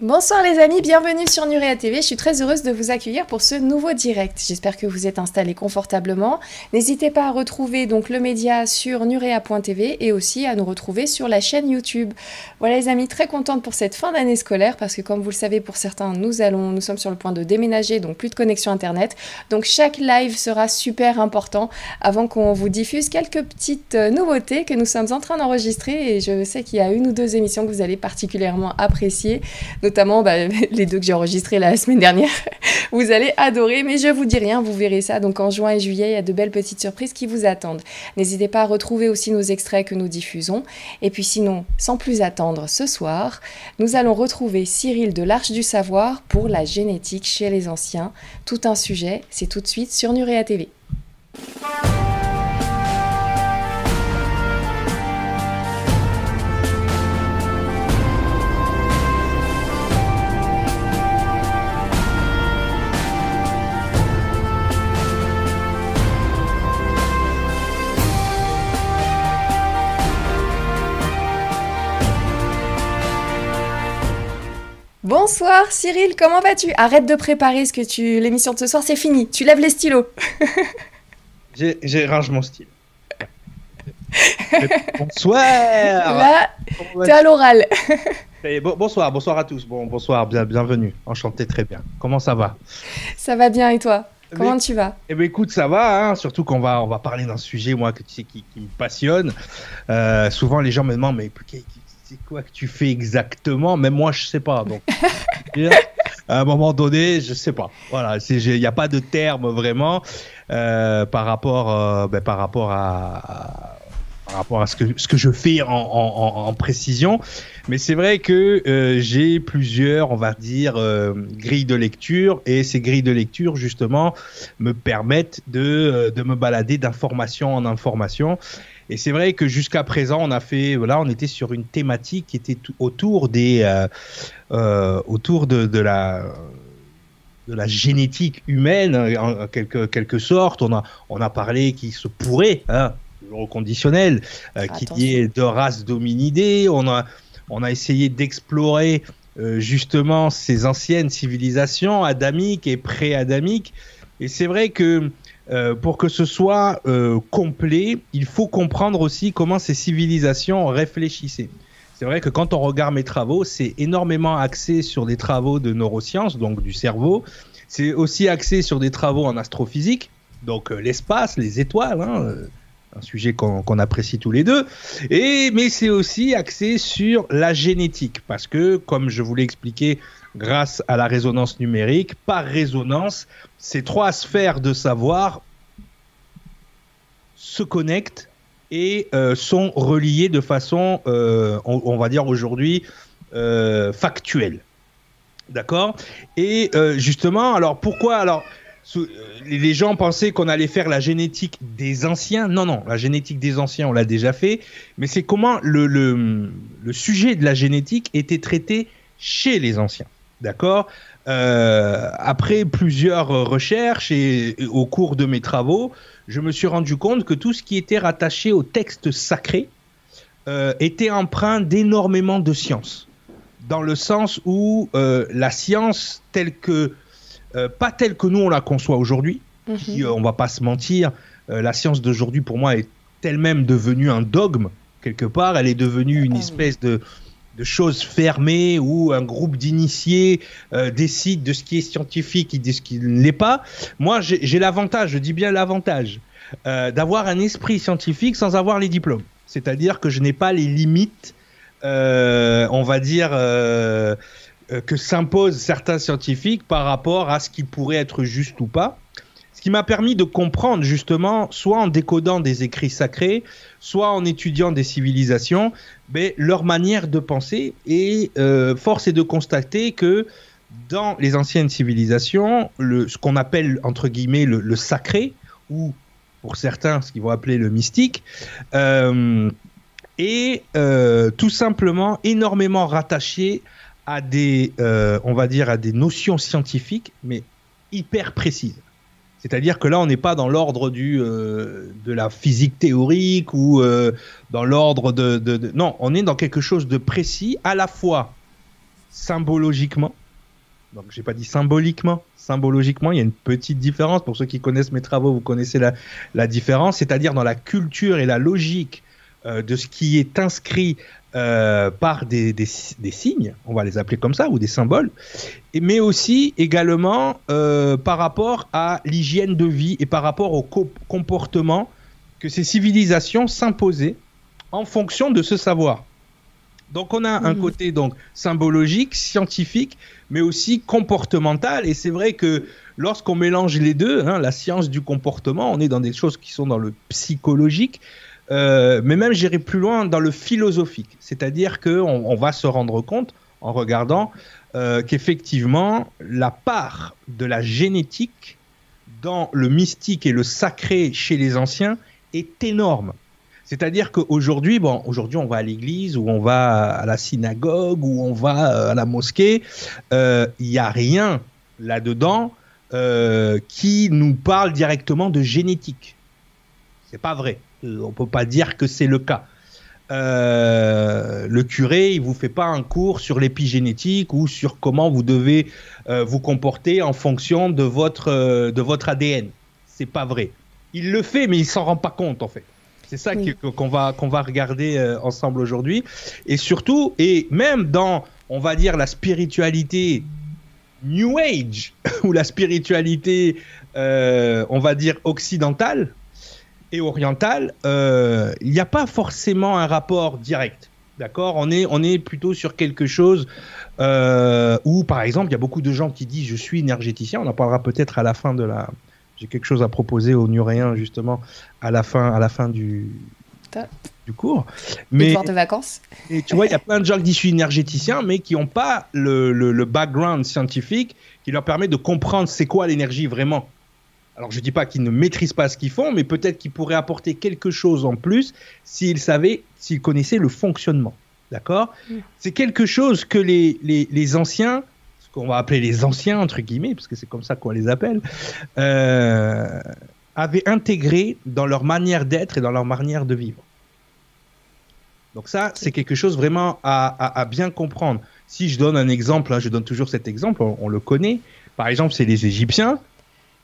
Bonsoir les amis, bienvenue sur Nurea TV. Je suis très heureuse de vous accueillir pour ce nouveau direct. J'espère que vous êtes installés confortablement. N'hésitez pas à retrouver donc le média sur nurea.tv et aussi à nous retrouver sur la chaîne YouTube. Voilà les amis, très contente pour cette fin d'année scolaire parce que comme vous le savez pour certains, nous allons nous sommes sur le point de déménager donc plus de connexion internet. Donc chaque live sera super important avant qu'on vous diffuse quelques petites euh, nouveautés que nous sommes en train d'enregistrer et je sais qu'il y a une ou deux émissions que vous allez particulièrement apprécier notamment bah, les deux que j'ai enregistrés la semaine dernière. vous allez adorer, mais je vous dis rien, vous verrez ça. Donc en juin et juillet, il y a de belles petites surprises qui vous attendent. N'hésitez pas à retrouver aussi nos extraits que nous diffusons. Et puis sinon, sans plus attendre, ce soir, nous allons retrouver Cyril de l'Arche du Savoir pour la génétique chez les anciens. Tout un sujet, c'est tout de suite sur Nurea TV. Bonsoir Cyril, comment vas-tu? Arrête de préparer ce que tu l'émission de ce soir, c'est fini. Tu lèves les stylos. J'ai range mon style. bonsoir. Là, t'es à l'oral. bonsoir, bonsoir à tous. Bon, bonsoir, bien, bienvenue. Enchanté, très bien. Comment ça va? Ça va bien et toi? Comment tu vas? Eh ben écoute, ça va, hein, surtout qu'on va, on va parler d'un sujet, moi, que tu sais, qui, me passionne. Euh, souvent, les gens me demandent, mais c'est quoi que tu fais exactement? Même moi, je sais pas. Donc, à un moment donné, je sais pas. Voilà, il n'y a pas de terme vraiment euh, par rapport, euh, ben, par rapport à, par rapport à ce que ce que je fais en, précision. Mais c'est vrai que euh, j'ai plusieurs, on va dire, grilles de lecture et ces grilles de lecture justement me permettent de, de me balader d'information en information et c'est vrai que jusqu'à présent, on a fait, voilà, on était sur une thématique qui était autour des, euh, euh, autour de, de, la de la génétique humaine en quelque, quelque sorte. On a, on a parlé qui se pourrait, hein, le conditionnel, euh, qu'il y ait de races dominidées. On a, on a essayé d'explorer euh, justement ces anciennes civilisations adamiques et pré-adamiques. Et c'est vrai que euh, pour que ce soit euh, complet, il faut comprendre aussi comment ces civilisations réfléchissaient. C'est vrai que quand on regarde mes travaux, c'est énormément axé sur des travaux de neurosciences, donc du cerveau. C'est aussi axé sur des travaux en astrophysique, donc euh, l'espace, les étoiles, hein, un sujet qu'on apprécie tous les deux. Et mais c'est aussi axé sur la génétique, parce que comme je vous l'ai expliqué grâce à la résonance numérique, par résonance, ces trois sphères de savoir se connectent et euh, sont reliées de façon, euh, on, va dire aujourd'hui, euh, factuelle. D'accord? Et justement, alors pourquoi alors les gens pensaient qu'on allait faire la génétique des anciens? Non, non, la génétique des anciens, on l'a déjà fait. Mais c'est comment le, sujet de la génétique était traité chez les anciens. D'accord. Euh, Après plusieurs recherches et, au cours de mes travaux, je me suis rendu compte que tout ce qui était rattaché au texte sacré euh, était empreint d'énormément de science. Dans le sens où euh, la science telle que, pas telle que nous on la conçoit aujourd'hui, mm on va pas se mentir, la science d'aujourd'hui pour moi est elle-même devenue un dogme quelque part, elle est devenue une espèce de, de choses fermées où un groupe d'initiés euh, décide de ce qui est scientifique et de ce qui ne l'est pas. Moi, j'ai l'avantage, je dis bien l'avantage, euh, d'avoir un esprit scientifique sans avoir les diplômes. C'est-à-dire que je n'ai pas les limites, euh, on va dire, que s'imposent certains scientifiques par rapport à ce qui pourrait être juste ou pas qui m'a permis de comprendre justement, soit en décodant des écrits sacrés, soit en étudiant des civilisations, mais leur manière de penser. Et euh, force est de constater que dans les anciennes civilisations, le, ce qu'on appelle entre guillemets le, sacré, ou pour certains ce qu'ils vont appeler le mystique, euh, est euh, tout simplement énormément rattaché à des, on va dire, à des notions scientifiques, mais hyper précises. C'est-à-dire que là, on n'est pas dans l'ordre du euh, de la physique théorique ou euh, dans l'ordre de, Non, on est dans quelque chose de précis, à la fois symbologiquement. Donc, j'ai pas dit symboliquement, symbologiquement, il y a une petite différence. Pour ceux qui connaissent mes travaux, vous connaissez la, la différence, c'est-à-dire dans la culture et la logique euh, de ce qui est inscrit euh, par des, des, des, signes, on va les appeler comme ça, ou des symboles, mais aussi également euh, par rapport à l'hygiène de vie et par rapport au comportement que ces civilisations s'imposaient en fonction de ce savoir. Donc on a un mmh. côté donc symbologique, scientifique, mais aussi comportemental. Et c'est vrai que lorsqu'on mélange les deux, hein, la science du comportement, on est dans des choses qui sont dans le psychologique, euh, mais même j'irai plus loin dans le philosophique. C'est-à-dire qu'on on va se rendre compte en regardant euh, qu'effectivement la part de la génétique dans le mystique et le sacré chez les anciens est énorme. C'est-à-dire qu'aujourd'hui, bon, aujourd'hui, on va à l'église ou on va à la synagogue ou on va euh, à la mosquée. Il n'y a rien là-dedans qui nous parle directement de génétique. C'est pas vrai. On peut pas dire que c'est le cas. le curé, il vous fait pas un cours sur l'épigénétique ou sur comment vous devez vous comporter en fonction de votre de votre ADN. C'est pas vrai. Il le fait, mais il s'en rend pas compte en fait. C'est ça qu'on va, qu'on va regarder euh, ensemble aujourd'hui. Et surtout, et même dans, on va dire, la spiritualité New Age, ou la spiritualité, euh, on va dire, occidentale et orientale, euh, il n'y a pas forcément un rapport direct. D'accord? On est, on est plutôt sur quelque chose où, par exemple, il y a beaucoup de gens qui disent je suis énergéticien. On en parlera peut-être à la fin de la, j'ai quelque chose à proposer aux Nuréens justement à la fin, à la fin du, du cours. Mais de vacances. Et tu vois, il y a plein de gens qui disent je suis énergéticien, mais qui n'ont pas le, le, background scientifique qui leur permet de comprendre c'est quoi l'énergie vraiment. Alors je dis pas qu'ils ne maîtrisent pas ce qu'ils font, mais peut-être qu'ils pourraient apporter quelque chose en plus s'ils savaient, s'ils connaissaient le fonctionnement. D'accord? Mm. C'est quelque chose que les, les, les anciens qu'on va appeler les anciens, entre guillemets, parce que c'est comme ça qu'on les appelle, euh, avaient intégré dans leur manière d'être et dans leur manière de vivre. Donc ça, c'est quelque chose vraiment à, bien comprendre. Si je donne un exemple, hein, je donne toujours cet exemple, on, le connaît. Par exemple, c'est les Égyptiens.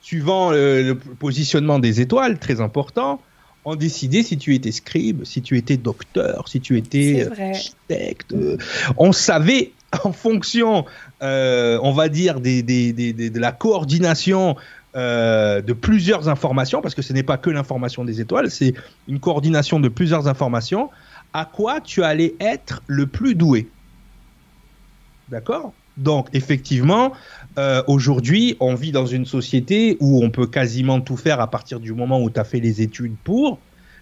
Suivant le positionnement des étoiles, très important, ont décidé si tu étais scribe, si tu étais docteur, si tu étais architecte. Euh, on savait en fonction, euh, on va dire, des, des, des, de la coordination euh, de plusieurs informations, parce que ce n'est pas que l'information des étoiles, c'est une coordination de plusieurs informations, à quoi tu allais être le plus doué. D'accord? Donc effectivement, euh, aujourd'hui, on vit dans une société où on peut quasiment tout faire à partir du moment où tu as fait les études pour.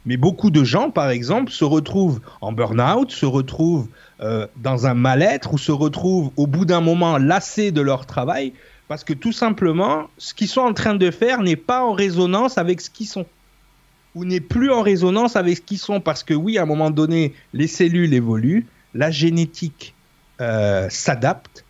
Mais beaucoup de gens, par exemple, se retrouvent en burn-out, se retrouvent euh, dans un mal-être ou se retrouvent au bout d'un moment lassés de leur travail parce que tout simplement, ce qu'ils sont en train de faire n'est pas en résonance avec ce qu'ils sont ou n'est plus en résonance avec ce qu'ils sont parce que oui, à un moment donné, les cellules évoluent, la génétique euh, s'adapte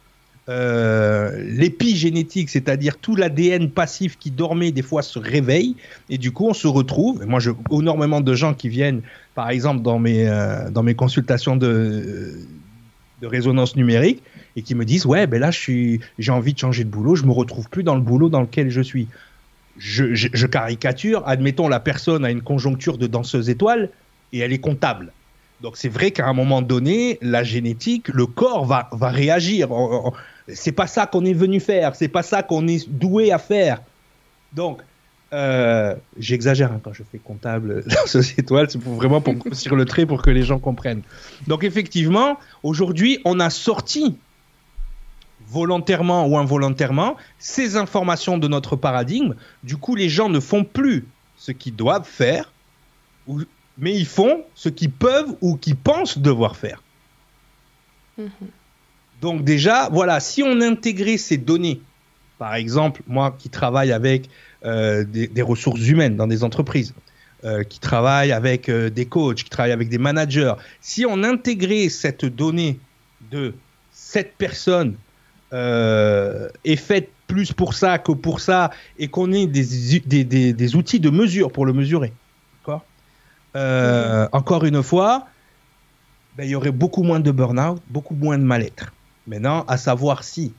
euh, l'épigénétique, c'est-à-dire tout l'ADN passif qui dormait, des fois se réveille, et du coup on se retrouve. moi, je énormément de gens qui viennent, par exemple, dans mes, euh, dans mes consultations de, de résonance numérique, et qui me disent Ouais, ben là, j'ai envie de changer de boulot, je me retrouve plus dans le boulot dans lequel je suis. Je, caricature, admettons, la personne a une conjoncture de danseuse étoile, et elle est comptable. Donc c'est vrai qu'à un moment donné, la génétique, le corps va, va réagir c'est pas ça qu'on est venu faire, c'est pas ça qu'on est doué à faire. Donc, euh, j'exagère hein, quand je fais comptable dans ce étoile, c'est vraiment pour grossir le trait pour que les gens comprennent. Donc, effectivement, aujourd'hui, on a sorti volontairement ou involontairement ces informations de notre paradigme. Du coup, les gens ne font plus ce qu'ils doivent faire, mais ils font ce qu'ils peuvent ou qu'ils pensent devoir faire. Mm-hmm. Donc déjà, voilà, si on intégrait ces données, par exemple, moi qui travaille avec euh, des, ressources humaines dans des entreprises, euh, qui travaille avec euh, des coachs, qui travaille avec des managers, si on intégrait cette donnée de cette personne est faite plus pour ça que pour ça, et qu'on ait des, outils de mesure pour le mesurer, encore une fois, ben, il y aurait beaucoup moins de burn-out, beaucoup moins de mal-être. Maintenant, à savoir si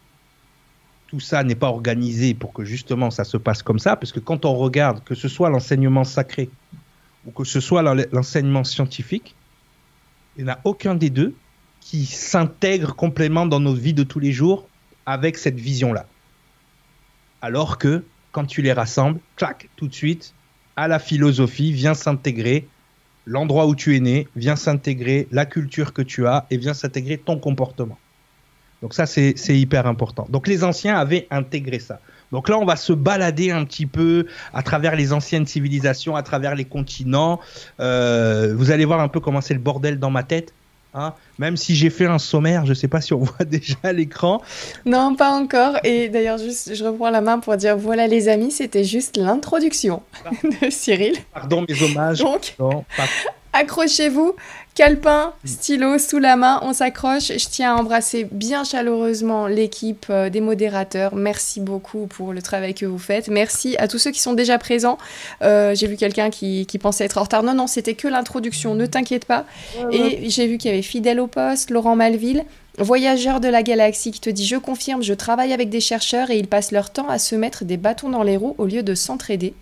tout ça n'est pas organisé pour que justement ça se passe comme ça, parce que quand on regarde que ce soit l'enseignement sacré ou que ce soit l'enseignement scientifique, il n'y en a aucun des deux qui s'intègre complètement dans nos vies de tous les jours avec cette vision-là. Alors que quand tu les rassembles, clac, tout de suite, à la philosophie vient s'intégrer l'endroit où tu es né, vient s'intégrer la culture que tu as et vient s'intégrer ton comportement. Donc ça, c'est hyper important. Donc les anciens avaient intégré ça. Donc là, on va se balader un petit peu à travers les anciennes civilisations, à travers les continents. Euh, vous allez voir un peu comment c'est le bordel dans ma tête. Hein. Même si j'ai fait un sommaire, je ne sais pas si on voit déjà l'écran. Non, pas encore. Et d'ailleurs, juste, je reprends la main pour dire voilà les amis, c'était juste l'introduction de Cyril. Pardon mes hommages. Donc, accrochez-vous, calepin, stylo sous la main, on s'accroche. Je tiens à embrasser bien chaleureusement l'équipe euh, des modérateurs. Merci beaucoup pour le travail que vous faites. Merci à tous ceux qui sont déjà présents. Euh, j'ai vu quelqu'un qui, pensait être en retard. Non, non, c'était que l'introduction, ne t'inquiète pas. Et j'ai vu qu'il y avait Fidèle au poste, Laurent Malville. Voyageur de la galaxie qui te dit Je confirme, je travaille avec des chercheurs et ils passent leur temps à se mettre des bâtons dans les roues au lieu de s'entraider.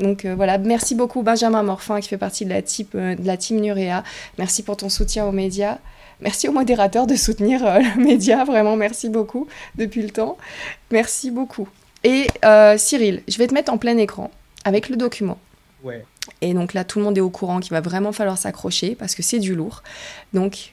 Donc euh, voilà, merci beaucoup Benjamin Morfin qui fait partie de la, euh, de la team Nurea. Merci pour ton soutien aux médias. Merci aux modérateurs de soutenir euh, le média, vraiment merci beaucoup depuis le temps. Merci beaucoup. Et Cyril, je vais te mettre en plein écran avec le document. Ouais. Et donc là, tout le monde est au courant qu'il va vraiment falloir s'accrocher parce que c'est du lourd. Donc,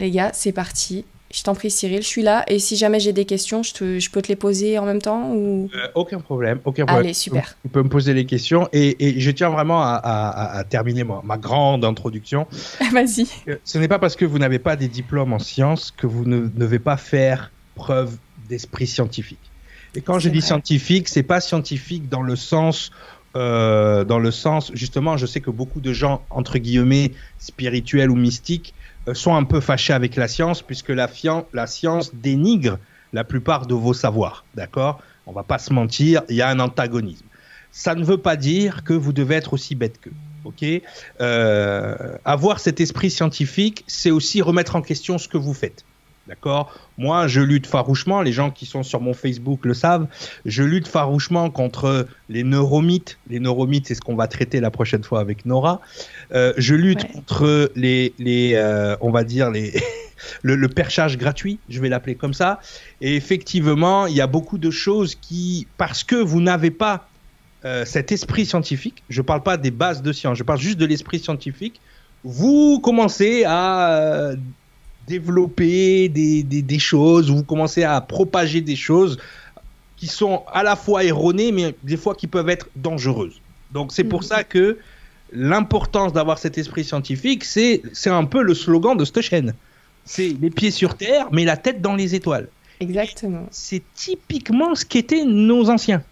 les gars, c'est parti. Je t'en prie, Cyril, je suis là. Et si jamais j'ai des questions, je, je, peux te les poser en même temps ou... Euh, aucun problème. Aucun problème. Allez, super. Tu peux me poser les questions. Et, je tiens vraiment à, terminer ma, grande introduction. Vas-y. Euh, ce n'est pas parce que vous n'avez pas des diplômes en sciences que vous ne devez pas faire preuve d'esprit scientifique. Et quand je dis scientifique, c'est pas scientifique dans le sens euh, dans le sens, justement, je sais que beaucoup de gens, entre guillemets, spirituels ou mystiques, sont un peu fâchés avec la science, puisque la, la science dénigre la plupart de vos savoirs. D'accord? On va pas se mentir, il y a un antagonisme. Ça ne veut pas dire que vous devez être aussi bête qu'eux. Ok? Euh, Avoir cet esprit scientifique, c'est aussi remettre en question ce que vous faites. D'accord? Moi, je lutte farouchement, les gens qui sont sur mon Facebook le savent, je lutte farouchement contre les neuromythes. Les neuromythes, c'est ce qu'on va traiter la prochaine fois avec Nora. Euh, je lutte contre les, les euh, on va dire, les le, perchage gratuit, je vais l'appeler comme ça. Et effectivement, il y a beaucoup de choses qui, parce que vous n'avez pas euh, cet esprit scientifique, je ne parle pas des bases de science, je parle juste de l'esprit scientifique, vous commencez à développer des, des, choses, vous commencez à propager des choses qui sont à la fois erronées, mais des fois qui peuvent être dangereuses. Donc c'est pour mhm. ça que l'importance d'avoir cet esprit scientifique, c'est un peu le slogan de cette chaîne. C'est les pieds sur terre, mais la tête dans les étoiles. Exactement. C'est typiquement ce qu'étaient nos anciens.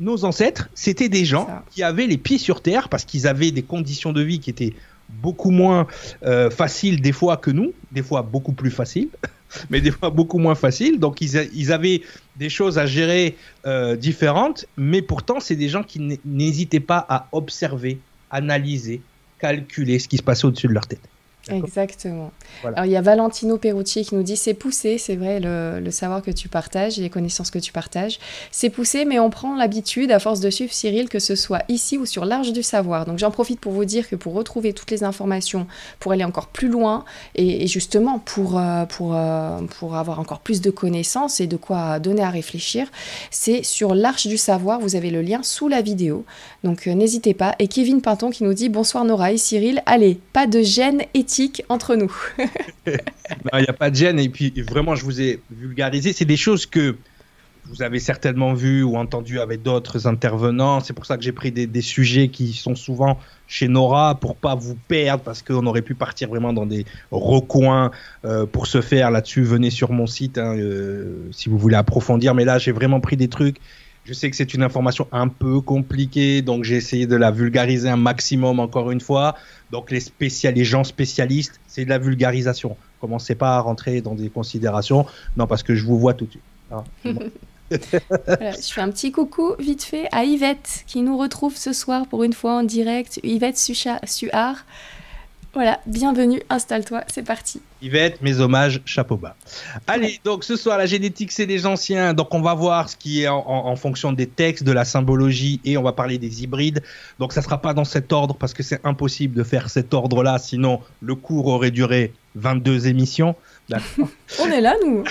Nos ancêtres, c'était des gens qui avaient les pieds sur terre parce qu'ils avaient des conditions de vie qui étaient beaucoup moins euh, facile des fois que nous, des fois beaucoup plus facile, mais des fois beaucoup moins facile. Donc ils, avaient des choses à gérer euh, différentes, mais pourtant c'est des gens qui n'hésitaient pas à observer, analyser, calculer ce qui se passait au-dessus de leur tête. Exactement. Alors il y a Valentino Perucci qui nous dit c'est poussé, c'est vrai, le, savoir que tu partages, les connaissances que tu partages. C'est poussé, mais on prend l'habitude, à force de suivre Cyril, que ce soit ici ou sur l'Arche du Savoir. Donc j'en profite pour vous dire que pour retrouver toutes les informations, pour aller encore plus loin, et, justement pour, euh, pour, euh, pour avoir encore plus de connaissances et de quoi donner à réfléchir, c'est sur l'Arche du Savoir, vous avez le lien sous la vidéo. Donc euh, n'hésitez pas. Et Kevin Pinton qui nous dit bonsoir Nora et Cyril, allez, pas de gêne éthique entre nous. Il n'y a pas de gêne. Et puis, vraiment, je vous ai vulgarisé. C'est des choses que vous avez certainement vues ou entendues avec d'autres intervenants. C'est pour ça que j'ai pris des, sujets qui sont souvent chez Nora pour pas vous perdre parce qu'on aurait pu partir vraiment dans des recoins euh, pour se faire là-dessus. Venez sur mon site hein, euh, si vous voulez approfondir. Mais là, j'ai vraiment pris des trucs je sais que c'est une information un peu compliquée, donc j'ai essayé de la vulgariser un maximum encore une fois. Donc les, spécial, les gens spécialistes, c'est de la vulgarisation. Commencez pas à rentrer dans des considérations. Non, parce que je vous vois tout de suite. Hein. je fais un petit coucou vite fait à Yvette qui nous retrouve ce soir pour une fois en direct. Yvette Suard. Voilà, bienvenue, installe-toi, c'est parti. Yvette, mes hommages, chapeau bas. Allez, donc ce soir, la génétique, c'est des anciens. Donc on va voir ce qui est en, fonction des textes, de la symbologie, et on va parler des hybrides. Donc ça sera pas dans cet ordre, parce que c'est impossible de faire cet ordre-là, sinon le cours aurait duré 22 émissions. on est là, nous.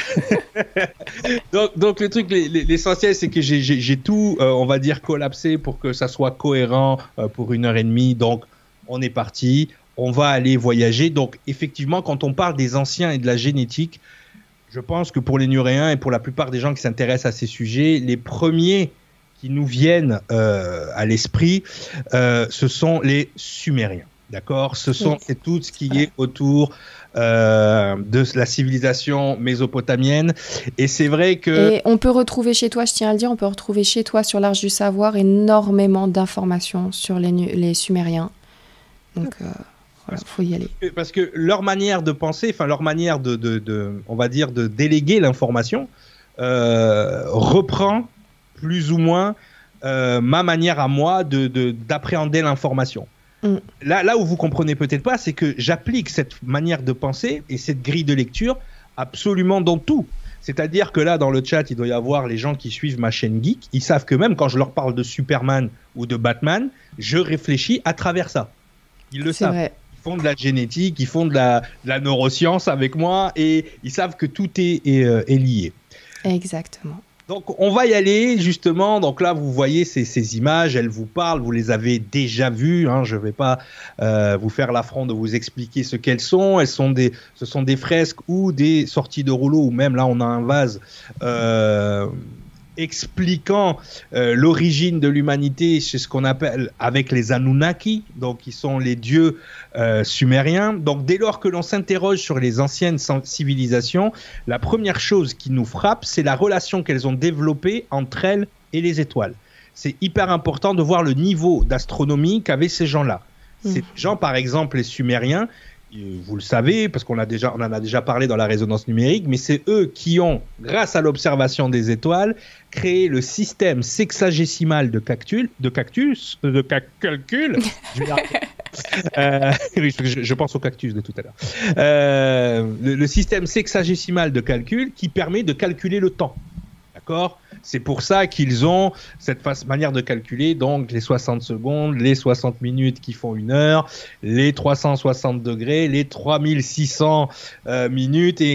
donc, donc, le truc, l'essentiel, c'est que j'ai tout, euh, on va dire, collapsé pour que ça soit cohérent euh, pour une heure et demie. Donc, on est parti on va aller voyager. Donc effectivement, quand on parle des anciens et de la génétique, je pense que pour les Nuréens et pour la plupart des gens qui s'intéressent à ces sujets, les premiers qui nous viennent euh, à l'esprit, euh, ce sont les Sumériens. D'accord? Ce sont tout ce qui est autour euh, de la civilisation mésopotamienne. Et c'est vrai que. Et on peut retrouver chez toi, je tiens à le dire, on peut retrouver chez toi sur l'Arche du Savoir énormément d'informations sur les, les Sumériens. Donc faut y aller. Parce que leur manière de penser, enfin leur manière de, on va dire, de déléguer l'information, euh, reprend plus ou moins euh, ma manière à moi de d'appréhender l'information. Mm. Là, là où vous comprenez peut-être pas, c'est que j'applique cette manière de penser et cette grille de lecture absolument dans tout. C'est-à-dire que là, dans le chat, il doit y avoir les gens qui suivent ma chaîne geek. Ils savent que même quand je leur parle de Superman ou de Batman, je réfléchis à travers ça. Ils le savent. Vrai font de la génétique, ils font de la, neuroscience avec moi et ils savent que tout est, euh, lié. Exactement. Donc on va y aller justement. Donc là vous voyez ces, images, elles vous parlent, vous les avez déjà vues. Hein. je ne vais pas euh, vous faire l'affront de vous expliquer ce qu'elles sont. Elles sont des, ce sont des fresques ou des sorties de rouleaux ou même là on a un vase. Euh, expliquant euh, l'origine de l'humanité c'est ce qu'on appelle avec les Anunnaki, donc qui sont les dieux euh, sumériens. Donc dès lors que l'on s'interroge sur les anciennes civilisations, la première chose qui nous frappe, c'est la relation qu'elles ont développée entre elles et les étoiles. C'est hyper important de voir le niveau d'astronomie qu'avaient ces gens-là. Mmh. Ces gens, par exemple, les Sumériens, vous le savez, parce qu'on déjà, on en a déjà parlé dans la résonance numérique, mais c'est eux qui ont, grâce à l'observation des étoiles, créé le système sexagésimal de cactus, de cactus, de calcul. Euh, je, pense au cactus de tout à l'heure. Euh, le système sexagésimal de calcul qui permet de calculer le temps. D'accord? C'est pour ça qu'ils ont cette manière de calculer, donc les 60 secondes, les 60 minutes qui font une heure, les 360 degrés, les 3600 euh, minutes, et,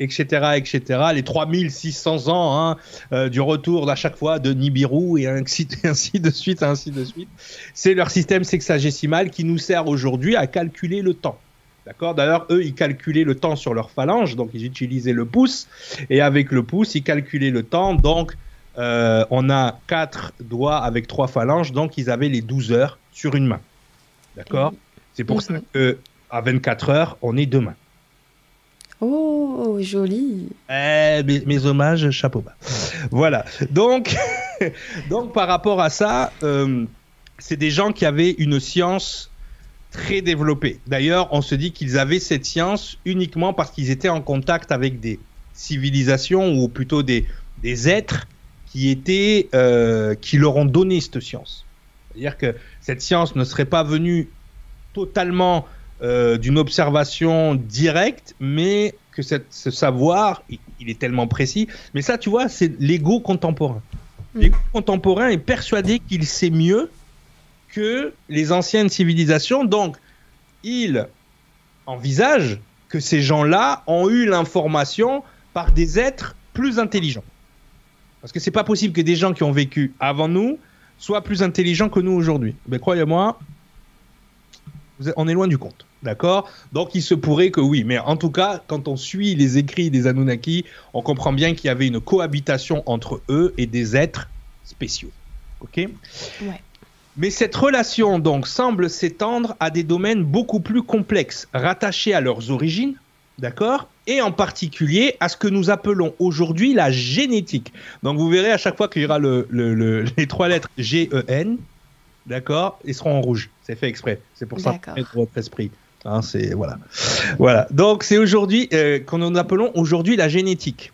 etc., etc., les 3600 ans hein, euh, du retour à chaque fois de Nibiru et ainsi, de suite, ainsi de suite. C'est leur système sexagésimal qui nous sert aujourd'hui à calculer le temps. D'accord? D'ailleurs, eux, ils calculaient le temps sur leur phalange, donc ils utilisaient le pouce, et avec le pouce, ils calculaient le temps, donc euh, on a quatre doigts avec trois phalanges, donc ils avaient les 12 heures sur une main. D'accord C'est pour ça que à 24 heures, on est deux mains. Oh, joli. Eh, mes, hommages, chapeau bas. Voilà. Donc, donc par rapport à ça, euh, c'est des gens qui avaient une science très développée. D'ailleurs, on se dit qu'ils avaient cette science uniquement parce qu'ils étaient en contact avec des civilisations ou plutôt des, des êtres qui étaient, euh, qui leur ont donné cette science. C'est-à-dire que cette science ne serait pas venue totalement euh, d'une observation directe, mais que ce savoir, il, est tellement précis. Mais ça, tu vois, c'est l'ego contemporain. Mm. L'ego contemporain est persuadé qu'il sait mieux que les anciennes civilisations. Donc, il envisage que ces gens-là ont eu l'information par des êtres plus intelligents. Parce que c'est pas possible que des gens qui ont vécu avant nous soient plus intelligents que nous aujourd'hui. Mais croyez-moi, on est loin du compte. D'accord? Donc il se pourrait que oui, mais en tout cas, quand on suit les écrits des Anunnaki, on comprend bien qu'il y avait une cohabitation entre eux et des êtres spéciaux. Ok? Ouais. Mais cette relation donc semble s'étendre à des domaines beaucoup plus complexes, rattachés à leurs origines, d'accord? Et en particulier à ce que nous appelons aujourd'hui la génétique. Donc vous verrez à chaque fois qu'il y aura le, les trois lettres G-E-N, d'accord Ils seront en rouge. C'est fait exprès. C'est pour ça que votre esprit. Hein, c'est voilà, voilà. Donc c'est aujourd'hui euh, qu'on nous appelons aujourd'hui la génétique,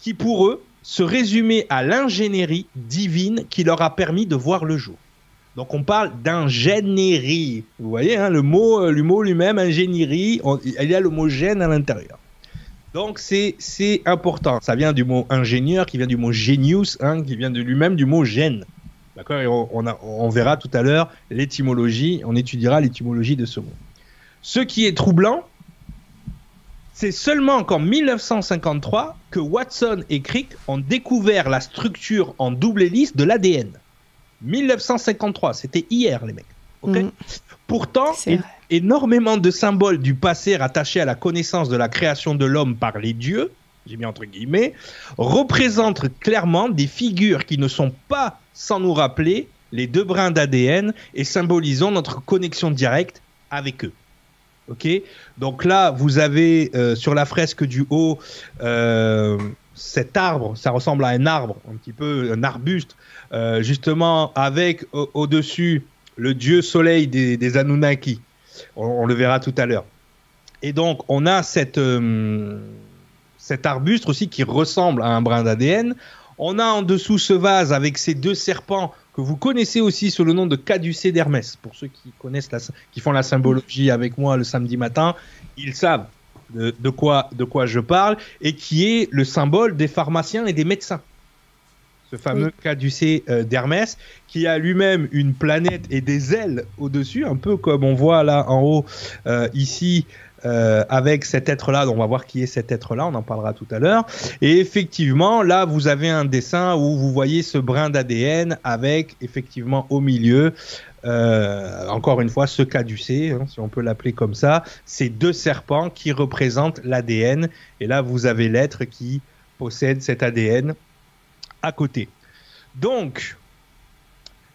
qui pour eux se résumait à l'ingénierie divine qui leur a permis de voir le jour. Donc on parle d'ingénierie. Vous voyez, hein, le mot, euh, le mot lui-même, ingénierie, il y a le mot gène à l'intérieur. Donc c'est important. Ça vient du mot ingénieur, qui vient du mot genius, hein, qui vient de lui-même du mot gène. D'accord? On, on, verra tout à l'heure l'étymologie, on étudiera l'étymologie de ce mot. Ce qui est troublant, c'est seulement qu'en 1953 que Watson et Crick ont découvert la structure en double hélice de l'ADN. 1953, c'était hier les mecs. Mm. Pourtant, énormément de symboles du passé rattachés à la connaissance de la création de l'homme par les dieux, j'ai mis entre guillemets, représentent clairement des figures qui ne sont pas sans nous rappeler les deux brins d'ADN et symbolisant notre connexion directe avec eux. Ok, donc là vous avez euh, sur la fresque du haut euh, cet arbre, ça ressemble à un arbre, un petit peu un arbuste, euh, justement avec au-dessus le dieu soleil des, Anunnaki. On, le verra tout à l'heure. Et donc on a cette, cet arbuste aussi qui ressemble à un brin d'ADN. On a en dessous ce vase avec ces deux serpents que vous connaissez aussi sous le nom de Caducée d'Hermès. Pour ceux qui connaissent qui font la symbologie avec moi le samedi matin, ils savent de, quoi, de quoi je parle et qui est le symbole des pharmaciens et des médecins. Ce fameux Caducée euh, d'Hermès qui a lui-même une planète et des ailes au-dessus, un peu comme on voit là en haut euh, ici euh, avec cet être-là. On va voir qui est cet être-là, on en parlera tout à l'heure. Et effectivement, là, vous avez un dessin où vous voyez ce brin d'ADN avec effectivement au milieu, euh, encore une fois, ce caducé, hein, si on peut l'appeler comme ça, ces deux serpents qui représentent l'ADN. Et là, vous avez l'être qui possède cet ADN à côté. Donc,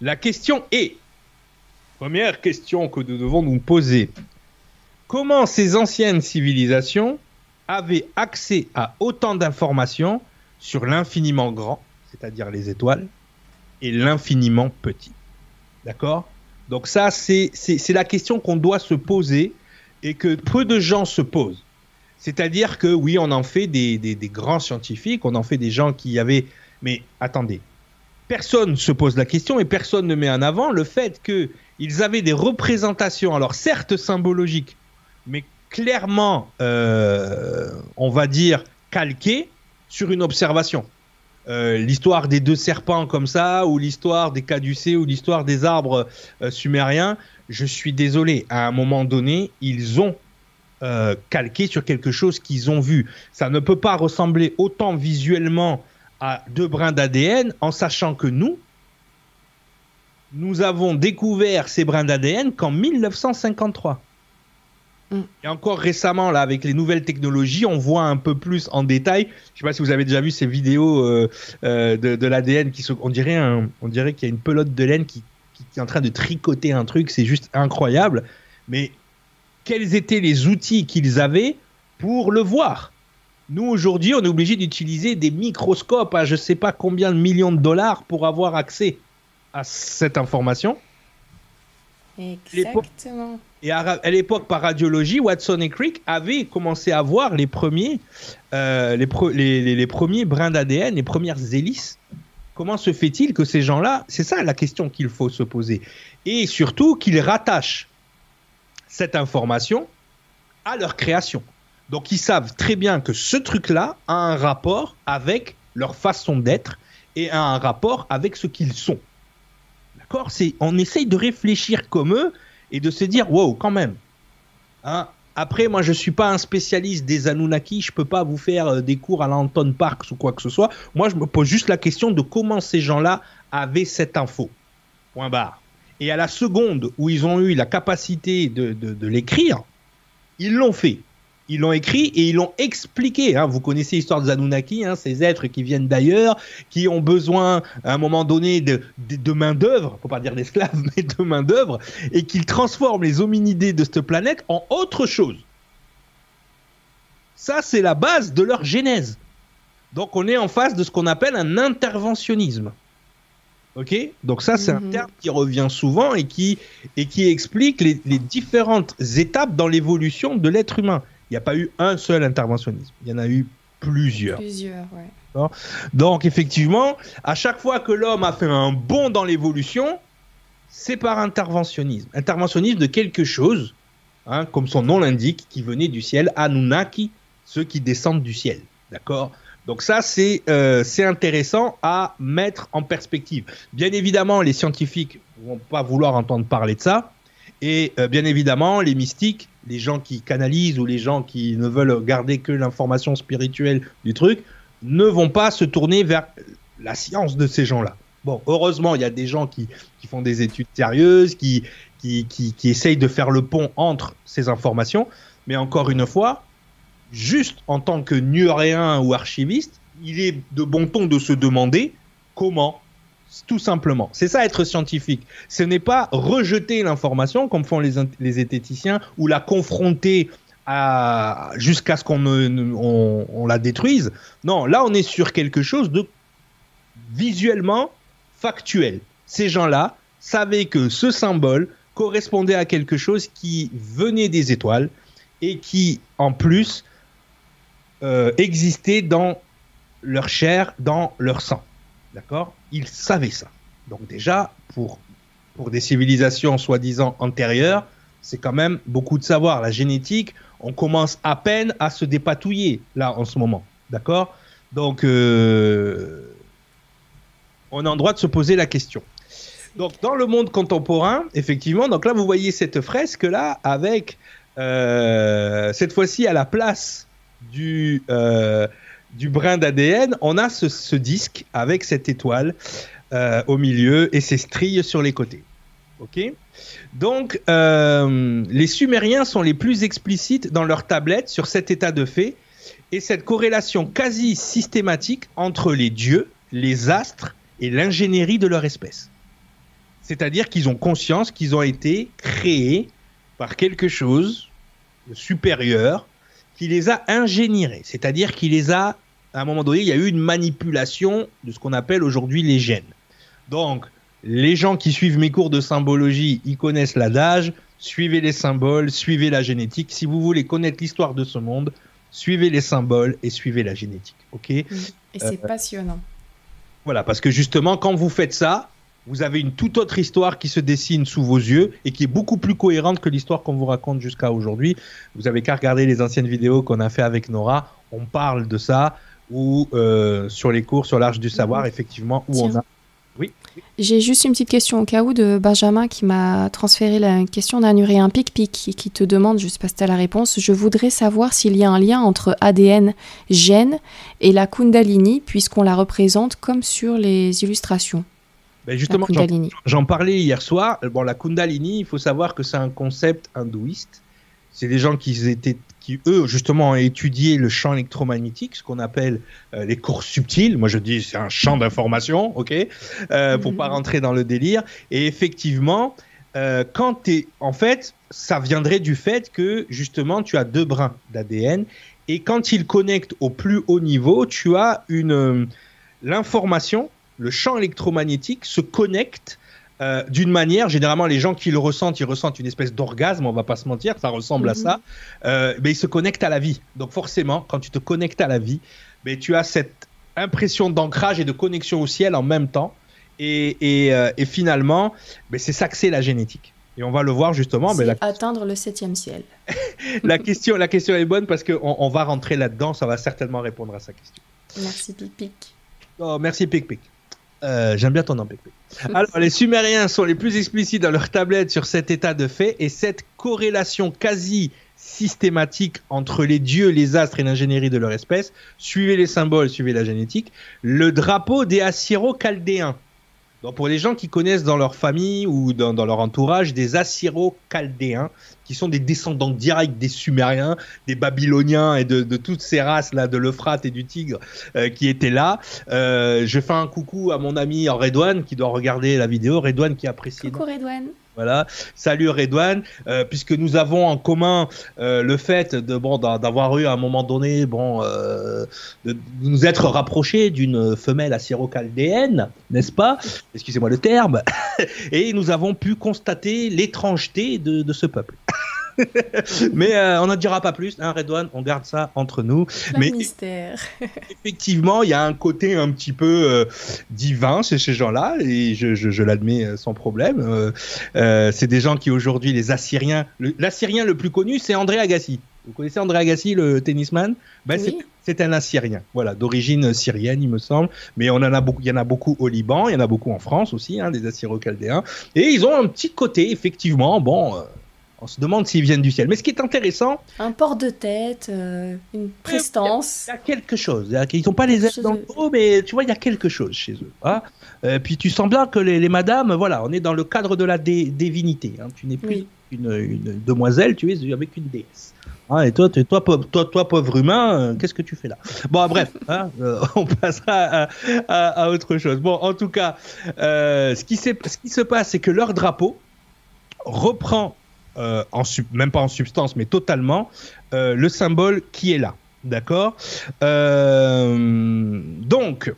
la question est, première question que nous devons nous poser, comment ces anciennes civilisations avaient accès à autant d'informations sur l'infiniment grand, c'est-à-dire les étoiles, et l'infiniment petit? D'accord? Donc ça, c'est la question qu'on doit se poser et que peu de gens se posent. C'est-à-dire que oui, on en fait des, des, grands scientifiques, on en fait des gens qui avaient... Mais attendez, personne ne se pose la question et personne ne met en avant le fait qu'ils avaient des représentations, alors certes symbologiques, mais clairement, euh, on va dire, calqué sur une observation. Euh, l'histoire des deux serpents comme ça, ou l'histoire des caducées, ou l'histoire des arbres euh, sumériens, je suis désolé, à un moment donné, ils ont calqué sur quelque chose qu'ils ont vu. Ça ne peut pas ressembler autant visuellement à deux brins d'ADN, en sachant que nous, nous avons découvert ces brins d'ADN qu'en 1953. Et encore récemment, là, avec les nouvelles technologies, on voit un peu plus en détail. Je ne sais pas si vous avez déjà vu ces vidéos euh, euh, de, l'ADN qui on dirait on dirait qu'il y a une pelote de laine qui, est en train de tricoter un truc. C'est juste incroyable. Mais quels étaient les outils qu'ils avaient pour le voir? Nous aujourd'hui, on est obligé d'utiliser des microscopes à je ne sais pas combien de millions de dollars pour avoir accès à cette information. Exactement. Et à, l'époque, par radiologie, Watson et Crick avaient commencé à voir les premiers, euh, les, les, premiers brins d'ADN, les premières hélices. Comment se fait-il que ces gens-là, c'est ça la question qu'il faut se poser, et surtout qu'ils rattachent cette information à leur création. Donc ils savent très bien que ce truc-là a un rapport avec leur façon d'être et a un rapport avec ce qu'ils sont. D'accord? On essaye de réfléchir comme eux et de se dire wow, quand même. Hein? Après, moi, je suis pas un spécialiste des Anunnaki, je peux pas vous faire euh, des cours à l'Anton Parks ou quoi que ce soit. Moi, je me pose juste la question de comment ces gens-là avaient cette info. Point barre. Et à la seconde où ils ont eu la capacité de l'écrire, ils l'ont fait ils l'ont écrit et ils l'ont expliqué. Hein. Vous connaissez l'histoire des Anunnaki, hein, ces êtres qui viennent d'ailleurs, qui ont besoin à un moment donné de, de, main-d'œuvre, faut pas dire d'esclaves, mais de main-d'œuvre, et qu'ils transforment les hominidés de cette planète en autre chose. Ça, c'est la base de leur genèse. Donc, on est en face de ce qu'on appelle un interventionnisme. Ok? Donc, ça, c'est un mhm. terme qui revient souvent et qui, et qui explique les différentes étapes dans l'évolution de l'être humain. Il n'y a pas eu un seul interventionnisme. Il y en a eu plusieurs. Plusieurs, ouais. Donc, effectivement, à chaque fois que l'homme a fait un bond dans l'évolution, c'est par interventionnisme. Interventionnisme de quelque chose, hein, comme son nom l'indique, qui venait du ciel, Anunnaki, ceux qui descendent du ciel. D'accord? Donc ça, euh, c'est intéressant à mettre en perspective. Bien évidemment, les scientifiques vont pas vouloir entendre parler de ça. Et euh, bien évidemment, les mystiques, les gens qui canalisent ou les gens qui ne veulent garder que l'information spirituelle du truc, ne vont pas se tourner vers la science de ces gens-là. Bon, heureusement, il y a des gens qui, font des études sérieuses, qui, qui, qui essayent de faire le pont entre ces informations. Mais encore une fois, juste en tant que nuréen ou archiviste, il est de bon ton de se demander comment tout simplement. C'est ça être scientifique. Ce n'est pas rejeter l'information comme font les, les ou la confronter jusqu'à ce qu'on on, la détruise. Non, là on est sur quelque chose de visuellement factuel. Ces gens-là savaient que ce symbole correspondait à quelque chose qui venait des étoiles et qui en plus euh, exister dans leur chair, dans leur sang. D'accord? Ils savaient ça. Donc déjà, pour, pour des civilisations soi-disant antérieures, c'est quand même beaucoup de savoir. La génétique, on commence à peine à se dépatouiller là en ce moment. D'accord? Donc, euh, on a le droit de se poser la question. Donc, dans le monde contemporain, effectivement, donc là, vous voyez cette fresque là avec euh, cette fois-ci à la place du, euh, du brin d'ADN, on a ce, disque avec cette étoile euh, au milieu et ces stries sur les côtés. Ok? Donc, euh, les Sumériens sont les plus explicites dans leur tablette sur cet état de fait et cette corrélation quasi systématique entre les dieux, les astres et l'ingénierie de leur espèce. C'est-à-dire qu'ils ont conscience qu'ils ont été créés par quelque chose de supérieur qui les a ingénierés, c'est-à-dire qu'il les a, à un moment donné, il y a eu une manipulation de ce qu'on appelle aujourd'hui les gènes. Donc, les gens qui suivent mes cours de symbologie, ils connaissent l'adage, suivez les symboles, suivez la génétique. Si vous voulez connaître l'histoire de ce monde, suivez les symboles et suivez la génétique. Ok? Et c'est euh, passionnant. Voilà, parce que justement, quand vous faites ça, vous avez une toute autre histoire qui se dessine sous vos yeux et qui est beaucoup plus cohérente que l'histoire qu'on vous raconte jusqu'à aujourd'hui. Vous avez qu'à regarder les anciennes vidéos qu'on a fait avec Nora. On parle de ça ou euh, sur les cours sur l'Arche du Savoir, effectivement, où on a. Oui. J'ai juste une petite question au cas où de Benjamin qui m'a transféré la question d'un uréen pic-pic et qui te demande, je ne sais pas si tu as la réponse, je voudrais savoir s'il y a un lien entre ADN, gène et la Kundalini, puisqu'on la représente comme sur les illustrations. Ben justement, j'en parlais hier soir. Bon, la Kundalini, il faut savoir que c'est un concept hindouiste. C'est des gens qui étaient, qui eux, justement, ont étudié le champ électromagnétique, ce qu'on appelle euh, les cours subtils. Moi, je dis c'est un champ d'information, ok, euh, pour pas mhm. rentrer dans le délire. Et effectivement, euh, quand es, en fait, ça viendrait du fait que justement, tu as deux brins d'ADN et quand ils connectent au plus haut niveau, tu as une euh, l'information le champ électromagnétique se connecte euh, d'une manière, généralement les gens qui le ressentent, ils ressentent une espèce d'orgasme, on va pas se mentir, ça ressemble à mhm. ça, euh, mais ils se connectent à la vie. Donc forcément, quand tu te connectes à la vie, mais tu as cette impression d'ancrage et de connexion au ciel en même temps. Et, et, euh, finalement, mais c'est ça que c'est la génétique. Et on va le voir justement. Mais Atteindre le septième ciel. la, question, la question est bonne parce qu'on on va rentrer là-dedans, ça va certainement répondre à sa question. Merci Pic Pic. Oh, merci Pic Pic. Euh, j'aime bien ton Alors, les Sumériens sont les plus explicites dans leur tablette sur cet état de fait et cette corrélation quasi systématique entre les dieux, les astres et l'ingénierie de leur espèce. Suivez les symboles, suivez la génétique. Le drapeau des Assyro-Chaldéens pour les gens qui connaissent dans leur famille ou dans, leur entourage des Assyro-Chaldéens, qui sont des descendants directs des Sumériens, des Babyloniens et de, toutes ces races-là, de l'Euphrate et du Tigre, euh, qui étaient là. Euh, je fais un coucou à mon ami Redouane, qui doit regarder la vidéo. Redouane qui apprécie. Coucou Redouane. Voilà. Salut Redouane, euh, puisque nous avons en commun euh, le fait de bon d'avoir eu à un moment donné bon euh, de nous être rapprochés d'une femelle assyro-chaldéenne, n'est-ce pas? Excusez-moi le terme. Et nous avons pu constater l'étrangeté de, de, ce peuple. Mais euh, on n'en dira pas plus, hein, Redouane, on garde ça entre nous. Mais mystère. effectivement, il y a un côté un petit peu euh, divin chez ces gens-là, et je, je, je l'admets euh, sans problème. c'est des gens qui aujourd'hui, les Assyriens, l'Assyrien le, plus connu, c'est André Agassi. Vous connaissez André Agassi, le tennisman? Ben, C'est un Assyrien, voilà, d'origine syrienne, il me semble. Mais on en a beaucoup, il y en a beaucoup au Liban, il y en a beaucoup en France aussi, hein, des Assyro-Chaldéens. Et ils ont un petit côté, effectivement, bon, on se demande s'ils viennent du ciel. Mais ce qui est intéressant. Un port de tête, euh, une prestance. Il y, a quelque chose. Ils n'ont pas les ailes dans le dos, mais tu vois, il y a quelque chose chez eux. Hein. Euh, puis tu sens bien que les, madames, voilà, on est dans le cadre de la divinité. Hein. Tu n'es plus une, demoiselle, tu es avec une déesse. Hein. et toi, toi, toi, toi, pauvre humain, euh, qu'est-ce que tu fais là? Bon, bref, on passera à, autre chose. Bon, en tout cas, ce, qui ce qui se passe, c'est que leur drapeau reprend euh, en même pas en substance, mais totalement, euh, le symbole qui est là. D'accord euh, Donc,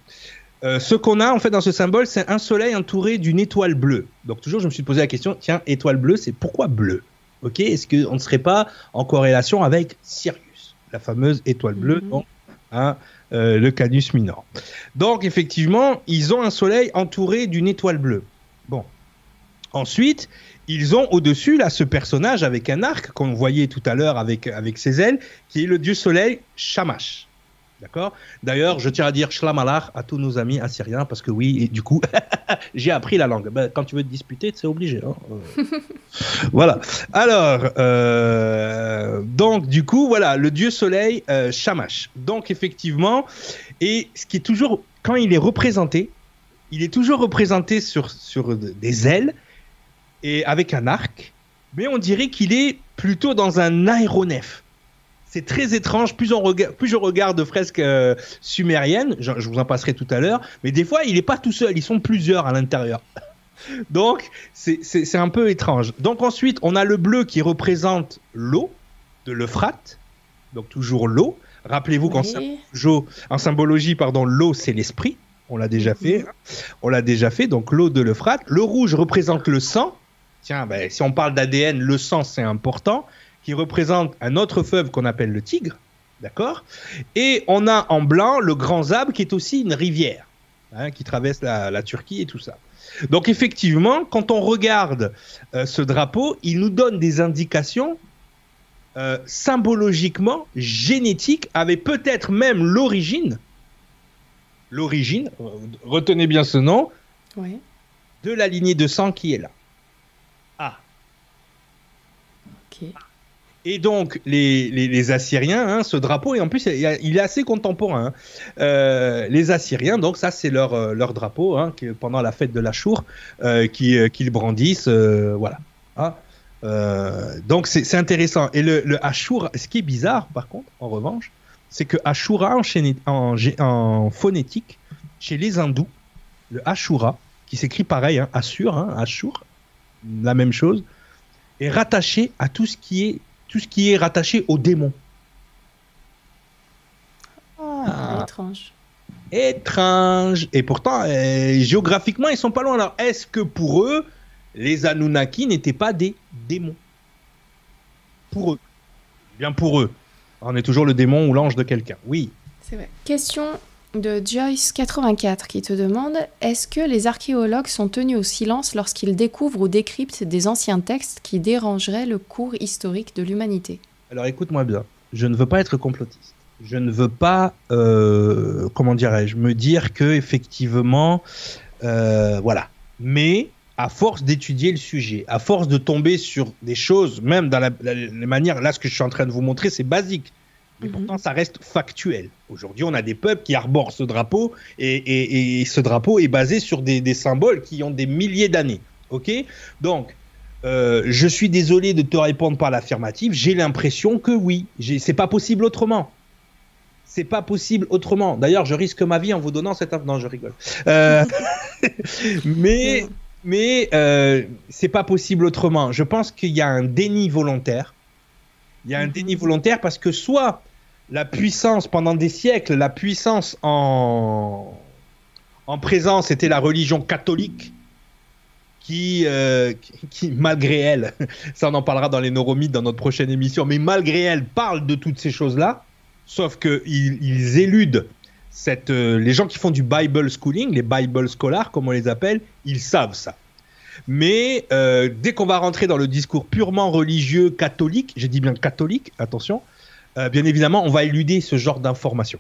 ce qu'on a en fait dans ce symbole, c'est un soleil entouré d'une étoile bleue. Donc toujours, je me suis posé la question, tiens, étoile bleue, c'est pourquoi bleu Ok Est-ce qu'on ne serait pas en corrélation avec Sirius, la fameuse étoile bleue, mhm. hein, le Canus Minor Donc effectivement, ils ont un soleil entouré d'une étoile bleue. Bon. Ensuite, ils ont au-dessus là ce personnage avec un arc qu'on voyait tout à l'heure avec, avec ses ailes, qui est le dieu soleil Shamash. D'accord? D'ailleurs, je tiens à dire Shlamalar à tous nos amis assyriens parce que oui, et du coup, j'ai appris la langue. Ben, quand tu veux te disputer, c'est obligé. Hein. Euh, voilà. Alors, euh, donc du coup, voilà, le dieu soleil euh, Shamash. Donc effectivement, et ce qui est toujours, quand il est représenté, il est toujours représenté sur, sur des ailes et avec un arc, mais on dirait qu'il est plutôt dans un aéronef. C'est très étrange, plus, on plus je regarde de fresques euh, sumériennes, je, vous en passerai tout à l'heure, mais des fois il n'est pas tout seul, ils sont plusieurs à l'intérieur. Donc c'est un peu étrange. Donc ensuite on a le bleu qui représente l'eau de l'Euphrate, donc toujours l'eau. Rappelez-vous qu'en en symbologie, pardon, l'eau c'est l'esprit. On l'a déjà fait. Hein. On l'a déjà fait. Donc l'eau de l'Euphrate. Le rouge représente le sang tiens, ben, si on parle d'ADN, le sang c'est important, qui représente un autre fleuve qu'on appelle le Tigre, d'accord? Et on a en blanc le Grand Zab qui est aussi une rivière hein, qui traverse la, Turquie et tout ça. Donc effectivement, quand on regarde euh, ce drapeau, il nous donne des indications euh, symbologiquement génétiques, avec peut-être même l'origine, l'origine, euh, retenez bien ce nom, de la lignée de sang qui est là. Et donc, les, Assyriens, hein, ce drapeau, et en plus, il, est assez contemporain. Hein. Euh, les Assyriens, donc ça, c'est leur, euh, leur drapeau, hein, pendant la fête de l'Achour, euh, qu'ils brandissent, voilà. donc, c'est intéressant. Et le, le ce qui est bizarre, par contre, en revanche, c'est que Ashura, en, phonétique, chez les hindous, le Ashura, qui s'écrit pareil, hein, Assur, Ashur, la même chose, est rattaché à tout ce qui est, tout ce qui est rattaché au démon. Ah, étrange. Étrange. Et pourtant, euh, géographiquement, ils sont pas loin. Alors, est-ce que pour eux, les Anunnaki n'étaient pas des démons? Pour eux. Bien pour eux. On est toujours le démon ou l'ange de quelqu'un. Oui. C'est vrai. Question de Joyce84 qui te demande Est-ce que les archéologues sont tenus au silence lorsqu'ils découvrent ou décryptent des anciens textes qui dérangeraient le cours historique de l'humanité? Alors écoute-moi bien, je ne veux pas être complotiste. Je ne veux pas, euh, comment dirais-je, me dire que effectivement, euh, voilà. Mais à force d'étudier le sujet, à force de tomber sur des choses, même dans la, la manière, là ce que je suis en train de vous montrer, c'est basique mais mhm. pourtant ça reste factuel. Aujourd'hui, on a des peuples qui arborent ce drapeau et, ce drapeau est basé sur des, symboles qui ont des milliers d'années. Ok? Donc, euh, je suis désolé de te répondre par l'affirmative. J'ai l'impression que oui. C'est pas possible autrement. C'est pas possible autrement. D'ailleurs, je risque ma vie en vous donnant cette. Non, je rigole. Euh, mais mais euh, c'est pas possible autrement. Je pense qu'il y a un déni volontaire il y a un déni volontaire parce que soit la puissance, pendant des siècles, la puissance en, en présence était la religion catholique qui, qui, malgré elle, ça on en parlera dans les neuromythes dans notre prochaine émission, mais malgré elle parle de toutes ces choses-là, sauf qu'ils ils éludent cette, les gens qui font du Bible schooling, les Bible scholars comme on les appelle, ils savent ça. Mais euh, dès qu'on va rentrer dans le discours purement religieux catholique, j'ai dit bien catholique, attention, euh, bien évidemment, on va éluder ce genre d'informations.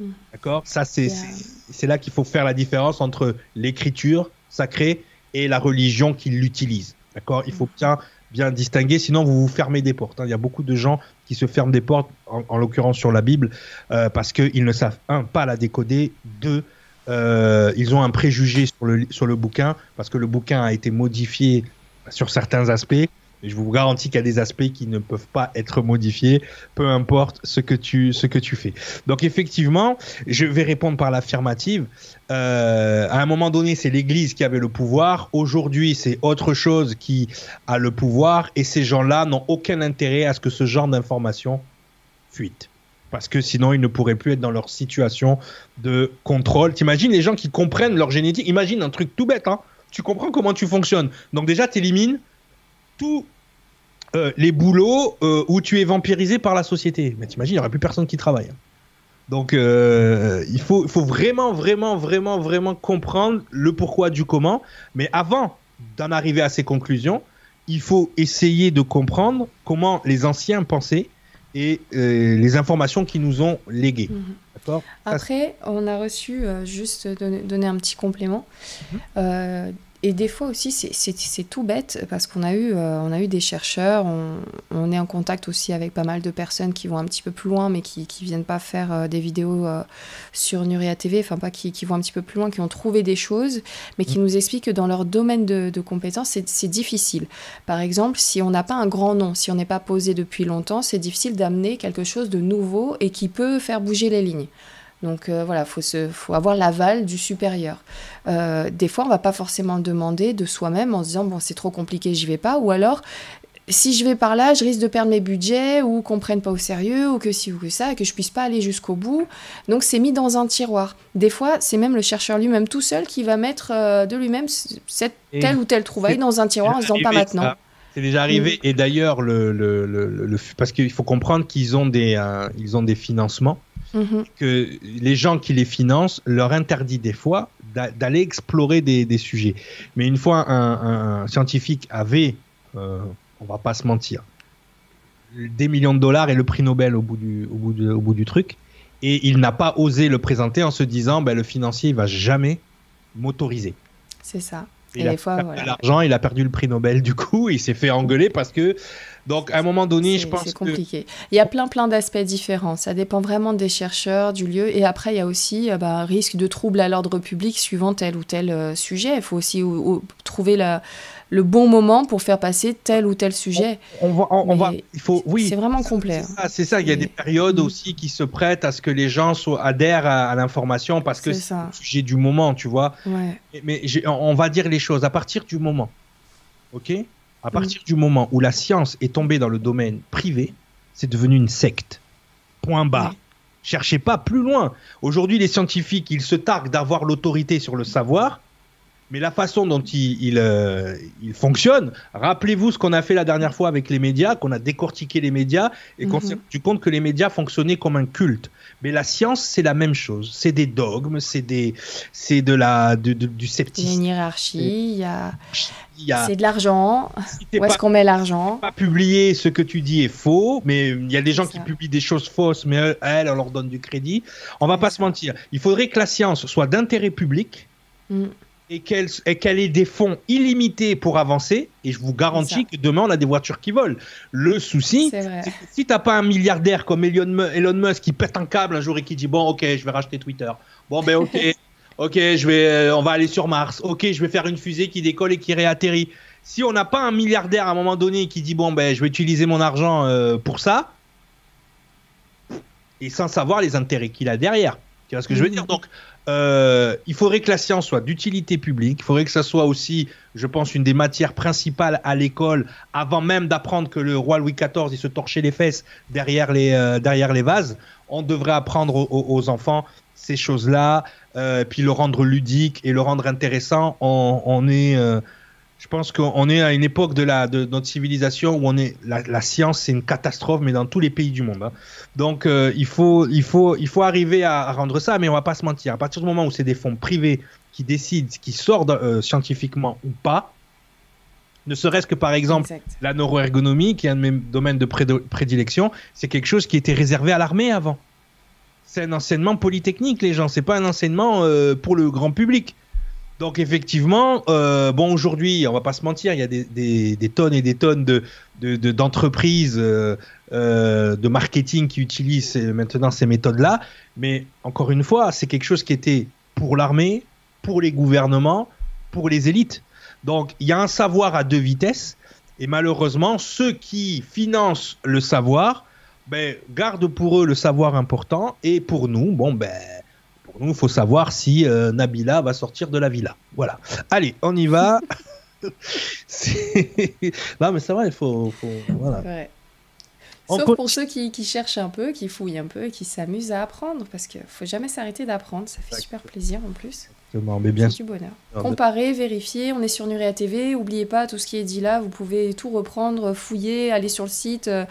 Mm. D'accord? Ça, c'est là qu'il faut faire la différence entre l'écriture sacrée et la religion qui l'utilise. D'accord? Il faut mm. bien, bien distinguer, sinon vous vous fermez des portes. Hein. Il y a beaucoup de gens qui se ferment des portes, en, l'occurrence sur la Bible, euh, parce qu'ils ne savent, un, pas la décoder, deux, euh, ils ont un préjugé sur le, sur le bouquin parce que le bouquin a été modifié sur certains aspects. Et je vous garantis qu'il y a des aspects qui ne peuvent pas être modifiés, peu importe ce que tu, ce que tu fais. Donc effectivement, je vais répondre par l'affirmative. Euh, à un moment donné, c'est l'Église qui avait le pouvoir. Aujourd'hui, c'est autre chose qui a le pouvoir. Et ces gens-là n'ont aucun intérêt à ce que ce genre d'information fuite parce que sinon ils ne pourraient plus être dans leur situation de contrôle. T'imagines les gens qui comprennent leur génétique? Imagine un truc tout bête, hein tu comprends comment tu fonctionnes. Donc déjà, tu élimines tous euh, les boulots euh, où tu es vampirisé par la société. Mais t'imagines, il n'y aurait plus personne qui travaille. Hein. Donc euh, il faut, faut vraiment, vraiment, vraiment, vraiment comprendre le pourquoi du comment. Mais avant d'en arriver à ces conclusions, il faut essayer de comprendre comment les anciens pensaient et euh, les informations qu'ils nous ont léguées. Mhm. Après, on a reçu, euh, juste donner, un petit complément, mhm. Et des fois aussi, c'est tout bête parce qu'on a, eu, euh, on a eu des chercheurs, on, est en contact aussi avec pas mal de personnes qui vont un petit peu plus loin, mais qui ne viennent pas faire euh, des vidéos euh, sur Nuria TV, enfin pas qui, vont un petit peu plus loin, qui ont trouvé des choses, mais qui mmh. nous expliquent que dans leur domaine de, de compétences, c'est difficile. Par exemple, si on n'a pas un grand nom, si on n'est pas posé depuis longtemps, c'est difficile d'amener quelque chose de nouveau et qui peut faire bouger les lignes. Donc euh, voilà, il faut, avoir l'aval du supérieur. Euh, des fois, on va pas forcément demander de soi-même en se disant bon c'est trop compliqué, j'y vais pas, ou alors si je vais par là, je risque de perdre mes budgets ou qu'on prenne pas au sérieux ou que si ou que ça, que je puisse pas aller jusqu'au bout. Donc c'est mis dans un tiroir. Des fois, c'est même le chercheur lui-même tout seul qui va mettre euh, de lui-même cette telle ou telle trouvaille dans un tiroir en se disant pas maintenant. C'est déjà arrivé. Et d'ailleurs, le, parce qu'il faut comprendre qu'ils ont des, ils ont des financements Mhm. que les gens qui les financent leur interdit des fois d'aller explorer des, sujets. Mais une fois un, scientifique avait, euh, on va pas se mentir, des millions de dollars et le prix Nobel au bout du, au bout au bout du truc, et il n'a pas osé le présenter en se disant ben, le financier il va jamais m'autoriser. C'est ça. Il a perdu l'argent, il a perdu le prix Nobel du coup, il s'est fait engueuler parce que donc, à un moment donné, je pense C'est compliqué. Il y a plein, plein d'aspects différents. Ça dépend vraiment des chercheurs, du lieu. Et après, il y a aussi euh, bah, risque de trouble à l'ordre public suivant tel ou tel euh, sujet. Il faut aussi trouver la, le bon moment pour faire passer tel ou tel sujet. On, va, on, va, il faut, oui. C'est vraiment complet. C'est ça, il y a des périodes aussi qui se prêtent à ce que les gens soient, adhèrent à, l'information parce que c'est le sujet du moment, tu vois. Ouais. Mais on va dire les choses à partir du moment. Ok? À partir du moment où la science est tombée dans le domaine privé, c'est devenu une secte. Point bas. Cherchez pas plus loin. Aujourd'hui, les scientifiques, ils se targuent d'avoir l'autorité sur le savoir, mais la façon dont il, euh, fonctionne, rappelez-vous ce qu'on a fait la dernière fois avec les médias, qu'on a décortiqué les médias et qu'on mhm. s'est rendu compte que les médias fonctionnaient comme un culte. Mais la science, c'est la même chose. C'est des dogmes, c'est des, c'est de la, du scepticisme. Il y a une hiérarchie, il y a, c'est de l'argent. Où est-ce qu'on met l'argent? Pas publier ce que tu dis est faux, mais il y a des gens qui publient des choses fausses, mais elles, on leur donne du crédit. On va pas se mentir. Il faudrait que la science soit d'intérêt public. Mm et qu'elle ait des fonds illimités pour avancer, et je vous garantis que demain on a des voitures qui volent. Le souci, c'est que si t'as pas un milliardaire comme Elon, Musk qui pète un câble un jour et qui dit bon ok je vais racheter Twitter, bon ben ok, ok je vais, euh, on va aller sur Mars, ok je vais faire une fusée qui décolle et qui réatterrit. Si on n'a pas un milliardaire à un moment donné qui dit bon ben je vais utiliser mon argent euh, pour ça, et sans savoir les intérêts qu'il a derrière. Tu vois ce que je veux dire? Donc euh, il faudrait que la science soit d'utilité publique. Il faudrait que ça soit aussi, je pense, une des matières principales à l'école, avant même d'apprendre que le roi Louis XIV il se torchait les fesses derrière les euh, derrière les vases. On devrait apprendre aux, enfants ces choses-là, euh, puis le rendre ludique et le rendre intéressant. On, est Je pense qu'on est à une époque de, la, de notre civilisation où on est la, science c'est une catastrophe, mais dans tous les pays du monde. Hein. Donc euh, il, faut, il, faut, il faut arriver à, rendre ça, mais on va pas se mentir. À partir du moment où c'est des fonds privés qui décident ce qui sort euh, scientifiquement ou pas, ne serait-ce que par exemple la neuroergonomie, qui est un de mes domaines de prédilection, c'est quelque chose qui était réservé à l'armée avant. C'est un enseignement polytechnique, les gens. C'est pas un enseignement euh, pour le grand public. Donc effectivement, euh, bon aujourd'hui, on va pas se mentir, il y a des, tonnes et des tonnes de d'entreprises euh, euh, de, marketing qui utilisent maintenant ces méthodes-là. Mais encore une fois, c'est quelque chose qui était pour l'armée, pour les gouvernements, pour les élites. Donc il y a un savoir à deux vitesses. Et malheureusement, ceux qui financent le savoir, ben, gardent pour eux le savoir important. Et pour nous, bon ben nous, il faut savoir si euh, Nabila va sortir de la villa. Voilà. Allez, on y va. non, mais c'est vrai, il faut. voilà. Sauf pour ceux qui, cherchent un peu, qui fouillent un peu et qui s'amusent à apprendre, parce qu'il ne faut jamais s'arrêter d'apprendre, ça fait super plaisir en plus. Mais bien du bonheur. Comparer, vérifier, on est sur Nurea TV, n'oubliez pas tout ce qui est dit là, vous pouvez tout reprendre, fouiller, aller sur le site, euh,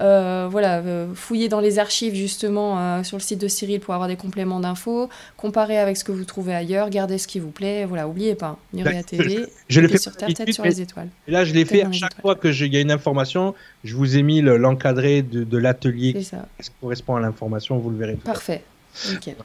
euh, voilà, euh, fouiller dans les archives justement sur le site de Cyril pour avoir des compléments d'infos, comparer avec ce que vous trouvez ailleurs, gardez ce qui vous plaît, voilà, n'oubliez pas, Nurea TV, je, l'ai fait sur Terre, tête sur les étoiles. Et là, je l'ai fait à chaque fois qu'il y a une information, je vous ai mis l'encadré de, de l'atelier qui correspond à l'information, vous le verrez. Parfait, nickel.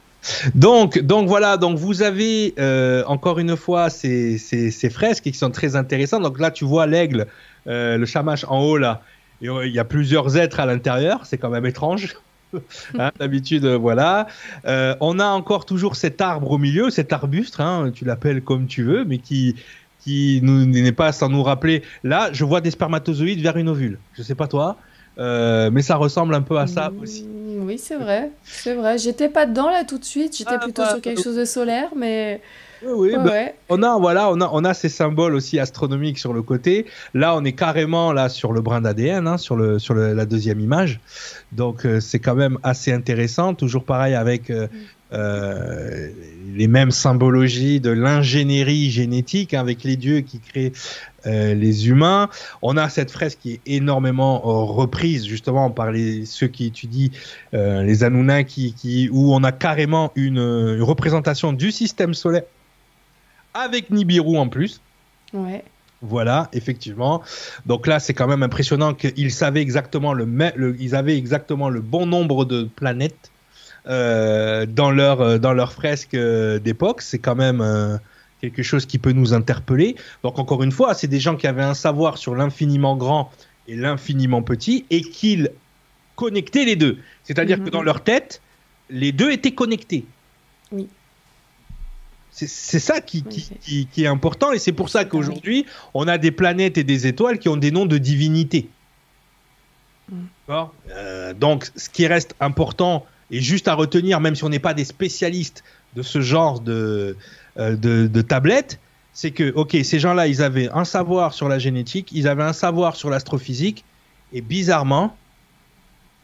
Donc, donc voilà, donc vous avez euh, encore une fois ces, ces, fresques qui sont très intéressantes. Donc là, tu vois l'aigle, euh, le chamache en haut là. Euh, il y a plusieurs êtres à l'intérieur, c'est quand même étrange. Hein, d'habitude, voilà. on a encore toujours cet arbre au milieu, cet arbuste, hein, tu l'appelles comme tu veux, mais qui, qui n'est pas sans nous rappeler. Là, je vois des spermatozoïdes vers une ovule. Je sais pas toi. Euh, mais ça ressemble un peu à ça mmh, aussi. Oui, c'est vrai, c'est vrai. J'étais pas dedans là tout de suite. J'étais ah, plutôt sur quelque chose de solaire, mais. Oui, bah, on a voilà, on a on a ces symboles aussi astronomiques sur le côté. Là, on est carrément là sur le brin d'ADN, hein, sur le sur la deuxième image. Donc euh, c'est quand même assez intéressant. Toujours pareil avec euh, mmh. Euh, les mêmes symbologies de l'ingénierie génétique hein, avec les dieux qui créent euh, les humains. On a cette fresque qui est énormément euh, reprise justement par les, ceux qui étudient les Anunnaki, qui, où on a carrément une, représentation du système solaire avec Nibiru en plus. Ouais. Voilà, effectivement. Donc là, c'est quand même impressionnant qu'ils savaient exactement le, le, ils avaient exactement le bon nombre de planètes euh, dans leur euh, dans leur fresque euh, d'époque. C'est quand même quelque chose qui peut nous interpeller. Donc encore une fois, c'est des gens qui avaient un savoir sur l'infiniment grand et l'infiniment petit et qu'ils connectaient les deux. C'est-à-dire que dans mhm. leur tête, les deux étaient connectés. Oui. C'est ça qui, qui, qui, est important et c'est pour ça qu'aujourd'hui, on a des planètes et des étoiles qui ont des noms de divinités. Mm. donc, ce qui reste important et juste à retenir, même si on n'est pas des spécialistes de ce genre de, euh, de, tablettes, c'est que, ok, ces gens-là, ils avaient un savoir sur la génétique, ils avaient un savoir sur l'astrophysique, et bizarrement,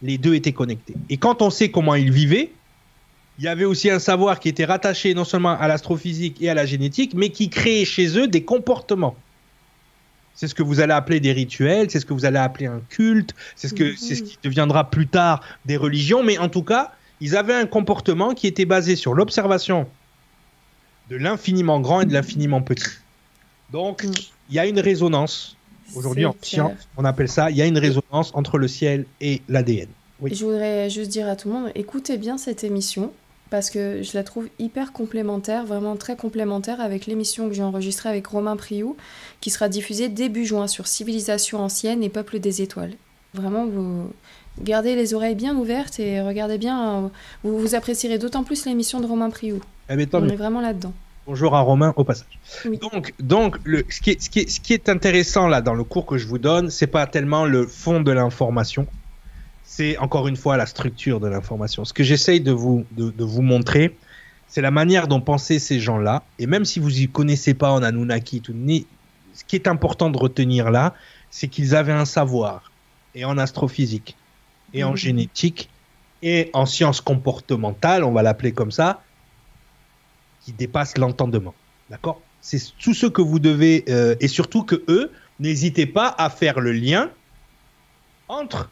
les deux étaient connectés. Et quand on sait comment ils vivaient, il y avait aussi un savoir qui était rattaché non seulement à l'astrophysique et à la génétique, mais qui créait chez eux des comportements. C'est ce que vous allez appeler des rituels, c'est ce que vous allez appeler un culte, c'est ce, que, c'est ce qui deviendra plus tard des religions, mais en tout cas, ils avaient un comportement qui était basé sur l'observation de l'infiniment grand et de l'infiniment petit. Donc, mm. il y a une résonance. Aujourd'hui, en science, on appelle ça, il y a une résonance entre le ciel et l'ADN. Je voudrais juste dire à tout le monde, écoutez bien cette émission parce que je la trouve hyper complémentaire, vraiment très complémentaire avec l'émission que j'ai enregistrée avec Romain Priou, qui sera diffusée début juin sur Civilisation ancienne et Peuple des étoiles. Vraiment, vous gardez les oreilles bien ouvertes et regardez bien, vous, vous apprécierez d'autant plus l'émission de Romain Priou. Eh On est vraiment là-dedans. Bonjour à Romain au passage. Donc, donc le, ce, qui est, ce, qui est, ce qui est intéressant là dans le cours que je vous donne, c'est pas tellement le fond de l'information, c'est encore une fois la structure de l'information. Ce que j'essaye de vous, de, vous montrer, c'est la manière dont pensaient ces gens-là. Et même si vous y connaissez pas en Anunnaki, tout, ce qui est important de retenir là, c'est qu'ils avaient un savoir, et en astrophysique, et en mhm. génétique, et en sciences comportementales, on va l'appeler comme ça, qui dépasse l'entendement. D'accord? C'est tout ce que vous devez, euh, et surtout que eux, n'hésitez pas à faire le lien entre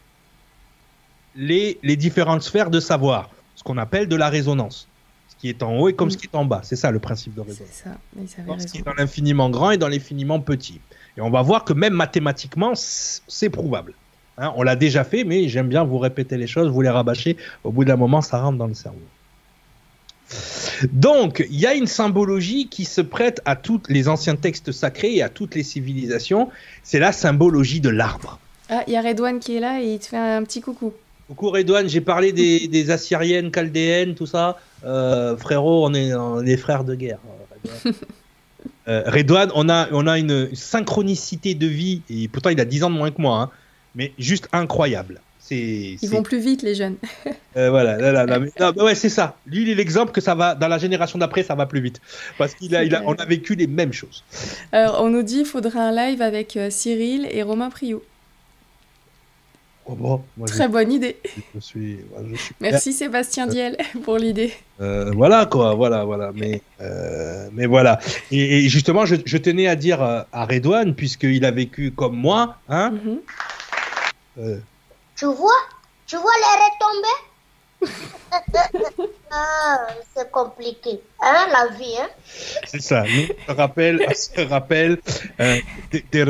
les, les différentes sphères de savoir, ce qu'on appelle de la résonance. Ce qui est en haut et comme Mm. ce qui est en bas. C'est ça le principe de résonance. C'est ça, ils Ce qui est dans l'infiniment grand et dans l'infiniment petit. Et on va voir que même mathématiquement, c'est prouvable. Hein, on l'a déjà fait, mais j'aime bien vous répéter les choses, vous les rabâcher. Au bout d'un moment, ça rentre dans le cerveau. Donc, il y a une symbologie qui se prête à tous les anciens textes sacrés et à toutes les civilisations. C'est la symbologie de l'arbre. Ah, il y a Redouane qui est là et il te fait un petit coucou. Coucou Redouane, j'ai parlé des, des Assyriennes, Chaldéennes, tout ça. Euh, frérot, on est, on est frères de guerre. Redouane. Euh, Redouane, on a, on a une synchronicité de vie, et pourtant il a 10 ans de moins que moi, hein, mais juste incroyable. C'est, Ils vont plus vite, les jeunes. euh, voilà, là, là, là, mais- non, mais ouais, c'est ça. Lui, il est l'exemple que ça va, dans la génération d'après, ça va plus vite. Parce qu'il a, il a, on a vécu les mêmes choses. Alors, on nous dit qu'il faudra un live avec euh, Cyril et Romain Priou. Oh, bon, moi, je- Très bonne idée. je, suis, moi, je suis Merci Sébastien Diel pour l'idée. Euh, voilà quoi, voilà, voilà. Mais, euh, mais voilà. Et, et justement, je, je tenais à dire euh, à Redouane, puisqu'il a vécu comme moi, hein. Mhm. euh, Tu vois Tu vois les retombées? Ah, c'est compliqué. Hein, la vie, hein c'est ça. Nous, on se rappelle, on se rappelle euh, des, des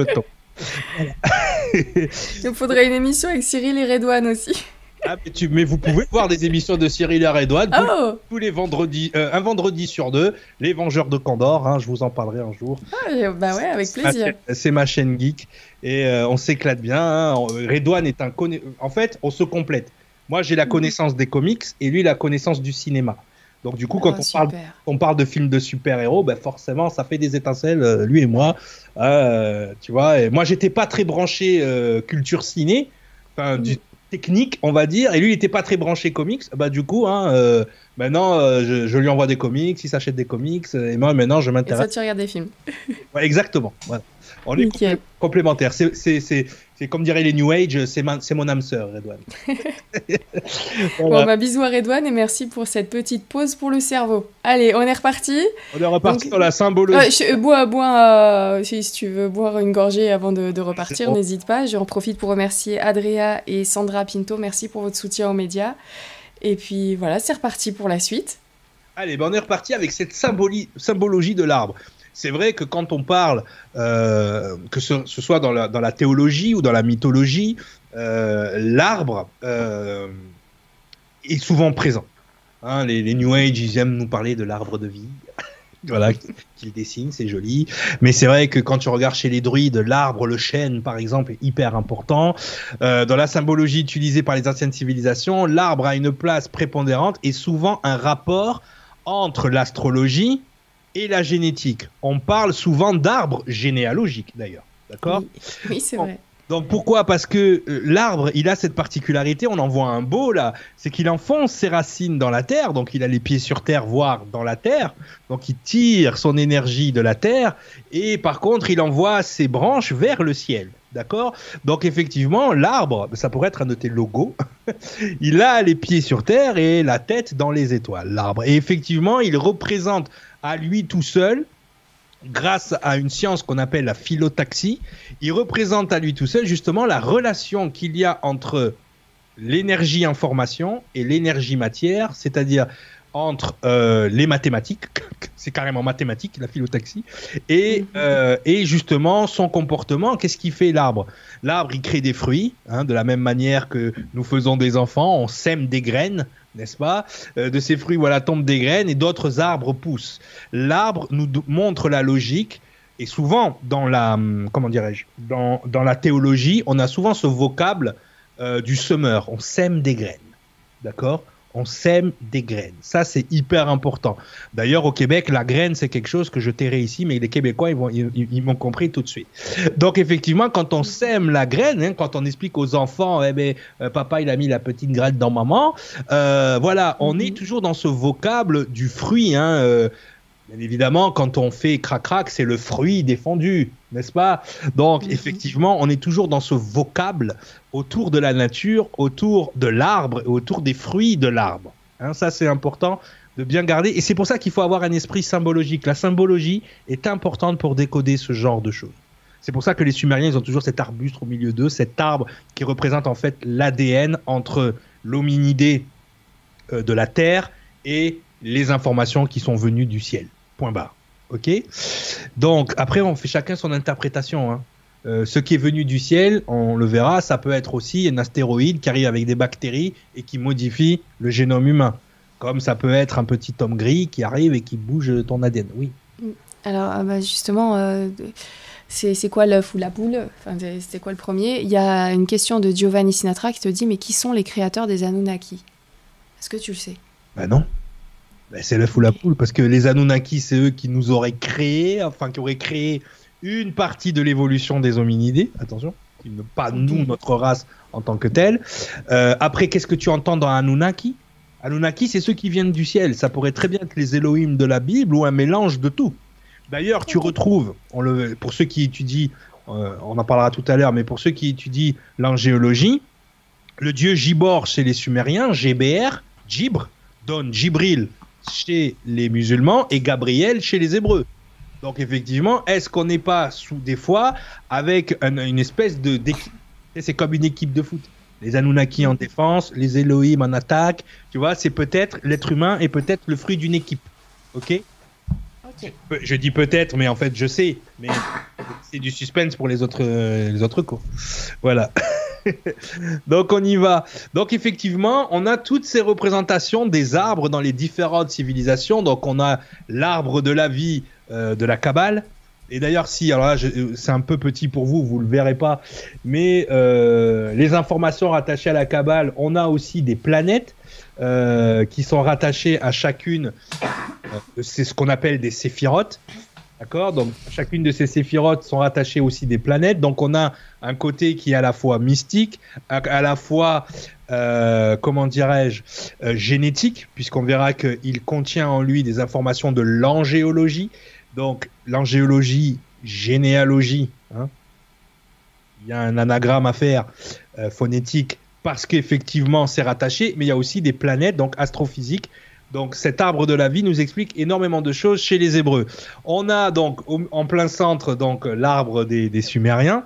Il faudrait une émission avec Cyril et Redouane aussi. Ah, mais, tu, mais vous pouvez voir des émissions de Cyril et Redouane tous, Oh tous les vendredis, euh, un vendredi sur deux, les Vengeurs de Candor. hein, je vous en parlerai un jour. Ah, Bah ouais, avec C'est ma plaisir. chaîne- C'est ma chaîne geek et euh, on s'éclate bien. hein. Redouane est un conna- En fait, on se complète. Moi, j'ai la Mhm. connaissance des comics et lui la connaissance du cinéma. Donc du coup, quand Ah, on parle, on parle de films de super-héros, ben forcément, ça fait des étincelles, euh, lui et moi. Euh, tu vois, et moi, j'étais pas très branché euh, culture ciné, enfin du Mhm. technique, on va dire, et lui, il était pas très branché comics. Bah du coup, hein, euh, maintenant, je, je lui envoie des comics, il s'achète des comics, et moi, maintenant, je Et toi, m'intéresse. tu regardes des films. Ouais, exactement. Voilà. On est Nickel. complémentaires. C'est, comme dirait les New Age, c'est, mon âme sœur, Redouane. Bon, Voilà. bah bisous à Redouane et merci pour cette petite pause pour le cerveau. Allez, on est reparti. On est reparti sur la symbologie. Euh, je- euh, bois, bois, euh, si, si tu veux boire une gorgée avant de, de repartir, bon. n'hésite pas. J'en profite pour remercier Adria et Sandra Pinto. Merci pour votre soutien aux médias. Et puis voilà, c'est reparti pour la suite. Allez, ben on est reparti avec cette symbologie de l'arbre. C'est vrai que quand on parle, euh, que ce, soit dans la, théologie ou dans la mythologie, euh, l'arbre euh, est souvent présent. Hein, les, les New Age, ils aiment nous parler de l'arbre de vie. voilà, qu'ils dessinent, c'est joli. Mais c'est vrai que quand tu regardes chez les druides, l'arbre, le chêne, par exemple, est hyper important. Dans la symbologie utilisée par les anciennes civilisations, l'arbre a une place prépondérante et souvent un rapport entre l'astrologie et la génétique. On parle souvent d'arbre généalogique d'ailleurs. D'accord Oui, oui c'est vrai. donc pourquoi? Parce que euh, l'arbre, il a cette particularité, on en voit un beau là, c'est qu'il enfonce ses racines dans la terre, donc il a les pieds sur terre, voire dans la terre, donc il tire son énergie de la terre, et par contre il envoie ses branches vers le ciel. D'accord? Donc effectivement, l'arbre, ça pourrait être un de tes logos, il a les pieds sur terre et la tête dans les étoiles, l'arbre. Et effectivement, il représente à lui tout seul, grâce à une science qu'on appelle la phyllotaxie, il représente à lui tout seul justement la relation qu'il y a entre l'énergie information et l'énergie matière, c'est-à-dire entre euh, les mathématiques, c'est carrément mathématique, la phyllotaxie, et, euh, justement son comportement. Qu'est-ce qui fait l'arbre? L'arbre, il crée des fruits, hein, de la même manière que nous faisons des enfants, on sème des graines, n'est-ce pas? Euh, De ces fruits, voilà, tombent des graines et d'autres arbres poussent. L'arbre nous montre la logique et souvent, dans la, hum, comment dirais-je, dans, dans la théologie, on a souvent ce vocable euh, du semeur. On sème des graines. D'accord? On sème des graines. Ça, c'est hyper important. D'ailleurs, au Québec, la graine, c'est quelque chose que je tairai ici, mais les Québécois, ils, vont, ils, ils m'ont compris tout de suite. Donc, effectivement, quand on sème la graine, hein, quand on explique aux enfants, eh ben, euh, papa, il a mis la petite graine dans maman, euh, voilà, on Mhm. est toujours dans ce vocable du fruit. Hein, euh, Bien évidemment, quand on fait crac-crac, c'est le fruit défendu, n'est-ce pas? Donc, Mhm. effectivement, on est toujours dans ce vocable autour de la nature, autour de l'arbre et autour des fruits de l'arbre. Hein, ça, c'est important de bien garder. Et c'est pour ça qu'il faut avoir un esprit symbologique. La symbologie est importante pour décoder ce genre de choses. C'est pour ça que les Sumériens, ils ont toujours cet arbuste au milieu d'eux, cet arbre qui représente en fait l'ADN entre l'hominidé euh, de la Terre et les informations qui sont venues du ciel. Point barre. Ok? Donc, après, on fait chacun son interprétation. Hein. Euh, ce qui est venu du ciel, on le verra, ça peut être aussi un astéroïde qui arrive avec des bactéries et qui modifie le génome humain. Comme ça peut être un petit homme gris qui arrive et qui bouge ton ADN. Oui. Alors, ah bah, justement, euh, c'est quoi l'œuf ou la enfin, C'était quoi le premier? Il y a une question de Giovanni Sinatra qui te dit Mais qui sont les créateurs des Anunnaki? Est-ce que tu le sais? Ben non. Ben, c'est l'œuf ou la poule, parce que les Anunnaki, c'est eux qui nous auraient créé, enfin qui auraient créé une partie de l'évolution des hominidés. Attention, pas nous, notre race en tant que telle. Euh, après, qu'est-ce que tu entends dans Anunnaki? Anunnaki, c'est ceux qui viennent du ciel. Ça pourrait très bien être les Elohim de la Bible ou un mélange de tout. D'ailleurs, tu retrouves, on le, pour ceux qui étudient, euh, on en parlera tout à l'heure, mais pour ceux qui étudient l'angéologie, le dieu Gibor chez les Sumériens, GBR, Gibre, donne Gibril chez les musulmans et Gabriel chez les Hébreux. Donc effectivement, est-ce qu'on n'est pas sous des fois avec une espèce de d'équipe? C'est comme une équipe de foot. Les Anunnaki en défense, les Elohim en attaque. Tu vois, c'est peut-être l'être humain est peut-être le fruit d'une équipe. Ok? Je dis peut-être, mais en fait, je sais. Mais c'est du suspense pour les autres, les autres cours. Voilà. Donc on y va. Donc effectivement, on a toutes ces représentations des arbres dans les différentes civilisations. Donc on a l'arbre de la vie euh, de la Kabbale. Et d'ailleurs, si, alors là, c'est un peu petit pour vous, vous le verrez pas, mais euh, les informations rattachées à la Kabbale, on a aussi des planètes euh, qui sont rattachées à chacune, c'est ce qu'on appelle des séphirotes. D'accord Donc, chacune de ces séphirotes sont rattachées aussi des planètes. Donc, on a un côté qui est à la fois mystique, à, la fois, comment dirais-je, génétique, puisqu'on verra qu'il contient en lui des informations de l'angéologie, donc, l'angéologie, généalogie, hein. il y a un anagramme à faire euh, phonétique parce qu'effectivement c'est rattaché, mais il y a aussi des planètes, donc astrophysique. Donc cet arbre de la vie nous explique énormément de choses chez les Hébreux. On a donc en plein centre donc l'arbre des, Sumériens.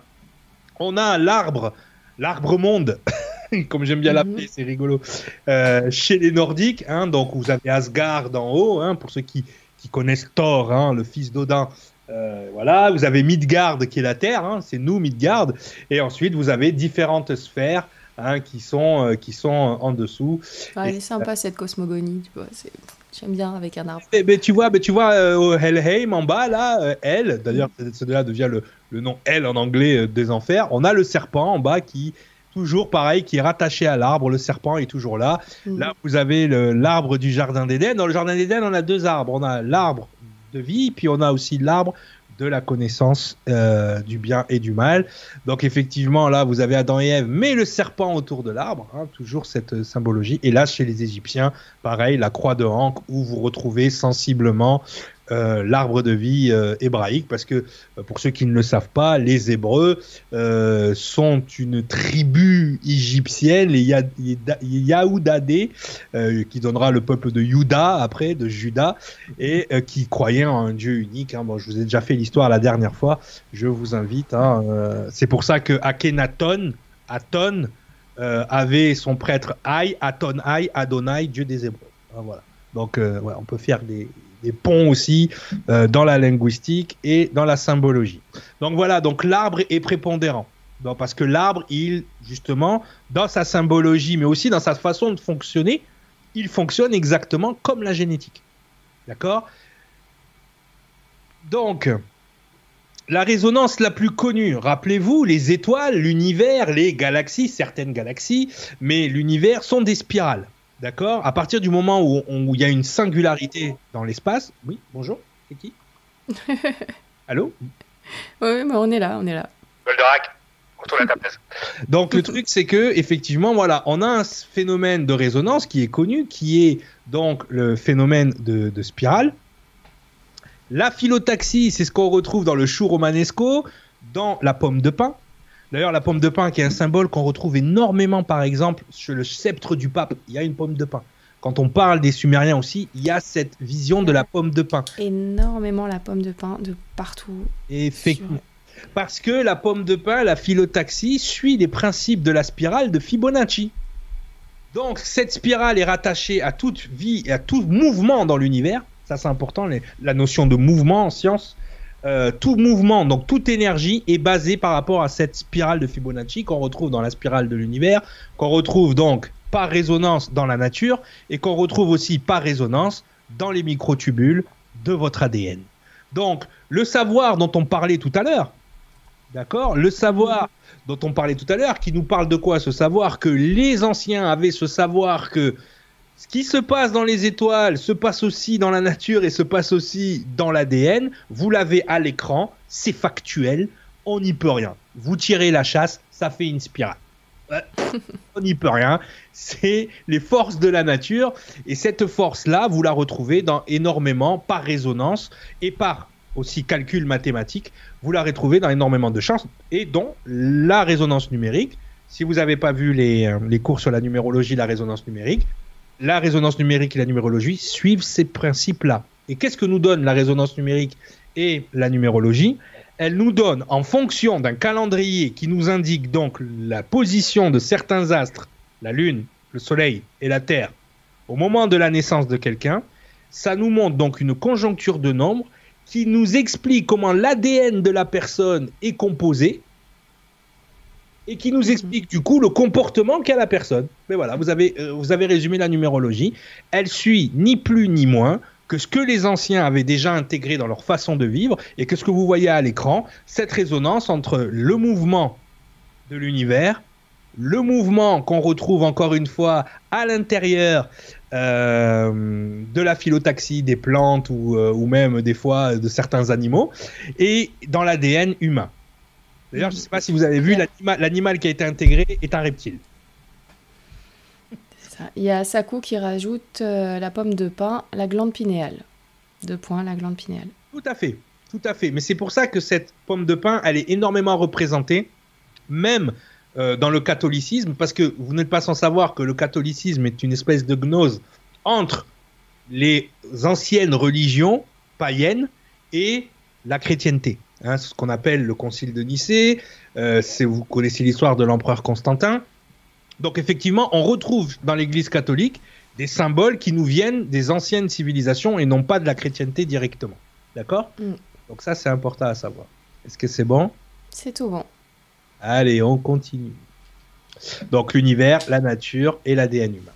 On a l'arbre, l'arbre monde, comme j'aime bien mhm. l'appeler, c'est rigolo. Euh, chez les Nordiques, hein, donc vous avez Asgard en haut, hein, pour ceux qui, connaissent Thor, hein, le fils d'Odin. Euh, voilà, vous avez Midgard qui est la Terre, hein, c'est nous Midgard, et ensuite vous avez différentes sphères hein, qui sont euh, qui sont en dessous. elle est sympa cette cosmogonie, tu vois. J'aime bien avec un arbre. Mais, tu vois, mais tu vois euh, au Helheim en bas là, elle, d'ailleurs, de là devient le, le nom elle en anglais des enfers. On a le serpent en bas qui toujours pareil, qui est rattaché à l'arbre. Le serpent est toujours là. Mm. Là, vous avez l'arbre du jardin d'Éden. Dans le jardin d'Éden, on a deux arbres. On a l'arbre de vie, puis on a aussi l'arbre de la connaissance euh, du bien et du mal. Donc effectivement, là, vous avez Adam et Ève, mais le serpent autour de l'arbre, hein, toujours cette euh, symbologie. Et là, chez les Égyptiens, pareil, la croix de Hank, où vous retrouvez sensiblement euh, l'arbre de vie euh, hébraïque, parce que euh, pour ceux qui ne le savent pas, les Hébreux sont une tribu égyptienne, les Yahoudadé, qui donnera le peuple de Juda après, de Juda, et qui croyaient en un Dieu unique. Hein. Bon, je vous ai déjà fait l'histoire la dernière fois, je vous invite. Hein, c'est pour ça que Akhenaton, Aton, avait son prêtre Aï, Aton Aï, Adonai, Dieu des Hébreux. Hein, voilà. Donc, on peut faire des, des ponts aussi euh, dans la linguistique et dans la symbologie. Donc voilà, donc l'arbre est prépondérant. parce que l'arbre, il, justement, dans sa symbologie, mais aussi dans sa façon de fonctionner, il fonctionne exactement comme la génétique. D'accord? Donc, la résonance la plus connue, rappelez-vous, les étoiles, l'univers, les galaxies, certaines galaxies, mais l'univers sont des spirales. D'accord À partir du moment où il y a une singularité dans l'espace. Oui, bonjour, c'est qui Allô Oui, mais on est là, on est là. Goldorak, retourne à ta Donc le truc, c'est que effectivement, voilà, on a un phénomène de résonance qui est connu, qui est donc le phénomène de, de spirale. La philotaxie, c'est ce qu'on retrouve dans le chou romanesco, dans la pomme de pin. D'ailleurs, la pomme de pin, qui est un symbole qu'on retrouve énormément, par exemple, sur le sceptre du pape, il y a une pomme de pin. quand on parle des Sumériens aussi, il y a cette vision de la pomme de pin. Énormément la pomme de pin de partout. Effectivement. Parce que la pomme de pin, la phyllotaxie, suit les principes de la spirale de Fibonacci. Donc cette spirale est rattachée à toute vie et à tout mouvement dans l'univers. Ça c'est important, les- la notion de mouvement en science. Euh, tout mouvement, donc toute énergie est basée par rapport à cette spirale de Fibonacci qu'on retrouve dans la spirale de l'univers, qu'on retrouve donc par résonance dans la nature et qu'on retrouve aussi par résonance dans les microtubules de votre ADN. Donc le savoir dont on parlait tout à l'heure, d'accord? Le savoir dont on parlait tout à l'heure, qui nous parle de quoi Ce savoir que les anciens avaient ce savoir que ce qui se passe dans les étoiles se passe aussi dans la nature et se passe aussi dans l'ADN. Vous l'avez à l'écran, c'est factuel, on n'y peut rien. Vous tirez la chasse, ça fait une spirale. On n'y peut rien. C'est les forces de la nature. Et cette force-là, vous la retrouvez dans énormément, par résonance et par aussi calcul mathématique, vous la retrouvez dans énormément de champs et dont la résonance numérique. Si vous n'avez pas vu les, euh, les cours sur la numérologie, la résonance numérique, la résonance numérique et la numérologie suivent ces principes-là. Et qu'est-ce que nous donne la résonance numérique et la numérologie? Elle nous donne, en fonction d'un calendrier qui nous indique donc la position de certains astres, la Lune, le Soleil et la Terre, au moment de la naissance de quelqu'un, ça nous montre donc une conjoncture de nombres qui nous explique comment l'ADN de la personne est composé et qui nous explique du coup le comportement qu'a la personne. Mais voilà, vous avez, euh, vous avez résumé la numérologie. Elle suit ni plus ni moins que ce que les anciens avaient déjà intégré dans leur façon de vivre et que ce que vous voyez à l'écran, cette résonance entre le mouvement de l'univers, le mouvement qu'on retrouve encore une fois à l'intérieur euh, de la phyllotaxie des plantes ou, euh, ou même des fois de certains animaux et dans l'ADN humain. D'ailleurs, je ne sais pas si vous avez vu, l'anima- l'animal qui a été intégré est un reptile. Ça. Il y a Sakou qui rajoute euh, la pomme de pin, la glande pinéale. Deux points, la glande pinéale. Tout à fait, tout à fait. Mais c'est pour ça que cette pomme de pin, elle est énormément représentée, même euh, dans le catholicisme, parce que vous n'êtes pas sans savoir que le catholicisme est une espèce de gnose entre les anciennes religions païennes et la chrétienté. Hein, c'est ce qu'on appelle le concile de Nicée. Euh, vous connaissez l'histoire de l'empereur Constantin. Donc effectivement, on retrouve dans l'Église catholique des symboles qui nous viennent des anciennes civilisations et non pas de la chrétienté directement. D'accord? Mm. Donc ça, c'est important à savoir. Est-ce que c'est bon? C'est tout bon. Allez, on continue. Donc l'univers, la nature et l'ADN humain.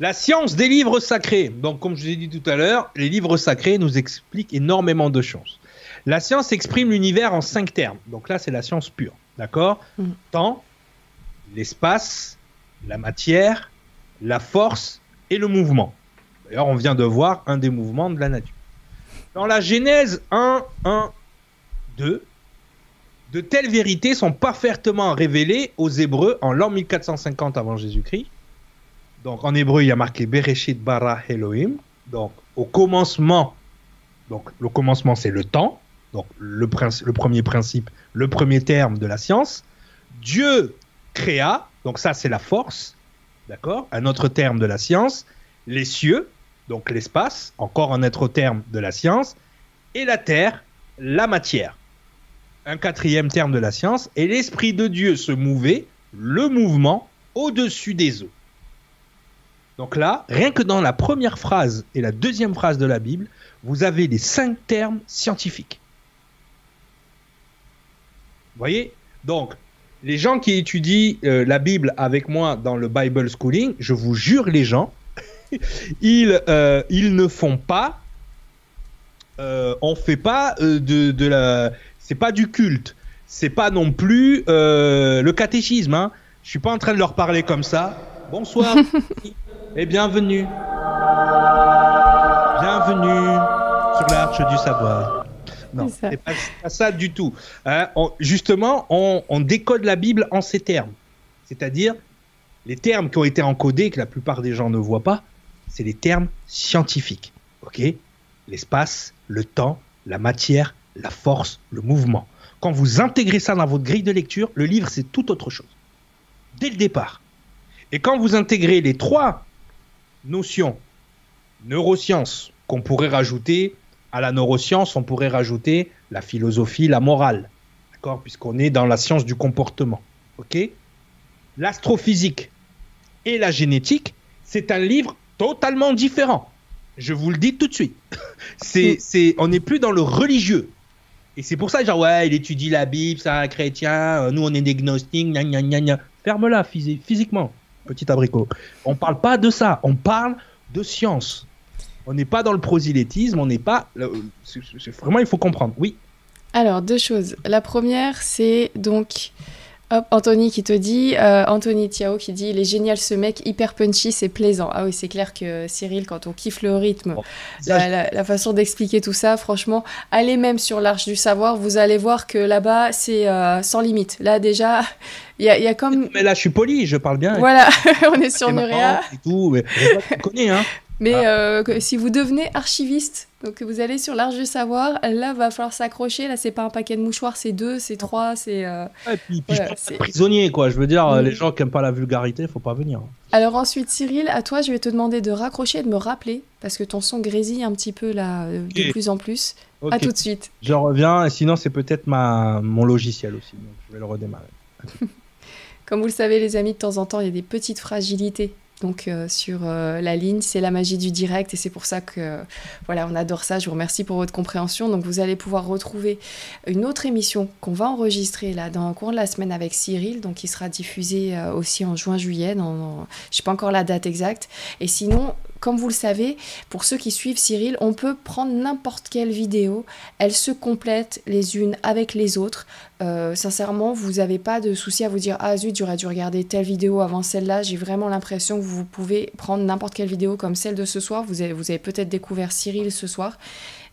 La science des livres sacrés. Donc comme je vous ai dit tout à l'heure, les livres sacrés nous expliquent énormément de choses. La science exprime l'univers en cinq termes. Donc là, c'est la science pure. D'accord Mm. Temps, l'espace, la matière, la force et le mouvement. D'ailleurs, on vient de voir un des mouvements de la nature. Dans la Genèse 1, 1, 2, de telles vérités sont parfaitement révélées aux Hébreux en l'an 1450 avant Jésus-Christ. Donc en hébreu, il y a marqué Bereshit bara Elohim. Donc au commencement, donc le commencement c'est le temps. Donc le, premier principe, le premier terme de la science. Dieu créa, donc ça c'est la force, d'accord? Un autre terme de la science. Les cieux, donc l'espace, encore un autre terme de la science. Et la terre, la matière un quatrième terme de la science, et l'Esprit de Dieu se mouvait, le mouvement, au-dessus des eaux. Donc là, rien que dans la première phrase et la deuxième phrase de la Bible, vous avez les cinq termes scientifiques. Vous voyez? Donc, les gens qui étudient euh, la Bible avec moi dans le Bible Schooling, je vous jure les gens, ils, euh, ils ne font pas, euh, on fait pas euh, de, de la, c'est pas du culte, c'est pas non plus euh, le catéchisme. Hein. Je suis pas en train de leur parler comme ça. Bonsoir et bienvenue, bienvenue sur l'arche du savoir. Non, C'est pas, ça du tout. Hein, on- justement, on, on décode la Bible en ces termes, c'est-à-dire les termes qui ont été encodés que la plupart des gens ne voient pas, c'est les termes scientifiques. Ok? L'espace, le temps, la matière, la force, le mouvement. Quand vous intégrez ça dans votre grille de lecture, le livre c'est tout autre chose. Dès le départ. Et quand vous intégrez les trois notions. Neurosciences, qu'on pourrait rajouter à la neuroscience, on pourrait rajouter la philosophie, la morale. D'accord Puisqu'on est dans la science du comportement. OK? L'astrophysique et la génétique, c'est un livre totalement différent. Je vous le dis tout de suite. c'est, c'est, on n'est plus dans le religieux. Et c'est pour ça, genre, ouais, il étudie la Bible, c'est un chrétien, euh, nous on est des gnostiques, gna gna gna gna. Ferme-la physi- physiquement, petit abricot. On parle pas de ça, on parle de science. On n'est pas dans le prosélytisme, on n'est pas. c'est- vraiment, il faut comprendre. Oui. Alors, deux choses. La première, c'est donc. Hop, Anthony qui te dit, euh, Anthony Tiao qui dit, il est génial ce mec, hyper punchy, c'est plaisant. Ah oui, c'est clair que Cyril, quand on kiffe le rythme, Ça, la, la- la façon d'expliquer tout ça, franchement, allez même sur l'Arche du Savoir, vous allez voir que là-bas, c'est euh, sans limite. Là, déjà, il y a, il y a comme... Mais là, je suis poli, je parle bien. Voilà, on est sur marrant et tout, mais hein. Mais Ah. euh, que si vous devenez archiviste, donc que vous allez sur l'Arche du Savoir, là, va falloir s'accrocher. Là, c'est pas un paquet de mouchoirs, c'est deux, c'est trois, c'est... euh, Et puis, puis Voilà, je pense c'est- prisonnier, quoi. Je veux dire, euh, Mm. les gens qui aiment pas la vulgarité, faut pas venir. Alors ensuite, Cyril, à toi, je vais te demander de raccrocher et de me rappeler, parce que ton son grésille un petit peu là, euh, de plus en plus. À tout de suite. Je reviens, sinon, c'est peut-être ma... mon logiciel aussi. Donc, je vais le redémarrer. Comme vous le savez, les amis, de temps en temps, il y a des petites fragilités. Donc euh, sur euh, la ligne, c'est la magie du direct et c'est pour ça que voilà, on adore ça. Je vous remercie pour votre compréhension. Donc vous allez pouvoir retrouver une autre émission qu'on va enregistrer là dans le cours de la semaine avec Cyril, donc qui sera diffusée euh, aussi en juin-juillet. Dans, je sais pas encore la date exacte. Et sinon, comme vous le savez, pour ceux qui suivent Cyril, on peut prendre n'importe quelle vidéo. Elles se complètent les unes avec les autres. Euh, sincèrement, vous n'avez pas de souci à vous dire Ah zut, j'aurais dû regarder telle vidéo avant celle-là. J'ai vraiment l'impression que vous pouvez prendre n'importe quelle vidéo comme celle de ce soir. Vous avez, peut-être découvert Cyril ce soir.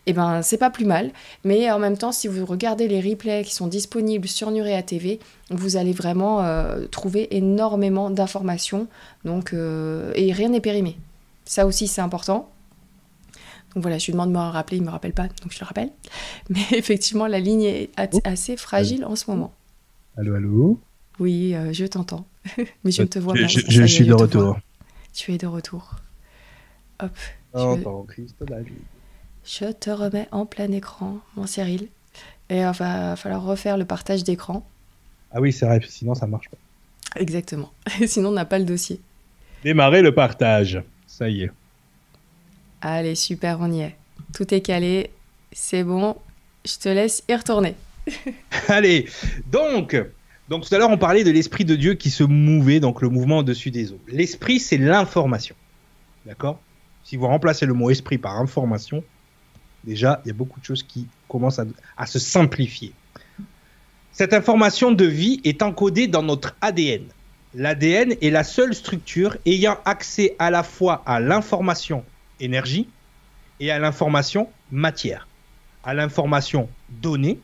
Eh ben, c'est pas plus mal. Mais en même temps, si vous regardez les replays qui sont disponibles sur Nurea TV, vous allez vraiment euh, trouver énormément d'informations. Donc, euh, et rien n'est périmé. Ça aussi, c'est important. Donc voilà, je lui demande de me rappeler, il me rappelle pas, donc je le rappelle. Mais effectivement, la ligne est assez fragile en ce moment. Allô, allô Oui, euh, je t'entends. Mais je ne te vois Je, pas. je- suis de vois. retour. Tu es de retour. Hop, Oh, Je- te remets en plein écran, mon Cyril. Et il va falloir refaire le partage d'écran. Ah oui, c'est vrai, sinon ça marche pas. Exactement. Sinon, on n'a pas le dossier. Démarrer le partage. Ça y est. Allez, super, on y est. Tout est calé. C'est bon. Je te laisse y retourner. Allez, donc, donc tout à l'heure on parlait de l'esprit de Dieu qui se mouvait, donc le mouvement au-dessus des eaux. L'esprit, c'est l'information. D'accord? Si vous remplacez le mot esprit par information, déjà, il y a beaucoup de choses qui commencent à, à se simplifier. Cette information de vie est encodée dans notre ADN. L'ADN est la seule structure ayant accès à la fois à l'information énergie et à l'information matière. À l'information donnée,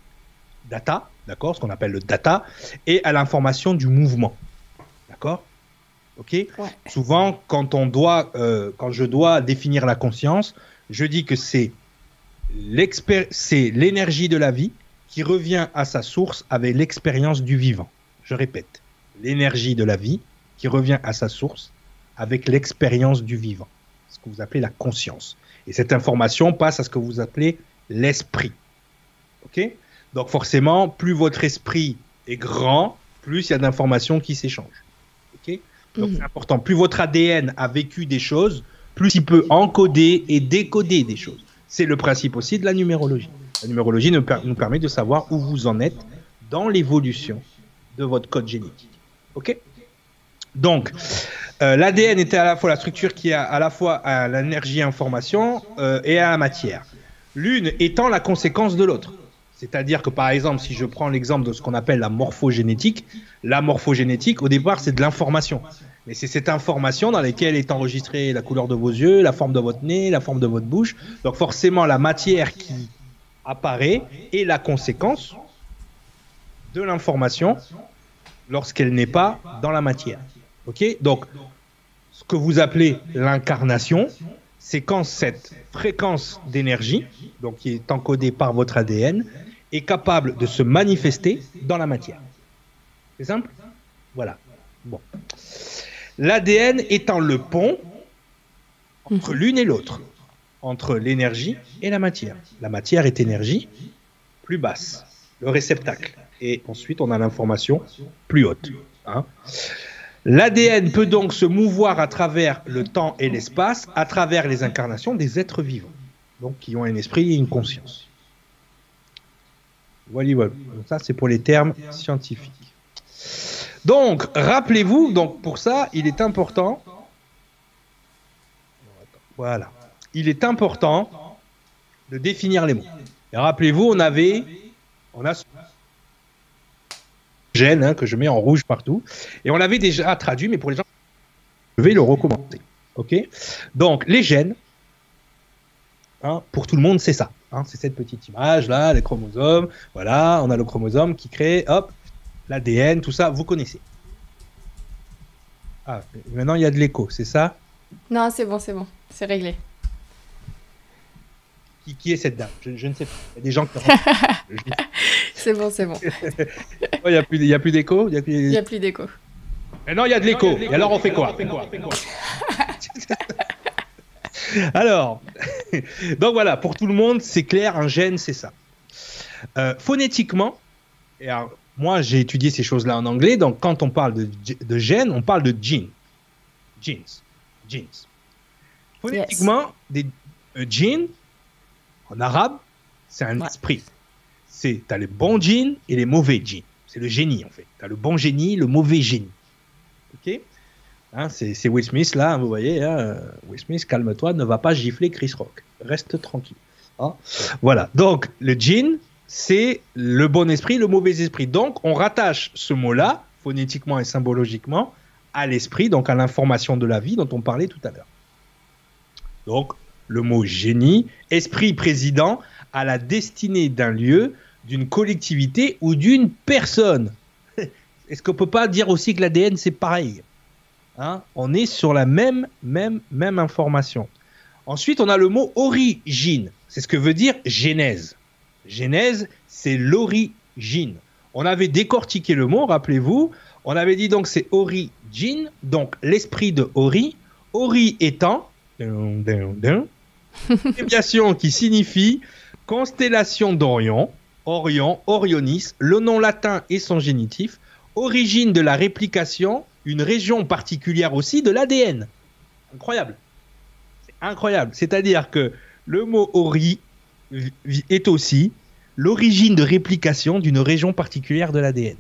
data, d'accord, ce qu'on appelle le data, et à l'information du mouvement, d'accord, ok. Souvent, quand on doit, euh, quand je dois définir la conscience, je dis que c'est c'est l'énergie de la vie qui revient à sa source avec l'expérience du vivant. Je répète, l'énergie de la vie qui revient à sa source avec l'expérience du vivant, ce que vous appelez la conscience. Et cette information passe à ce que vous appelez l'esprit. Ok? Donc forcément, plus votre esprit est grand, plus il y a d'informations qui s'échangent. Ok? Donc c'est important. Plus votre ADN a vécu des choses, plus il peut encoder et décoder des choses. C'est le principe aussi de la numérologie. La numérologie nous, per- nous permet de savoir où vous en êtes dans l'évolution de votre code génétique. Ok Donc, euh, l'ADN était à la fois la structure qui a à la fois l'énergie information euh, et à la matière. L'une étant la conséquence de l'autre. C'est-à-dire que par exemple, si je prends l'exemple de ce qu'on appelle la morphogénétique, la morphogénétique, au départ, c'est de l'information. Mais c'est cette information dans laquelle est enregistrée la couleur de vos yeux, la forme de votre nez, la forme de votre bouche. Donc forcément, la matière qui apparaît est la conséquence de l'information lorsqu'elle n'est pas dans la matière. Ok? Donc, ce que vous appelez l'incarnation, c'est quand cette fréquence d'énergie, donc qui est encodée par votre ADN, est capable de se manifester dans la matière. C'est simple? Voilà. Bon. L'ADN étant le pont entre l'une et l'autre, entre l'énergie et la matière. La matière est énergie plus basse, le réceptacle. Et ensuite, on a l'information plus haute. hein. L'ADN peut donc se mouvoir à travers le temps et l'espace, à travers les incarnations des êtres vivants, donc qui ont un esprit et une conscience. Voilà, voilà. Ça, c'est pour les termes scientifiques. Donc, rappelez-vous, donc pour ça, il est important. Voilà. Il est important de définir les mots. Et rappelez-vous, on avait, gène hein, que je mets en rouge partout, et on l'avait déjà traduit, mais pour les gens, je vais le recommencer. Ok? Donc, les gènes, hein, pour tout le monde, c'est ça. hein, c'est cette petite image là, les chromosomes. Voilà, on a le chromosome qui crée, hop, l'ADN, tout ça, vous connaissez. Ah, maintenant il y a de l'écho, c'est ça? Non, c'est bon, c'est bon. C'est réglé. Qui, qui est cette dame? Je, je ne sais pas. Il y a des gens qui. C'est bon, c'est bon. Oh, Il n'y a plus, il y a plus d'écho? Il y a plus- Il n'y a plus d'écho. Maintenant, il y a de l'écho. Et alors, on fait quoi? Alors, donc voilà, pour tout le monde, c'est clair, un gène, c'est ça. Euh, phonétiquement, et alors, moi j'ai étudié ces choses-là en anglais, donc quand on parle de, de gène, on parle de. Genes. Genes. Phonétiquement, des euh, gene, en arabe, c'est un Ouais. esprit. C'est, t'as les bons gènes et les mauvais gènes. C'est le génie en fait. T'as le bon génie, le mauvais génie. Ok? Hein, c'est, c'est Will Smith là, vous voyez. hein, euh, Will Smith, calme-toi, ne va pas gifler Chris Rock. Reste tranquille. hein. Voilà. Donc le djinn, c'est le bon esprit, le mauvais esprit. Donc on rattache ce mot-là, phonétiquement et symbologiquement, à l'esprit, donc à l'information de la vie dont on parlait tout à l'heure. Donc le mot génie, esprit président, à la destinée d'un lieu, d'une collectivité ou d'une personne. Est-ce qu'on peut pas dire aussi que l'ADN c'est pareil Hein? On est sur la même, même, même information. Ensuite, on a le mot origine. C'est ce que veut dire genèse. Genèse, c'est l'origine. On avait décortiqué le mot, rappelez-vous. On avait dit donc c'est origine, donc l'esprit de Ori. Ori étant, abréviation qui signifie constellation d'Orion, Orion, Orionis, le nom latin et son génitif, origine de la réplication, une région particulière aussi de l'ADN. Incroyable. Incroyable. C'est-à-dire que le mot ori est aussi l'origine de réplication d'une région particulière de l'ADN.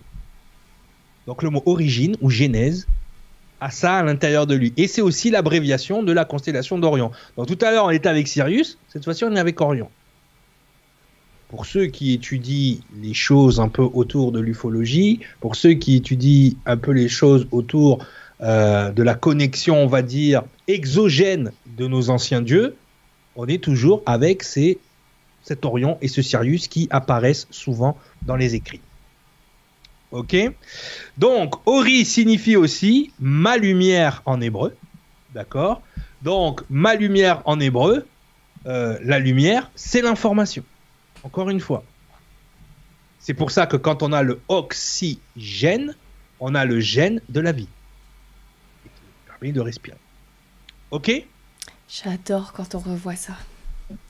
Donc le mot origine ou genèse a ça à l'intérieur de lui. Et c'est aussi l'abréviation de la constellation d'Orion. Donc tout à l'heure on était avec Sirius, cette fois-ci on est avec Orion. Pour ceux qui étudient les choses un peu autour de l'ufologie, pour ceux qui étudient un peu les choses autour euh, de la connexion, on va dire, exogène de nos anciens dieux, on est toujours avec ces, cet Orion et ce Sirius qui apparaissent souvent dans les écrits. Ok Donc, Ori signifie aussi ma lumière en hébreu. D'accord Donc, ma lumière en hébreu, euh, la lumière, c'est l'information. Encore une fois. C'est pour ça que quand on a le oxygène, on a le gène de la vie. Qui permet de respirer. Ok? J'adore quand on revoit ça.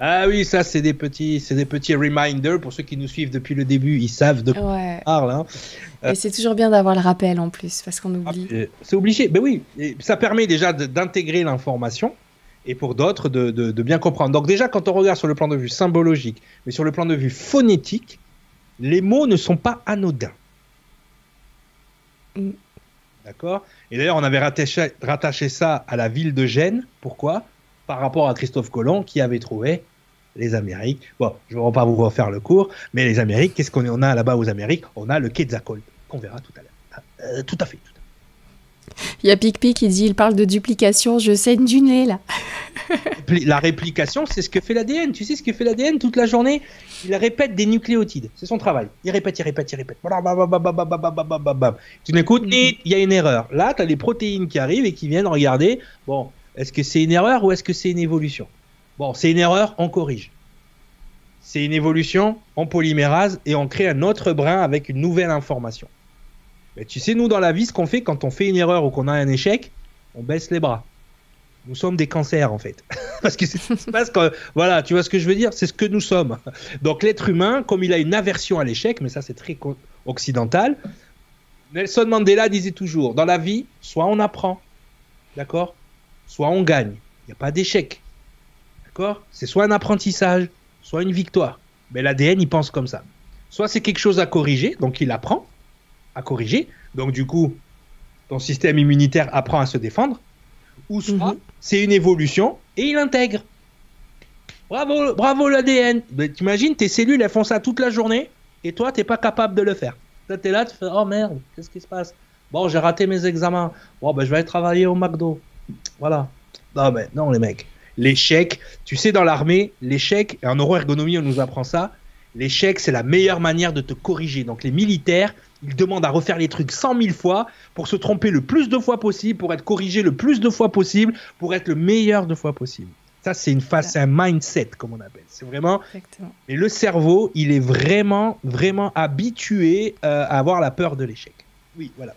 Ah oui, ça c'est des petits, c'est des petits reminders pour ceux qui nous suivent depuis le début, ils savent de quoi Ouais. on parle. hein. Et c'est toujours bien d'avoir le rappel en plus, parce qu'on Ah, oublie. euh, c'est obligé. Ben oui, Et ça permet déjà d'intégrer l'information et pour d'autres de, de- de bien comprendre. Donc déjà, quand on regarde sur le plan de vue symbologique, mais sur le plan de vue phonétique, les mots ne sont pas anodins. Mm. D'accord? Et d'ailleurs, on avait rattaché, rattaché ça à la ville de Gênes. Pourquoi? Par rapport à Christophe Colomb qui avait trouvé les Amériques. Bon, je ne vais pas vous refaire le cours, mais les Amériques, qu'est-ce qu'on en a là-bas aux Amériques? On a le Quetzalcoatl, qu'on verra tout à l'heure. Ah, euh, tout à fait. tout à fait. Il y a Pic-Pic qui dit il parle de duplication, je saigne du nez là. La réplication, c'est ce que fait l'ADN. Tu sais ce que fait l'ADN toute la journée? Il répète des nucléotides. C'est son travail. Il répète, il répète, il répète. Tu n'écoutes, et il y a une erreur. Là, tu as les protéines qui arrivent et qui viennent regarder. Bon, est-ce que c'est une erreur ou est-ce que c'est une évolution? Bon, c'est une erreur, on corrige. C'est une évolution, on polymérase et on crée un autre brin avec une nouvelle information. Mais tu sais, nous, dans la vie, ce qu'on fait quand on fait une erreur ou qu'on a un échec, on baisse les bras. Nous sommes des cancers en fait. Parce que c'est quand. Voilà, tu vois ce que je veux dire? C'est ce que nous sommes. Donc l'être humain, comme il a une aversion à l'échec, mais ça c'est très occidental, Nelson Mandela disait toujours dans la vie, soit on apprend, d'accord? Soit on gagne. Il n'y a pas d'échec. D'accord? C'est soit un apprentissage, soit une victoire. Mais l'ADN, il pense comme ça. Soit c'est quelque chose à corriger, donc il apprend à corriger. Donc du coup, ton système immunitaire apprend à se défendre. Ou soit Mhm. c'est une évolution et il intègre. Bravo, bravo l'ADN. Mais T'imagines, tes cellules, elles font ça toute la journée et toi, t'es pas capable de le faire. Là, t'es là, tu fais Oh merde, qu'est-ce qui se passe? Bon, j'ai raté mes examens. Bon, ben, je vais aller travailler au McDo. Voilà. Non, mais non, les mecs. L'échec, tu sais, dans l'armée, l'échec, et en neuroergonomie, on nous apprend ça. L'échec, c'est la meilleure manière de te corriger. Donc, les militaires, ils demandent à refaire les trucs cent mille fois pour se tromper le plus de fois possible, pour être corrigé le plus de fois possible, pour être le meilleur de fois possible. Ça, c'est une phase, c'est un mindset, comme on appelle. C'est vraiment. Exactement. Et le cerveau, il est vraiment, vraiment habitué euh, à avoir la peur de l'échec. Oui, voilà.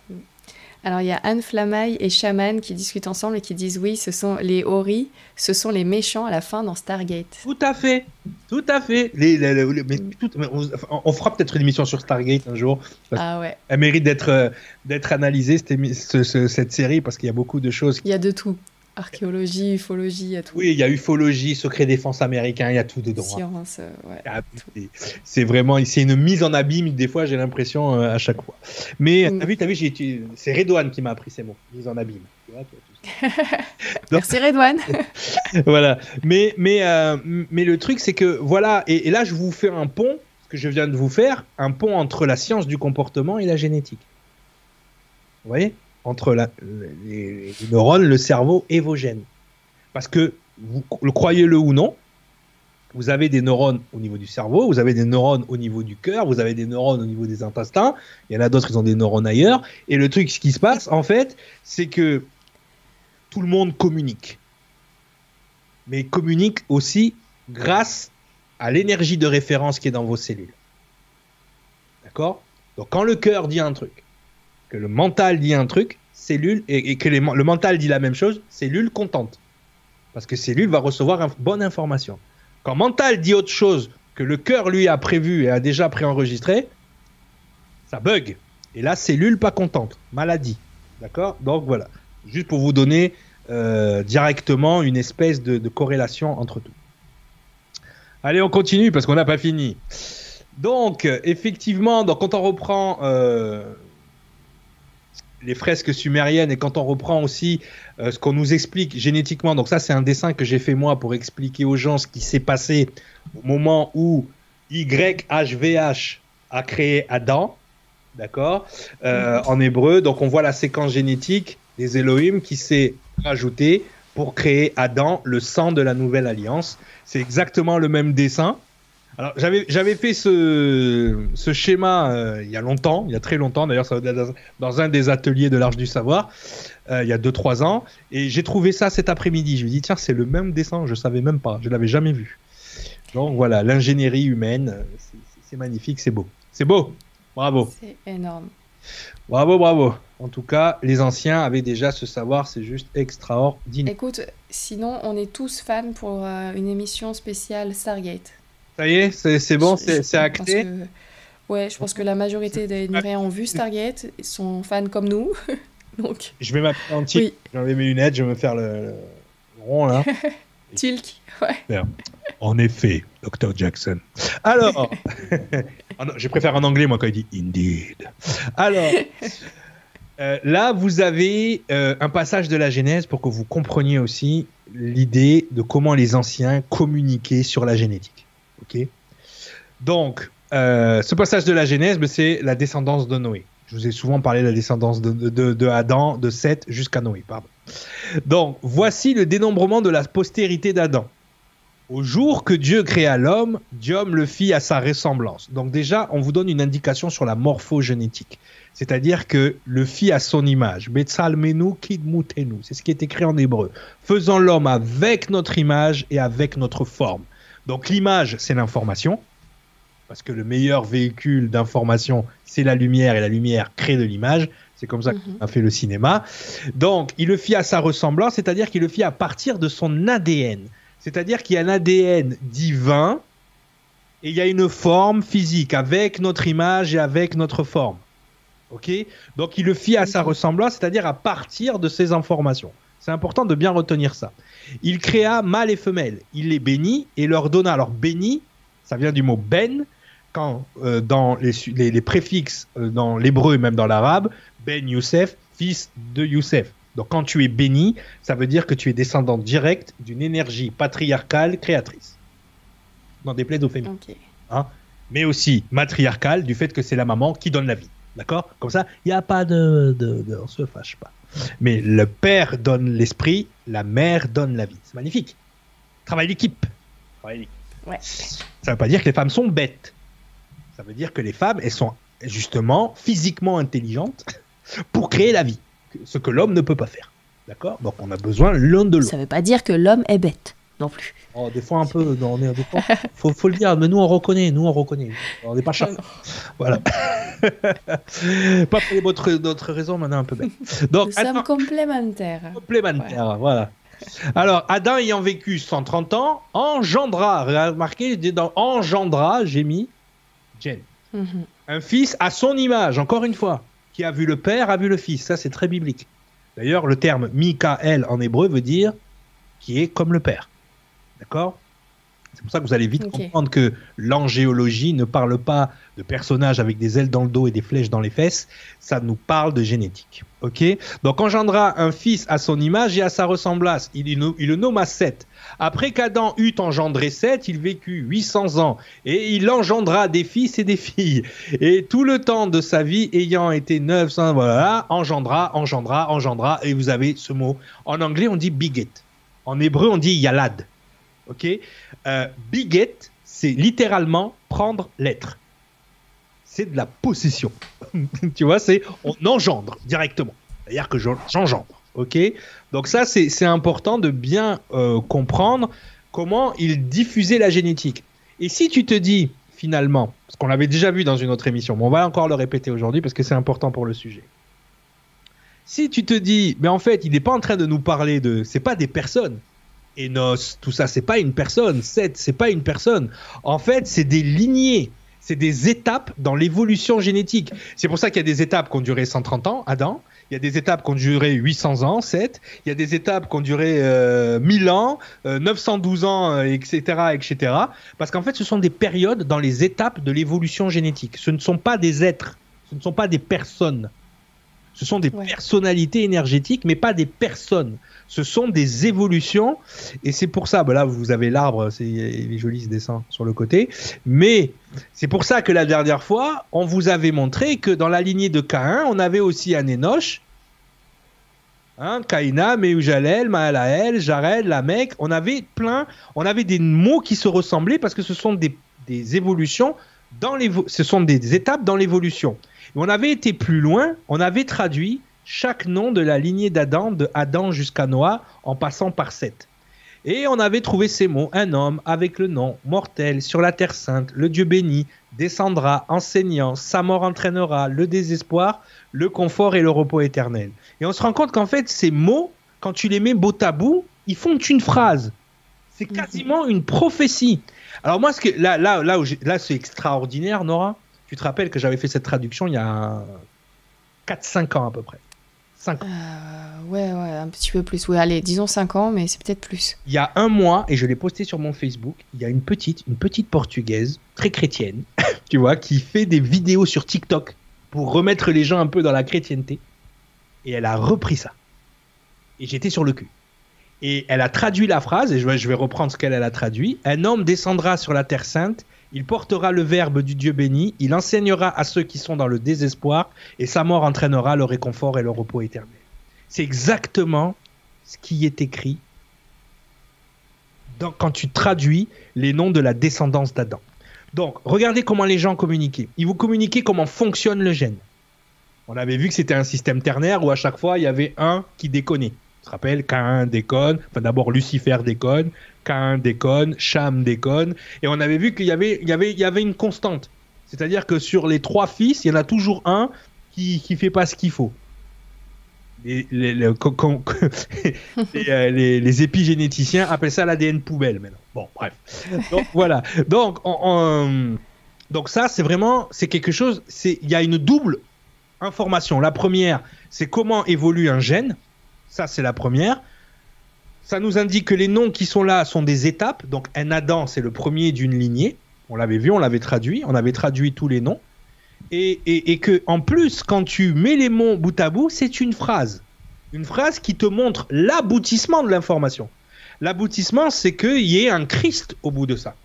Alors il y a Anne Flamaille et Shaman qui discutent ensemble et qui disent oui, ce sont les Ori, ce sont les méchants à la fin dans Stargate. Tout à fait, tout à fait. Les, les- les- les- mais tout- mais on, on fera peut-être une émission sur Stargate un jour. Parce Ah ouais, Elle mérite d'être euh, d'être analysée cette, émi- ce- ce- cette série parce qu'il y a beaucoup de choses. il y a de tout. Archéologie, ufologie, il y a tout. Oui, il y a ufologie, secret défense américain, il y a tout dedans. hein. Science, euh, ouais. Ah, c'est- C'est vraiment, c'est une mise en abîme des fois, j'ai l'impression euh, à chaque fois. Mais Mm. t'as vu, t'as vu, c'est Redouane qui m'a appris ces mots, mise en abîme. Merci Redouane. voilà. Mais, mais, euh, mais le truc, c'est que voilà, et, et là, je vous fais un pont, ce que je viens de vous faire, un pont entre la science du comportement et la génétique. Vous voyez? Entre les, neurones, le cerveau et vos gènes. Parce que, vous le croyez-le ou non, vous avez des neurones au niveau du cerveau, vous avez des neurones au niveau du cœur, vous avez des neurones au niveau des intestins, il y en a d'autres, ils ont des neurones ailleurs. Et le truc, ce qui se passe, en fait, c'est que tout le monde communique mais communique aussi grâce à l'énergie de référence qui est dans vos cellules. D'accord? Donc quand le cœur dit un truc, que le mental dit un truc, cellule, et, que le mental dit la même chose, cellule contente. Parce que cellule va recevoir une bonne information. Quand mental dit autre chose que le cœur lui a prévu et a déjà préenregistré, ça bug. Et là, cellule pas contente, maladie. D'accord? Donc voilà. Juste pour vous donner euh, directement une espèce de, corrélation entre tout. Allez, on continue parce qu'on n'a pas fini. Donc, effectivement, quand on reprend euh, les fresques sumériennes et quand on reprend aussi euh, ce qu'on nous explique génétiquement, donc ça c'est un dessin que j'ai fait moi pour expliquer aux gens ce qui s'est passé au moment où YHVH a créé Adam, d'accord, euh, en hébreu. Donc on voit la séquence génétique des Elohim qui s'est rajoutée pour créer Adam, le sang de la nouvelle alliance. C'est exactement le même dessin. Alors j'avais j'avais fait ce, ce schéma euh, il y a longtemps, il y a très longtemps d'ailleurs, ça dans, dans un des ateliers de l'Arche du Savoir, euh, il y a 2-3 ans, et j'ai trouvé ça cet après-midi. Je me dis tiens c'est le même dessin, je savais même pas, je l'avais jamais vu. Donc voilà, l'ingénierie humaine, euh, c'est- magnifique, c'est beau, c'est beau, bravo. C'est énorme. Bravo, bravo. En tout cas, les anciens avaient déjà ce savoir, c'est juste extraordinaire. Écoute, sinon on est tous fans pour euh, une émission spéciale Stargate. Ça y est, c'est bon, c'est acté. que- Ouais, je pense que la majorité des Nuréens ont vu Stargate, ils sont fans comme nous. Donc, Je vais m'appeler en oui, j'enlève mes lunettes, je vais me faire le, le rond là. Tulk, ouais. En effet, Dr. Jackson. Alors, Ah non, je préfère en anglais moi quand il dit Indeed. Alors, euh, là vous avez euh, un passage de la Genèse pour que vous compreniez aussi l'idée de comment les anciens communiquaient sur la génétique. Ok. Donc, euh, ce passage de la Genèse, ben, c'est la descendance de Noé. Je vous ai souvent parlé de la descendance de, de- Adam, de Seth jusqu'à Noé. Pardon. Donc, voici le dénombrement de la postérité d'Adam. Au jour que Dieu créa l'homme, Dieu le fit à sa ressemblance. Donc déjà, on vous donne une indication sur la morphogénétique. C'est-à-dire que le fit à son image. C'est ce qui est écrit en hébreu. Faisant l'homme avec notre image et avec notre forme. Donc l'image, c'est l'information. Parce que le meilleur véhicule d'information, c'est la lumière, et la lumière crée de l'image. C'est comme ça qu'on a fait le cinéma. Donc, il le fit à sa ressemblance, c'est-à-dire qu'il le fit à partir de son ADN. C'est-à-dire qu'il y a un ADN divin et il y a une forme physique avec notre image et avec notre forme. Ok? Donc, il le fit à sa ressemblance, c'est-à-dire à partir de ces informations. C'est important de bien retenir ça. Il créa mâle et femelle. Il les bénit et leur donna. Alors, béni, ça vient du mot ben, quand euh, dans les, les, les préfixes euh, dans l'hébreu et même dans l'arabe, ben Youssef, fils de Youssef. Donc quand tu es béni, ça veut dire que tu es descendant direct d'une énergie patriarcale créatrice. Dans des plaies au féminin. Ok. Hein mais aussi matriarcale du fait que c'est la maman qui donne la vie. D'accord? Comme ça, il n'y a pas de, de, de- On se fâche pas. Mais le père donne l'esprit, la mère donne la vie. C'est magnifique. Travail d'équipe. Travail d'équipe. Ouais. Ça ne veut pas dire que les femmes sont bêtes. Ça veut dire que les femmes, elles sont justement physiquement intelligentes pour créer la vie. Ce que l'homme ne peut pas faire. D'accord? Donc on a besoin l'un de l'autre. Ça veut pas dire que l'homme est bête non plus. Oh, des fois un peu, non, on est, des fois, faut, faut le dire, mais nous on reconnaît, nous on reconnaît. On n'est pas chat. Voilà. pas pour votre, d'autres raisons, mais on est un peu bête. Donc, Nous sommes Adam, complémentaires. complémentaire, voilà. Alors, Adam ayant vécu 130 ans, engendra, remarquez, dans engendra, j'ai mis Jen. Mhm. Un fils à son image, encore une fois. Qui a vu le père, a vu le fils. Ça, c'est très biblique. D'ailleurs, le terme Mikael en hébreu veut dire qui est comme le père. D'accord? C'est pour ça que vous allez vite comprendre que l'angéologie ne parle pas de personnages avec des ailes dans le dos et des flèches dans les fesses. Ça nous parle de génétique. Ok? Donc, engendra un fils à son image et à sa ressemblance. Il, il- il le nomma Seth. Après qu'Adam eut engendré Seth, il vécut 800 ans et il engendra des fils et des filles. Et tout le temps de sa vie ayant été 900, voilà, engendra, engendra, engendra. Et vous avez ce mot. En anglais, on dit bigot. En hébreu, on dit yalad. Ok? Euh, c'est littéralement prendre l'être. C'est de la possession. tu vois, c'est on engendre directement. C'est-à-dire que j'en- j'engendre. Ok? Donc ça, c'est important de bien euh, comprendre comment il diffusait la génétique. Et si tu te dis, finalement, parce qu'on l'avait déjà vu dans une autre émission, mais on va encore le répéter aujourd'hui parce que c'est important pour le sujet. Si tu te dis, mais en fait, il n'est pas en train de nous parler de. C'est pas des personnes. Enos, tout ça, c'est pas une personne. Seth, c'est pas une personne. En fait, c'est des lignées. C'est des étapes dans l'évolution génétique. C'est pour ça qu'il y a des étapes qui ont duré 130 ans, Adam. Il y a des étapes qui ont duré 800 ans, 7. Il y a des étapes qui ont duré euh, 1000 ans, euh, 912 ans, euh, etc., etc. Parce qu'en fait, ce sont des périodes dans les étapes de l'évolution génétique. Ce ne sont pas des êtres, ce ne sont pas des personnes. Ce sont des Ouais. personnalités énergétiques, mais pas des personnes. Ce sont des évolutions. Et c'est pour ça, bah là, vous avez l'arbre, c'est, il est joli ce dessin sur le côté. Mais c'est pour ça que la dernière fois, on vous avait montré que dans la lignée de Caïn, on avait aussi un Énoch. Hein, Kaïna, Meujalel, Maalael, Jared, Lamek. On avait plein, on avait des mots qui se ressemblaient parce que ce sont des, des évolutions dans ce sont des étapes dans l'évolution. Et on avait été plus loin, on avait traduit chaque nom de la lignée d'Adam, de Adam jusqu'à Noah, en passant par Seth. Et on avait trouvé ces mots un homme avec le nom mortel sur la terre sainte, le Dieu béni, descendra, enseignant, sa mort entraînera le désespoir, le confort et le repos éternel. Et on se rend compte qu'en fait, ces mots, quand tu les mets bout à bout, ils font une phrase. C'est quasiment une prophétie. Alors moi, là, là, là c'est extraordinaire, Nora. Tu te rappelles que j'avais fait cette traduction il y a 4-5 ans à peu près. 5 ans. Euh, ouais, ouais, un petit peu plus. Ouais, allez, disons 5 ans, mais c'est peut-être plus. Il y a un mois, et je l'ai posté sur mon Facebook, il y a une petite, une petite portugaise, très chrétienne, tu vois, qui fait des vidéos sur TikTok pour remettre les gens un peu dans la chrétienté. Et elle a repris ça. Et j'étais sur le cul. Et elle a traduit la phrase, et je vais, je vais reprendre ce qu'elle elle a traduit. Un homme descendra sur la terre sainte, il portera le verbe du Dieu béni, il enseignera à ceux qui sont dans le désespoir, et sa mort entraînera le réconfort et le repos éternel. C'est exactement ce qui est écrit quand tu traduis les noms de la descendance d'Adam. Donc, regardez comment les gens communiquaient. Ils vous communiquaient comment fonctionne le gène. On avait vu que c'était un système ternaire où à chaque fois, il y avait un qui déconnait. Tu te rappelles, Cain déconne, enfin d'abord Lucifer déconne, Cain déconne, Cham déconne, et on avait vu qu'il y avait, il y avait, il y avait une constante. C'est-à-dire que sur les trois fils, il y en a toujours un qui, qui fait pas ce qu'il faut. les, les, les, euh, les- les épigénéticiens appellent ça l'ADN poubelle maintenant. Bon, bref. Donc voilà. Donc, on- on- donc ça, c'est vraiment, c'est quelque chose. Il y a une double information. La première, c'est comment évolue un gène. Ça, c'est la première. Ça nous indique que les noms qui sont là sont des étapes. Donc, un Adam, c'est le premier d'une lignée. On l'avait vu, on l'avait traduit. On avait traduit tous les noms. Et, et, et que, en plus, quand tu mets les mots bout à bout, c'est une phrase. Une phrase qui te montre l'aboutissement de l'information. L'aboutissement, c'est qu'il y ait un Christ au bout de ça.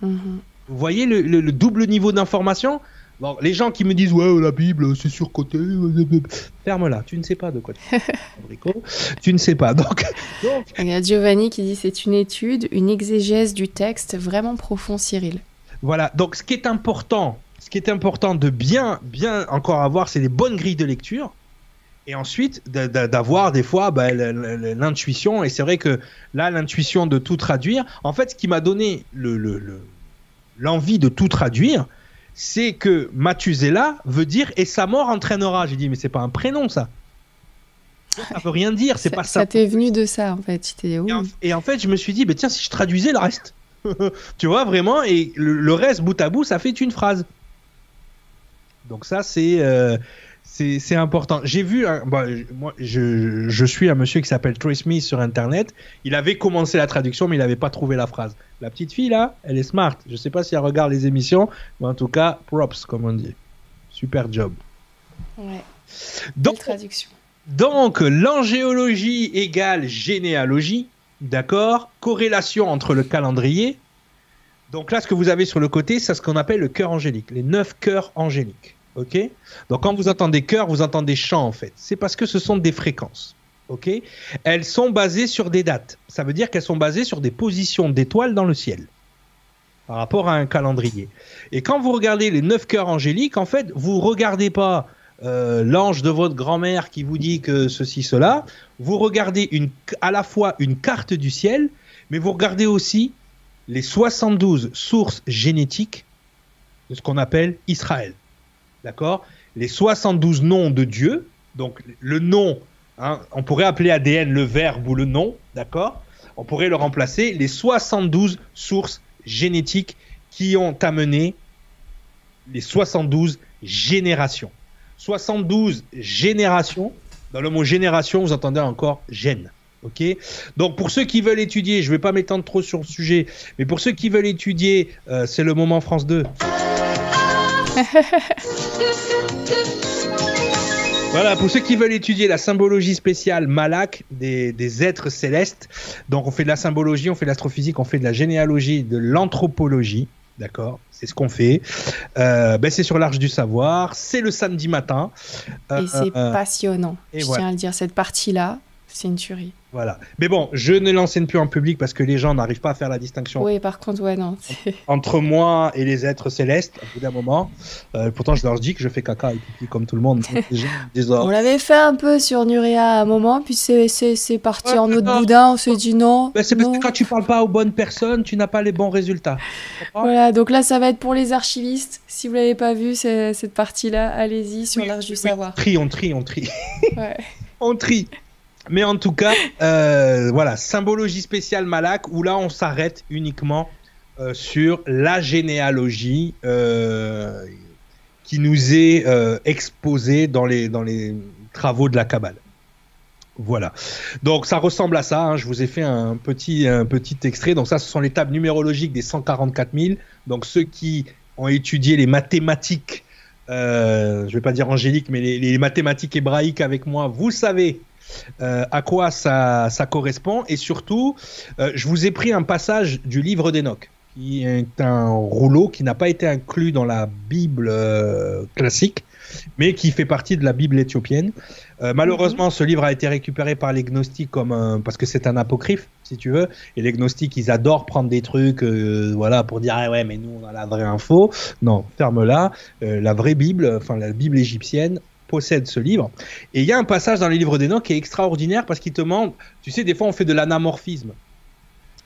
Mhm. Vous voyez le, le- le double niveau d'information? Bon, Les gens qui me disent Ouais, la Bible, c'est surcoté. Ferme-la, tu ne sais pas de quoi tu. Tu ne sais pas. Donc, donc Il y a Giovanni qui dit c'est une étude, une exégèse du texte vraiment profond, Cyril. Voilà, donc ce qui est important, ce qui est important de bien, bien encore avoir, c'est les bonnes grilles de lecture. Et ensuite, d'avoir des fois bah, l'intuition. Et c'est vrai que là, l'intuition de tout traduire, en fait, ce qui m'a donné le- le- le- l'envie de tout traduire, c'est que Mathuséla veut dire et sa mort entraînera. J'ai dit, mais c'est pas un prénom, ça. Ça veut rien dire, c'est pas ça ça. t'est venu de ça, en fait. Et en, et en fait, je me suis dit, bah, tiens, si je traduisais le reste. tu vois, vraiment, et le, le reste, bout à bout, ça fait une phrase. Donc ça, c'est euh, c'est important. J'ai vu, un- bah, je- moi, je, je suis un monsieur qui s'appelle Troy Smith sur Internet. Il avait commencé la traduction, mais il n'avait pas trouvé la phrase. La petite fille, là, elle est smart. Je sais pas si elle regarde les émissions, mais en tout cas, props, comme on dit. Super job. Ouais, Donc, traduction. donc, l'angéologie égale généalogie, d'accord? Corrélation entre le calendrier. Donc là, ce que vous avez sur le côté, c'est ce qu'on appelle le cœur angélique, les neuf cœurs angéliques, Donc quand vous entendez cœur, vous entendez chant en fait. C'est parce que ce sont des fréquences, ok? Elles sont basées sur des dates. Ça veut dire qu'elles sont basées sur des positions d'étoiles dans le ciel par rapport à un calendrier. Et quand vous regardez les neuf cœurs angéliques, en fait, vous regardez pas euh, l'ange de votre grand-mère qui vous dit que ceci, cela. Vous regardez une, à la fois une carte du ciel, mais vous regardez aussi les 72 sources génétiques de ce qu'on appelle Israël. D'accord? Les 72 noms de Dieu, donc le nom, hein, on pourrait appeler ADN le verbe ou le nom, d'accord? On pourrait le remplacer, les 72 sources génétiques qui ont amené les 72 générations. 72 générations. Dans le mot génération, vous entendez encore gène. Ok? Donc pour ceux qui veulent étudier, je ne vais pas m'étendre trop sur le sujet, mais pour ceux qui veulent étudier, euh, c'est le moment France 2. Voilà, pour ceux qui veulent étudier la symbologie spéciale Malak des, des êtres célestes, donc on fait de la symbologie, on fait de l'astrophysique, on fait de la généalogie, de l'anthropologie, d'accord C'est ce qu'on fait. Euh, ben c'est sur l'Arche du Savoir, c'est le samedi matin. Euh, Et c'est euh, passionnant. Je voilà. tiens à le dire, cette partie-là, c'est une tuerie. Voilà. Mais bon, je ne l'enseigne plus en public parce que les gens n'arrivent pas à faire la distinction Oui, par contre, ouais, non. entre moi et les êtres célestes, au bout d'un moment. Euh, pourtant, je leur dis que je fais caca et pipi comme tout le monde. Les gens oh, On l'avait fait un peu sur Nuria à un moment, puis c'est, parti Ouais, en autre non. boudin. On s'est dit non. ben, c'est parce que quand tu parles pas aux bonnes personnes, tu n'as pas les bons résultats. Voilà, donc là, ça va être pour les archivistes. Si vous l'avez pas vu, cette partie-là, allez-y sur Oui, l'Arche du Savoir. On trie, on trie, on trie. Ouais. on trie. Mais en tout cas, euh, voilà, symbologie spéciale Malak, où là on s'arrête uniquement euh, sur la généalogie euh, qui nous est exposée dans les, travaux de la Kabbale. Voilà. Donc ça ressemble à ça. hein. Je vous ai fait un petit, un petit extrait. Donc ça, ce sont les tables numérologiques des 144 000. Donc ceux qui ont étudié les mathématiques, euh, je vais pas dire angéliques, mais les, les mathématiques hébraïques avec moi, vous savez euh, à quoi ça, correspond. Et surtout, euh, je vous ai pris un passage du livre d'Enoch, qui est un rouleau qui n'a pas été inclus dans la Bible euh, classique, mais qui fait partie de la Bible éthiopienne. Malheureusement, ce livre a été récupéré par les gnostiques comme un, parce que c'est un apocryphe, si tu veux. Et les gnostiques, ils adorent prendre des trucs, voilà, pour dire ah ouais, mais nous on a la vraie info. Non, ferme-la. Euh, la vraie Bible, enfin la Bible égyptienne possède ce livre. Et il y a un passage dans les livres d'Enoch qui est extraordinaire parce qu'il te demande, tu sais, des fois on fait de l'anamorphisme.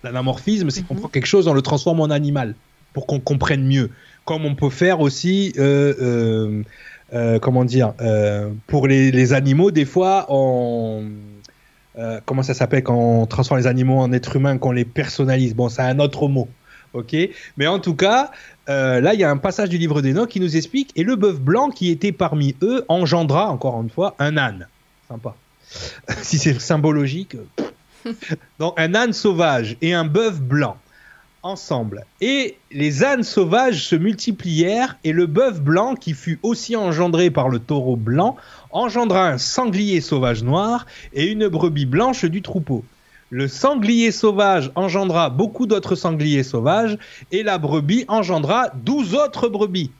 L'anamorphisme, c'est qu'on Mhm. prend quelque chose, on le transforme en animal. pour qu'on comprenne mieux. Comme on peut faire aussi, euh, euh, euh, comment dire, pour les, les animaux, des fois, on. comment ça s'appelle quand on transforme les animaux en êtres humains, qu'on les personnalise Bon, c'est un autre mot. Ok, mais en tout cas, euh, là, il y a un passage du livre d'Enoch qui nous explique et le bœuf blanc qui était parmi eux engendra, encore une fois, un âne. Sympa. si c'est symbologique. Donc, un âne sauvage et un bœuf blanc ensemble. Et les ânes sauvages se multiplièrent et le bœuf blanc, qui fut aussi engendré par le taureau blanc, engendra un sanglier sauvage noir et une brebis blanche du troupeau. Le sanglier sauvage engendra beaucoup d'autres sangliers sauvages et la brebis engendra douze autres brebis.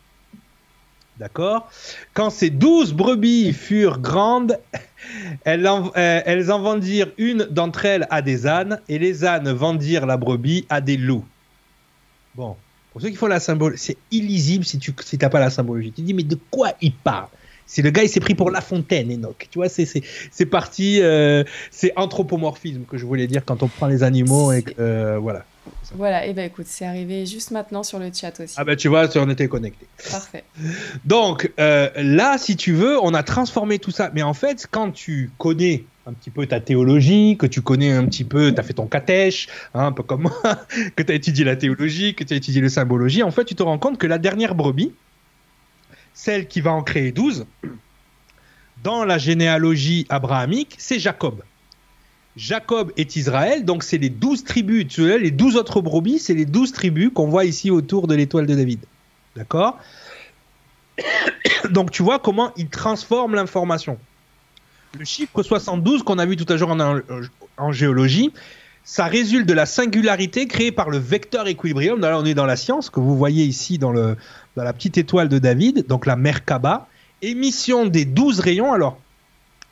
D'accord? Quand ces douze brebis furent grandes, elles en, euh, elles en vendirent une d'entre elles à des ânes et les ânes vendirent la brebis à des loups. Bon, pour ceux qui font la symbole, c'est illisible si tu t'as pas la symbologie. Tu te dis mais de quoi il parle? C'est le gars il s'est pris pour La Fontaine, Enoch. Tu vois, c'est c'est parti, euh, c'est anthropomorphisme que je voulais dire quand on prend les animaux et que, euh, voilà. Voilà, et ben écoute, c'est arrivé juste maintenant sur le chat aussi. Ah bah tu vois, on était connectés. Parfait. Donc euh, là, si tu veux, on a transformé tout ça. Mais en fait, quand tu connais un petit peu ta théologie, que tu connais un petit peu, tu as fait ton catèche, hein, un peu comme moi, que tu as étudié la théologie, que tu as étudié la symbologie, en fait, tu te rends compte que la dernière brebis, celle qui va en créer 12, dans la généalogie abrahamique, c'est Jacob. Jacob est Israël, donc c'est les douze tribus. Tu vois, les douze autres brebis, c'est les douze tribus qu'on voit ici autour de l'étoile de David. D'accord? Donc tu vois comment il transforme l'information. Le chiffre 72 qu'on a vu tout à l'heure en, en, géologie, ça résulte de la singularité créée par le vecteur équilibrium. Là, on est dans la science, que vous voyez ici dans, le, dans la petite étoile de David, donc la Merkaba. Émission des 12 rayons. Alors,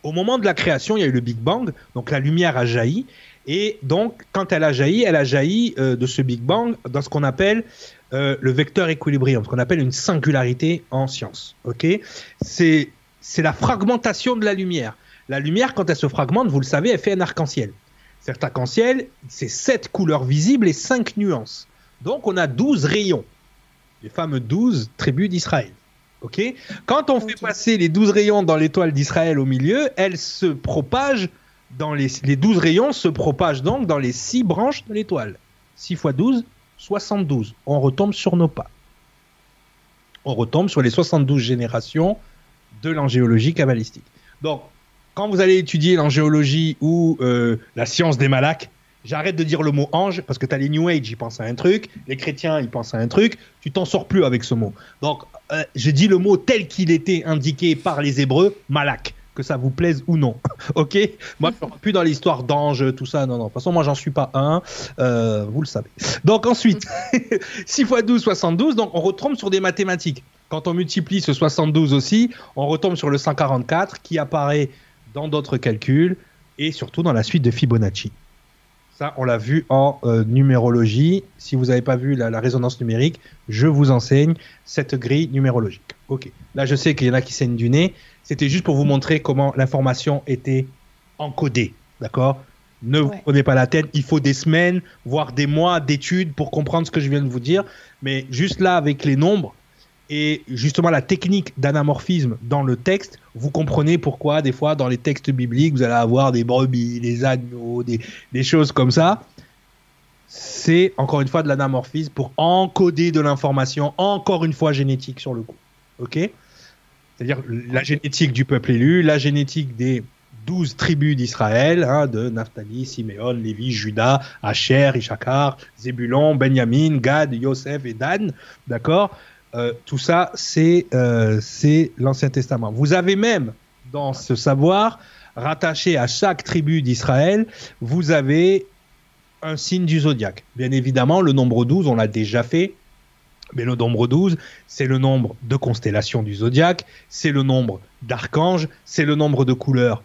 au moment de la création, il y a eu le Big Bang, donc la lumière a jailli. Et donc, quand elle a jailli, elle a jailli euh, de ce Big Bang dans ce qu'on appelle euh, le vecteur équilibrium, ce qu'on appelle une singularité en science. Ok? C'est la fragmentation de la lumière. La lumière, quand elle se fragmente, vous le savez, elle fait un arc-en-ciel. Cet arc-en-ciel, c'est sept couleurs visibles et cinq nuances. Donc, on a 12 rayons, les fameux 12 tribus d'Israël. Ok? Quand on okay. fait passer les 12 rayons dans l'étoile d'Israël au milieu, elle se propage dans les, les 12 rayons se propagent donc dans les 6 branches de l'étoile. 6 x 12, 72. On retombe sur nos pas. On retombe sur les 72 générations de l'angéologie kabbalistique. Donc, quand vous allez étudier l'angéologie ou euh, la science des malaques, j'arrête de dire le mot ange parce que tu as les New Age, ils pensent à un truc, les chrétiens, ils pensent à un truc, tu t'en sors plus avec ce mot. Donc, euh, je dis le mot tel qu'il était indiqué par les Hébreux, malak, que ça vous plaise ou non. ok? Moi, je ne plus dans l'histoire d'ange, tout ça, non, non. De toute façon, moi, j'en suis pas un, euh, vous le savez. Donc, ensuite, 6 x 12, 72, donc on retombe sur des mathématiques. Quand on multiplie ce 72 aussi, on retombe sur le 144 qui apparaît dans d'autres calculs et surtout dans la suite de Fibonacci. Ça, on l'a vu en euh, numérologie. Si vous n'avez pas vu la, la, résonance numérique, je vous enseigne cette grille numérologique. Ok. Là, je sais qu'il y en a qui saignent du nez. C'était juste pour vous montrer comment l'information était encodée. D'accord? Ne vous prenez pas la tête. Il faut des semaines, voire des mois d'études pour comprendre ce que je viens de vous dire. Mais juste là, avec les nombres, et justement la technique d'anamorphisme dans le texte, vous comprenez pourquoi des fois dans les textes bibliques vous allez avoir des brebis, des agneaux, des, choses comme ça. C'est encore une fois de l'anamorphisme pour encoder de l'information, encore une fois génétique sur le coup. Ok? C'est-à-dire la génétique du peuple élu, la génétique des douze tribus d'Israël, hein, de Naphtali, Siméon, Lévi, Judas, Asher, Issachar, Zébulon, Benjamin, Gad, Yosef et Dan. D'accord? Euh, tout ça, c'est euh, l'Ancien Testament. Vous avez même, dans ce savoir, rattaché à chaque tribu d'Israël, vous avez un signe du zodiaque. Bien évidemment, le nombre 12, on l'a déjà fait, mais le nombre 12, c'est le nombre de constellations du zodiaque, c'est le nombre d'archanges, c'est le nombre de couleurs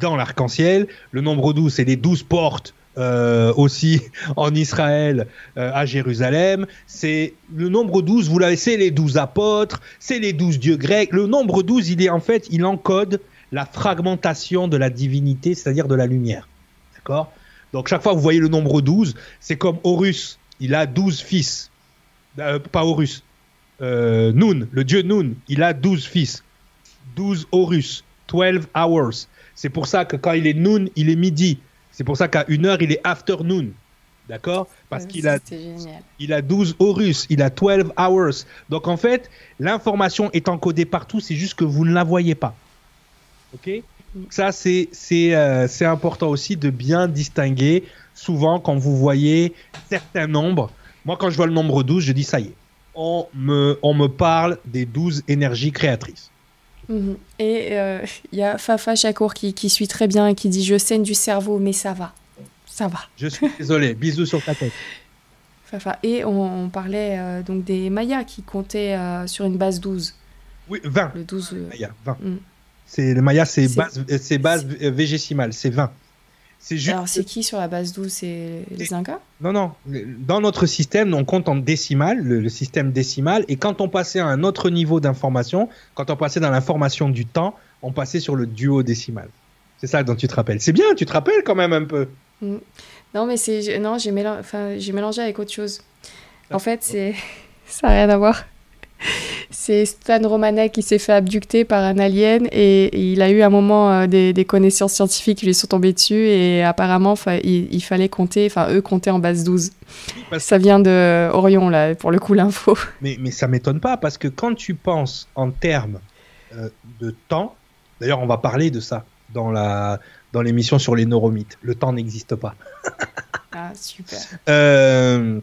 dans l'arc-en-ciel. Le nombre 12, c'est les 12 portes euh, aussi en Israël, euh, à Jérusalem. C'est le nombre 12, vous l'avez, c'est les 12 apôtres, c'est les 12 dieux grecs. Le nombre 12, il est en fait, encode la fragmentation de la divinité, c'est-à-dire de la lumière. D'accord? Donc chaque fois que vous voyez le nombre 12, c'est comme Horus, il a 12 fils. Euh, pas Horus. Euh, Noon, le dieu Noon, il a 12 fils. 12 Horus. 12 hours. C'est pour ça que quand il est Noon, il est midi. C'est pour ça qu'à une heure, il est afternoon. D'accord? Parce qu'il a, génial. il a 12 Horus, il a 12 hours. Donc en fait, l'information est encodée partout, c'est juste que vous ne la voyez pas. Ok? Ça, c'est c'est euh, c'est important aussi de bien distinguer. Souvent, quand vous voyez certains nombres, moi, quand je vois le nombre 12, je dis ça y est. On me, on me parle des 12 énergies créatrices. Mhm. Et euh, il y a Fafa Chakour qui, qui suit très bien et qui dit Je saigne du cerveau, mais ça va. Ça va. Je suis désolé. Bisous sur ta tête. Fafa. Et on, on parlait euh, donc des Mayas qui comptaient euh, sur une base 12. Oui, 20. Le 12. euh, Maya, 20. Mm. C'est, le Maya, c'est base, euh, c'est base euh, végésimale, c'est 20. C'est juste. Alors, c'est qui sur la base 12 C'est les Incas? Non, non. Dans notre système, on compte en décimal, le, le système décimal, et quand on passait à un autre niveau d'information, quand on passait dans l'information du temps, on passait sur le duo décimal. C'est ça dont tu te rappelles. C'est bien, tu te rappelles quand même un peu. Non, mais c'est. Non, j'ai enfin, mélangé avec autre chose. En fait, c'est. Ça n'a rien à voir. C'est Stan Romanek qui s'est fait abducter par un alien et, et il a eu un moment euh, des, des connaissances scientifiques qui lui sont tombées dessus et apparemment il, il fallait compter, enfin eux comptaient en base 12. parce- Ça vient de Orion là, pour le coup l'info. Mais, mais ça m'étonne pas, parce que quand tu penses en termes euh, de temps, d'ailleurs, on va parler de ça dans la dans l'émission sur les neuromythes. Le temps n'existe pas. Ah super. Euh,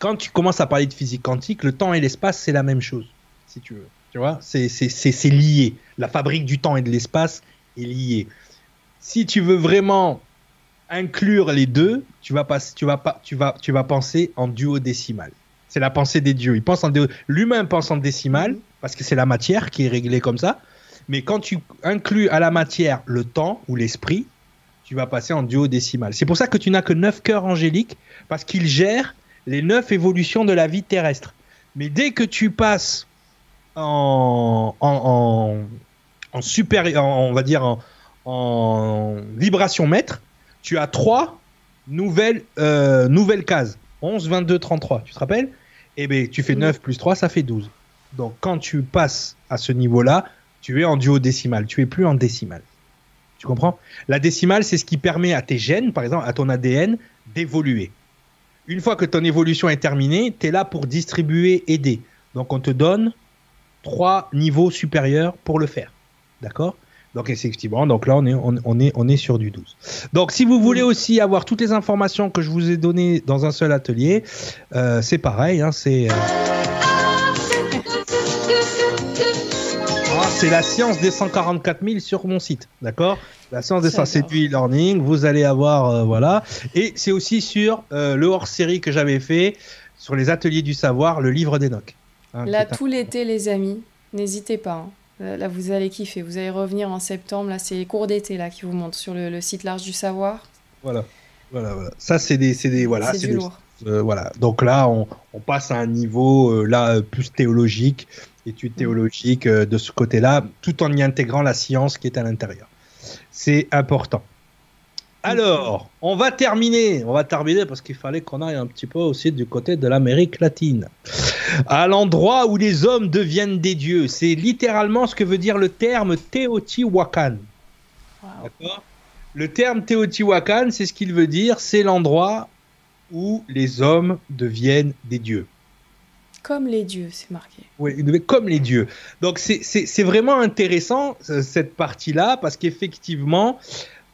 quand tu commences à parler de physique quantique, le temps et l'espace, c'est la même chose, si tu veux. Tu vois, c'est lié. La fabrique du temps et de l'espace est liée. Si tu veux vraiment inclure les deux, tu vas, pas, tu vas, pas, tu vas, tu vas penser en duo décimal. C'est la pensée des dieux. L'humain pense en décimal parce que c'est la matière qui est réglée comme ça. Mais quand tu inclus à la matière le temps ou l'esprit, tu vas passer en duo décimal. C'est pour ça que tu n'as que neuf cœurs angéliques parce qu'ils gèrent les neuf évolutions de la vie terrestre. Mais dès que tu passes en, en, on va dire en, vibration mètre, tu as trois nouvelles, euh, nouvelles cases. 11, 22, 33. Tu te rappelles? Eh bien, tu fais Mhm. 9 plus 3, ça fait 12. Donc, quand tu passes à ce niveau-là, tu es en duo décimal. Tu es plus en décimal. Tu comprends? La décimale, c'est ce qui permet à tes gènes, par exemple, à ton ADN, d'évoluer. Une fois que ton évolution est terminée, tu es là pour distribuer, aider. Donc, on te donne trois niveaux supérieurs pour le faire. D'accord? Donc effectivement, donc là on est, on, est, on est sur du 12. Donc si vous voulez aussi avoir toutes les informations que je vous ai données dans un seul atelier, euh, c'est pareil, hein, euh, c'est la science des 144 000 sur mon site, d'accord? La science des 100, c'est du e-learning, vous allez avoir, euh, voilà. Et c'est aussi sur euh, le hors-série que j'avais fait sur les ateliers du savoir, le livre d'Enoch. hein, Là un- tout l'été les amis, n'hésitez pas. hein. Là, là, vous allez kiffer, vous allez revenir en septembre. Là c'est les cours d'été là qui vous montrent sur le, le site Large du Savoir. Voilà. Voilà, voilà. Ça, c'est des, c'est des, voilà, c'est du des- lourd. Euh, voilà. Donc là, on, on passe à un niveau euh, là euh, plus théologique, étude théologique euh, de ce côté-là, tout en y intégrant la science qui est à l'intérieur. C'est important. Alors, on va terminer, on va terminer parce qu'il fallait qu'on aille un petit peu aussi du côté de l'Amérique latine. À l'endroit où les hommes deviennent des dieux, c'est littéralement ce que veut dire le terme Teotihuacan. Le terme Teotihuacan, c'est ce qu'il veut dire, c'est l'endroit où les hommes deviennent des dieux. Comme les dieux, c'est marqué. Oui, comme les dieux. Donc c'est- vraiment intéressant euh, cette partie-là parce qu'effectivement,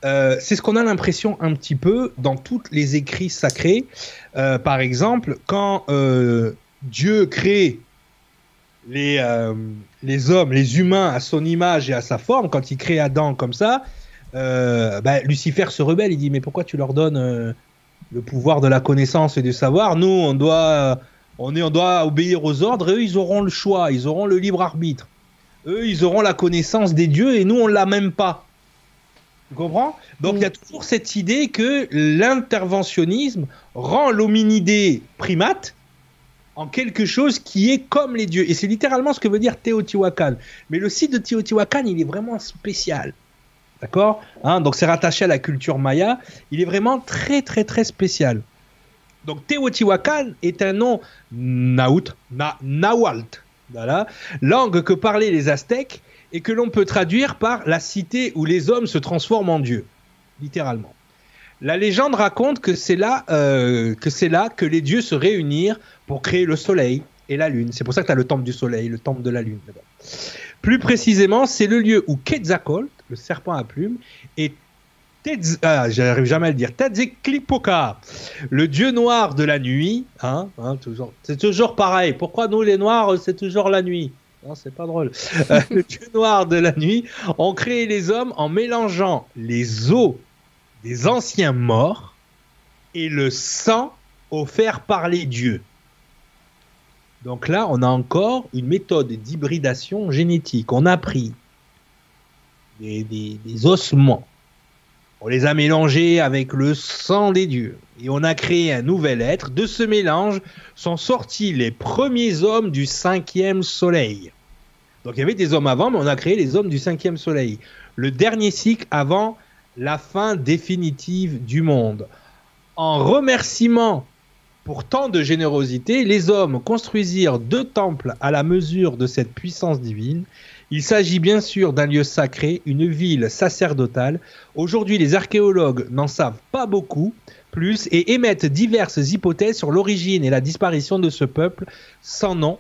euh, c'est ce qu'on a l'impression un petit peu dans tous les écrits sacrés. Euh, par exemple, quand Dieu crée les, les hommes, les humains à son image et à sa forme, quand il crée Adam comme ça, bah, Lucifer se rebelle. Il dit mais pourquoi tu leur donnes le pouvoir de la connaissance et du savoir? Nous, on doit on, est, on doit obéir aux ordres, et eux, ils auront le choix, ils auront le libre arbitre. Eux, ils auront la connaissance des dieux, et nous, on l'a même pas. Tu comprends? Donc, il y a toujours cette idée que l'interventionnisme rend l'hominidé primate en quelque chose qui est comme les dieux. Et c'est littéralement ce que veut dire Teotihuacan. Mais le site de Teotihuacan, il est vraiment spécial. D'accord? Hein, Donc, c'est rattaché à la culture maya. Il est vraiment très, très, très spécial. Donc Teotihuacan est un nom naout, na, nahuatl, voilà, langue que parlaient les Aztèques et que l'on peut traduire par la cité où les hommes se transforment en dieux, littéralement. La légende raconte que c'est là, euh, que là que les dieux se réunirent pour créer le soleil et la lune. C'est pour ça que tu as le temple du soleil, le temple de la lune. Plus précisément, c'est le lieu où Quetzalcoatl, le serpent à plumes, et Ah, j'arrive jamais à le dire, Tezcatlipoca, le dieu noir de la nuit, hein, hein, toujours, c'est toujours pareil. Pourquoi nous les noirs, c'est toujours la nuit? Non, c'est pas drôle. Euh, le dieu noir de la nuit ont créé les hommes en mélangeant les os des anciens morts et le sang offert par les dieux. Donc là, on a encore une méthode d'hybridation génétique. On a pris des ossements, on les a mélangés avec le sang des dieux, et on a créé un nouvel être. De ce mélange sont sortis les premiers hommes du cinquième soleil. Donc il y avait des hommes avant, mais on a créé les hommes du cinquième soleil. Le dernier cycle avant la fin définitive du monde. En remerciement pour tant de générosité, les hommes construisirent deux temples à la mesure de cette puissance divine. Il s'agit bien sûr d'un lieu sacré, une ville sacerdotale. Aujourd'hui, les archéologues n'en savent pas beaucoup plus et émettent diverses hypothèses sur l'origine et la disparition de ce peuple sans nom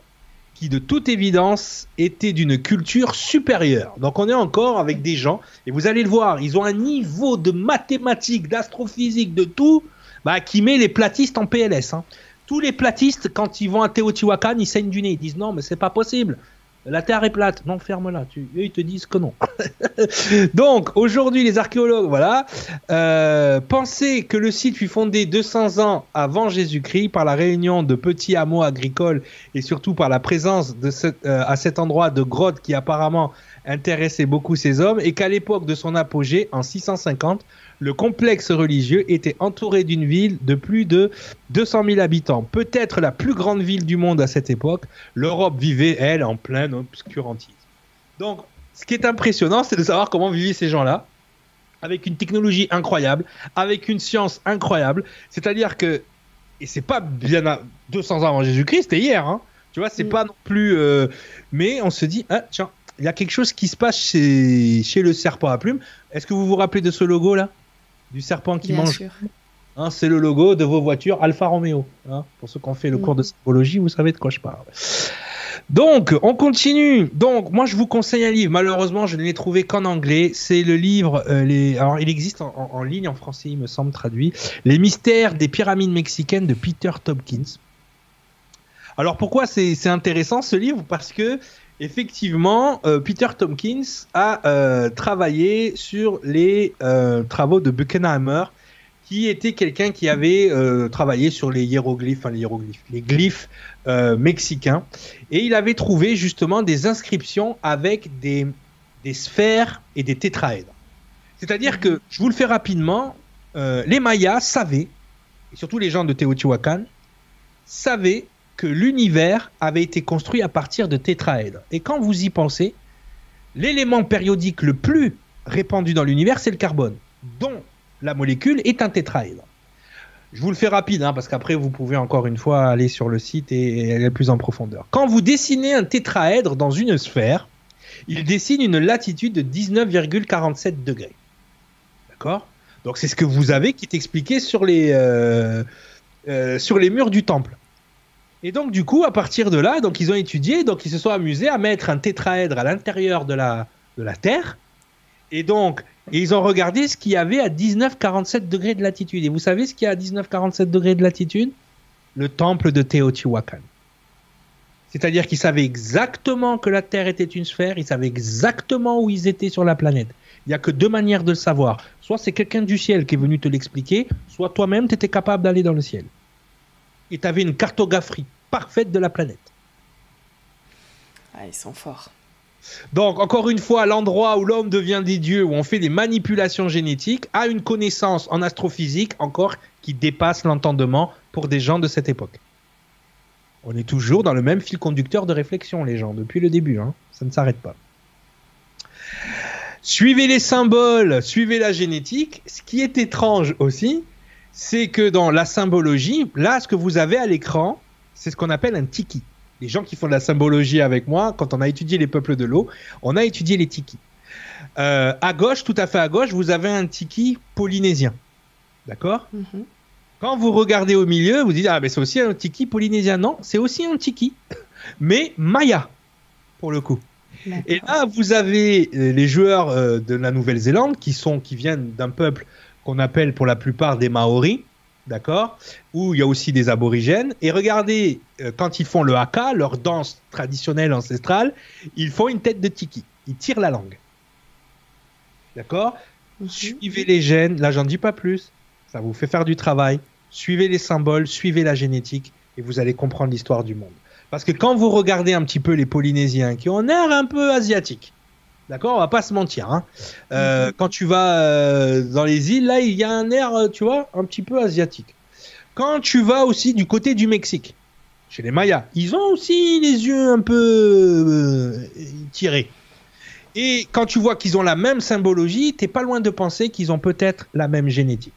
qui de toute évidence était d'une culture supérieure. Donc on est encore avec des gens, et vous allez le voir, ils ont un niveau de mathématiques, d'astrophysique, de tout, bah, qui met les platistes en PLS. hein. Tous les platistes, quand ils vont à Teotihuacan, ils saignent du nez. Ils disent non, mais c'est pas possible. La Terre est plate. Non, ferme-la. Tu... Ils te disent que non. Donc, aujourd'hui, les archéologues, voilà, euh, pensaient que le site fut fondé 200 ans avant Jésus-Christ par la réunion de petits hameaux agricoles et surtout par la présence euh, à cet endroit de grottes qui apparemment intéressaient beaucoup ces hommes et qu'à l'époque de son apogée, en 650, le complexe religieux était entouré d'une ville de plus de 200 000 habitants, peut-être la plus grande ville du monde à cette époque. L'Europe vivait, elle, en plein obscurantisme. Donc, ce qui est impressionnant, c'est de savoir comment vivaient ces gens-là, avec une technologie incroyable, avec une science incroyable. C'est-à-dire que, et c'est pas bien à 200 ans avant Jésus-Christ, c'était hier, hein. Tu vois, c'est Mm. pas non plus. euh, mais on se dit, ah, tiens, il y a quelque chose qui se passe chez, chez le serpent à plumes. Est-ce que vous vous rappelez de ce logo là Du serpent qui Bien mange. Hein, c'est le logo de vos voitures Alfa Romeo. hein. Pour ceux qui ont fait le Mm. cours de symbologie, vous savez de quoi je parle. Donc, on continue. Donc, moi, je vous conseille un livre. Malheureusement, je ne l'ai trouvé qu'en anglais. C'est le livre. euh, les... Alors, il existe en, en- en ligne en français, il me semble traduit. Les mystères des pyramides mexicaines de Peter Tompkins. Alors, pourquoi c'est intéressant ce livre? Parce que effectivement, euh, Peter Tompkins a euh, travaillé sur les euh, travaux de Buchenheimer qui était quelqu'un qui avait euh, travaillé sur les hiéroglyphes, enfin les hiéroglyphes, les glyphes euh, mexicains, et il avait trouvé justement des inscriptions avec des, des sphères et des tétraèdres. C'est-à-dire que, je vous le fais rapidement, euh, les Mayas savaient, et surtout les gens de Teotihuacan, savaient que l'univers avait été construit à partir de tétraèdres. Et quand vous y pensez, l'élément périodique le plus répandu dans l'univers, c'est le carbone, dont la molécule est un tétraèdre. Je vous le fais rapide, hein, parce qu'après, vous pouvez encore une fois aller sur le site et aller plus en profondeur. Quand vous dessinez un tétraèdre dans une sphère, il dessine une latitude de 19,47 degrés. D'accord? Donc c'est ce que vous avez qui est expliqué sur les, euh, euh, sur les murs du temple. Et donc du coup, à partir de là, donc ils ont étudié, donc ils se sont amusés à mettre un tétraèdre à l'intérieur de la, de la Terre. Et donc, ils ont regardé ce qu'il y avait à 19,47 degrés de latitude. Et vous savez ce qu'il y a à 19,47 degrés de latitude? Le temple de Teotihuacan. C'est-à-dire qu'ils savaient exactement que la Terre était une sphère, ils savaient exactement où ils étaient sur la planète. Il n'y a que deux manières de le savoir. Soit c'est quelqu'un du ciel qui est venu te l'expliquer, soit toi-même tu étais capable d'aller dans le ciel. Et tu avais une cartographie parfaite de la planète. Ah, ils sont forts. Donc, encore une fois, l'endroit où l'homme devient des dieux, où on fait des manipulations génétiques, a une connaissance en astrophysique encore qui dépasse l'entendement pour des gens de cette époque. On est toujours dans le même fil conducteur de réflexion, les gens, depuis le début. hein. Ça ne s'arrête pas. Suivez les symboles, suivez la génétique. Ce qui est étrange aussi, c'est que dans la symbologie, là, ce que vous avez à l'écran, c'est ce qu'on appelle un tiki. Les gens qui font de la symbologie avec moi, quand on a étudié les peuples de l'eau, on a étudié les tikis. Euh, à gauche, tout à fait à gauche, vous avez un tiki polynésien. D'accord Mhm. Quand vous regardez au milieu, vous dites Ah, mais c'est aussi un tiki polynésien. Non, c'est aussi un tiki, mais maya, pour le coup. Et là, vous avez euh, les joueurs euh, de la Nouvelle-Zélande qui sont qui viennent d'un peuple qu'on appelle pour la plupart des Maoris, d'accord? Où il y a aussi des aborigènes. Et regardez, euh, quand ils font le haka, leur danse traditionnelle ancestrale, ils font une tête de tiki. Ils tirent la langue. D'accord? Mhm. Suivez les gènes, là j'en dis pas plus, ça vous fait faire du travail. Suivez les symboles, suivez la génétique et vous allez comprendre l'histoire du monde. Parce que quand vous regardez un petit peu les Polynésiens qui ont un air un peu asiatique, d'accord, on va pas se mentir, hein. Euh, quand tu vas euh, dans les îles, là il y a un air, euh, tu vois, un petit peu asiatique. Quand tu vas aussi du côté du Mexique, chez les Mayas, ils ont aussi les yeux un peu tirés. Et quand tu vois qu'ils ont la même symbologie, t'es pas loin de penser qu'ils ont peut-être la même génétique.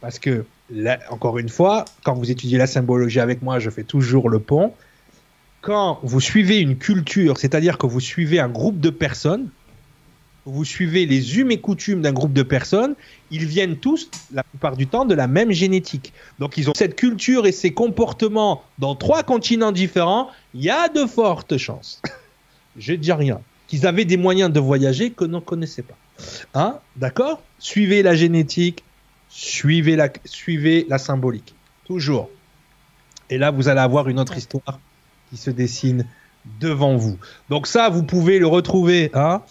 Parce que, encore une fois, quand vous étudiez la symbologie avec moi, je fais toujours le pont. Quand vous suivez une culture, c'est-à-dire que vous suivez un groupe de personnes, vous suivez les us et coutumes d'un groupe de personnes, ils viennent tous, la plupart du temps, de la même génétique. Donc ils ont cette culture et ces comportements dans trois continents différents, il y a de fortes chances, je dis rien, qu'ils avaient des moyens de voyager que ne connaissait pas. Hein D'accord? Suivez la génétique, suivez la, suivez la symbolique. Toujours. Et là, vous allez avoir une autre histoire qui se dessine devant vous. Donc ça, vous pouvez le retrouver hein,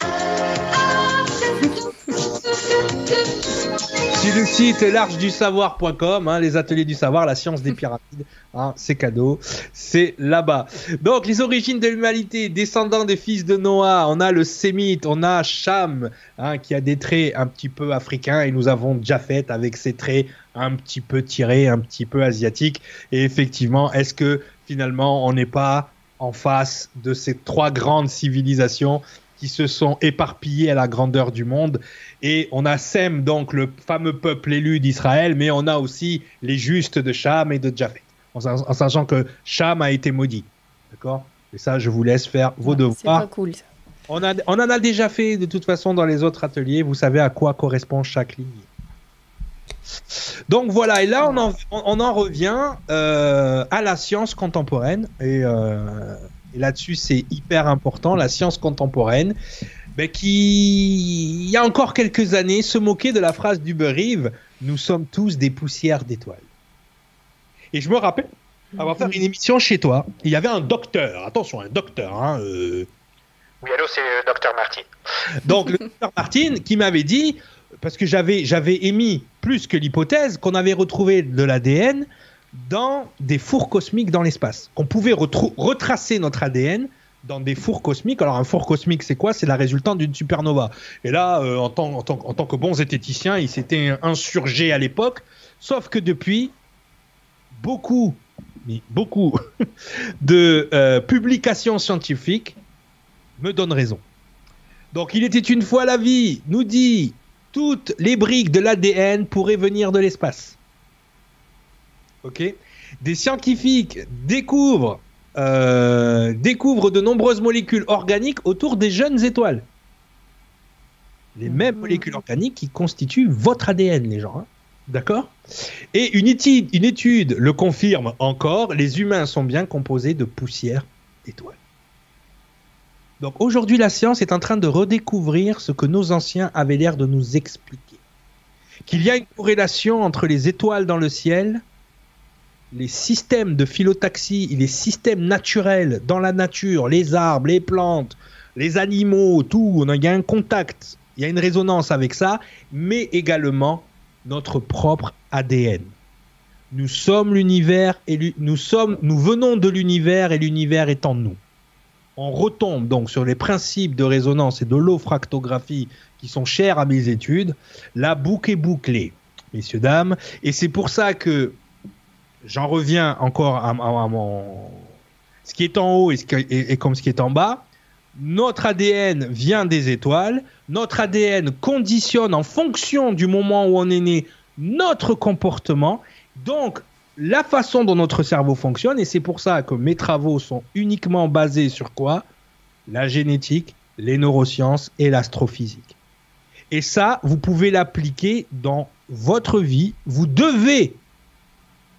le site l'archedusavoir.com, hein, les ateliers du savoir, la science des pyramides, hein, c'est cadeau, c'est là-bas. Donc les origines de l'humanité, descendants des fils de Noah, on a le sémite, on a Cham, hein, qui a des traits un petit peu africains, et nous avons Japhet avec ses traits un petit peu tirés, un petit peu asiatiques. Et effectivement, est-ce que finalement on n'est pas en face de ces trois grandes civilisations qui se sont éparpillées à la grandeur du monde et on a Sem, donc le fameux peuple élu d'Israël, mais on a aussi les justes de Cham et de Japhet, en, sa- en sachant que Cham a été maudit. D'accord? Et ça, je vous laisse faire vos Ouais, C'est devoirs. pas cool. ça. On, a, on en a déjà fait de toute façon dans les autres ateliers. Vous savez à quoi correspond chaque ligne. Donc voilà, et là on en, on- on en revient euh, à la science contemporaine. Et, euh, et là-dessus c'est hyper important, la science contemporaine, ben, qui, il y a encore quelques années, se moquait de la phrase d'Uber Reeve, nous sommes tous des poussières d'étoiles. Et je me rappelle avoir fait une émission chez toi, il y avait un docteur, attention, un docteur, hein, euh, Oui, allô, c'est le docteur Martin. donc, le docteur Martin qui m'avait dit, parce que j'avais, j'avais émis plus que l'hypothèse qu'on avait retrouvé de l'ADN dans des fours cosmiques dans l'espace. Qu'on pouvait retracer notre ADN dans des fours cosmiques. Alors, un four cosmique, c'est quoi? C'est la résultante d'une supernova. Et là, euh, en, tant, que bon zététicien, il s'était insurgé à l'époque. Sauf que depuis, beaucoup, beaucoup de euh, publications scientifiques me donnent raison. Donc, il était une fois la vie, nous dit, toutes les briques de l'ADN pourraient venir de l'espace. Ok Des scientifiques découvrent, euh, découvrent de nombreuses molécules organiques autour des jeunes étoiles. Les mêmes Mhm. molécules organiques qui constituent votre ADN, les gens. hein. D'accord? Et une étude, une étude le confirme encore, les humains sont bien composés de poussière d'étoiles. Donc aujourd'hui, la science est en train de redécouvrir ce que nos anciens avaient l'air de nous expliquer. Qu'il y a une corrélation entre les étoiles dans le ciel, les systèmes de phyllotaxie, les systèmes naturels dans la nature, les arbres, les plantes, les animaux, tout, il y a un contact, il y a une résonance avec ça, mais également notre propre ADN. Nous sommes l'univers et nous nous venons de l'univers et l'univers est en nous on retombe donc sur les principes de résonance et de l'eau-fractographie qui sont chers à mes études, la boucle est bouclée, messieurs, dames. Et c'est pour ça que j'en reviens encore à, mon... Ce qui est en haut est- et comme ce qui est en bas. Notre ADN vient des étoiles. Notre ADN conditionne en fonction du moment où on est né notre comportement, donc la façon dont notre cerveau fonctionne. Et c'est pour ça que mes travaux sont uniquement basés sur quoi? La génétique, les neurosciences et l'astrophysique. Et ça, vous pouvez l'appliquer dans votre vie. Vous devez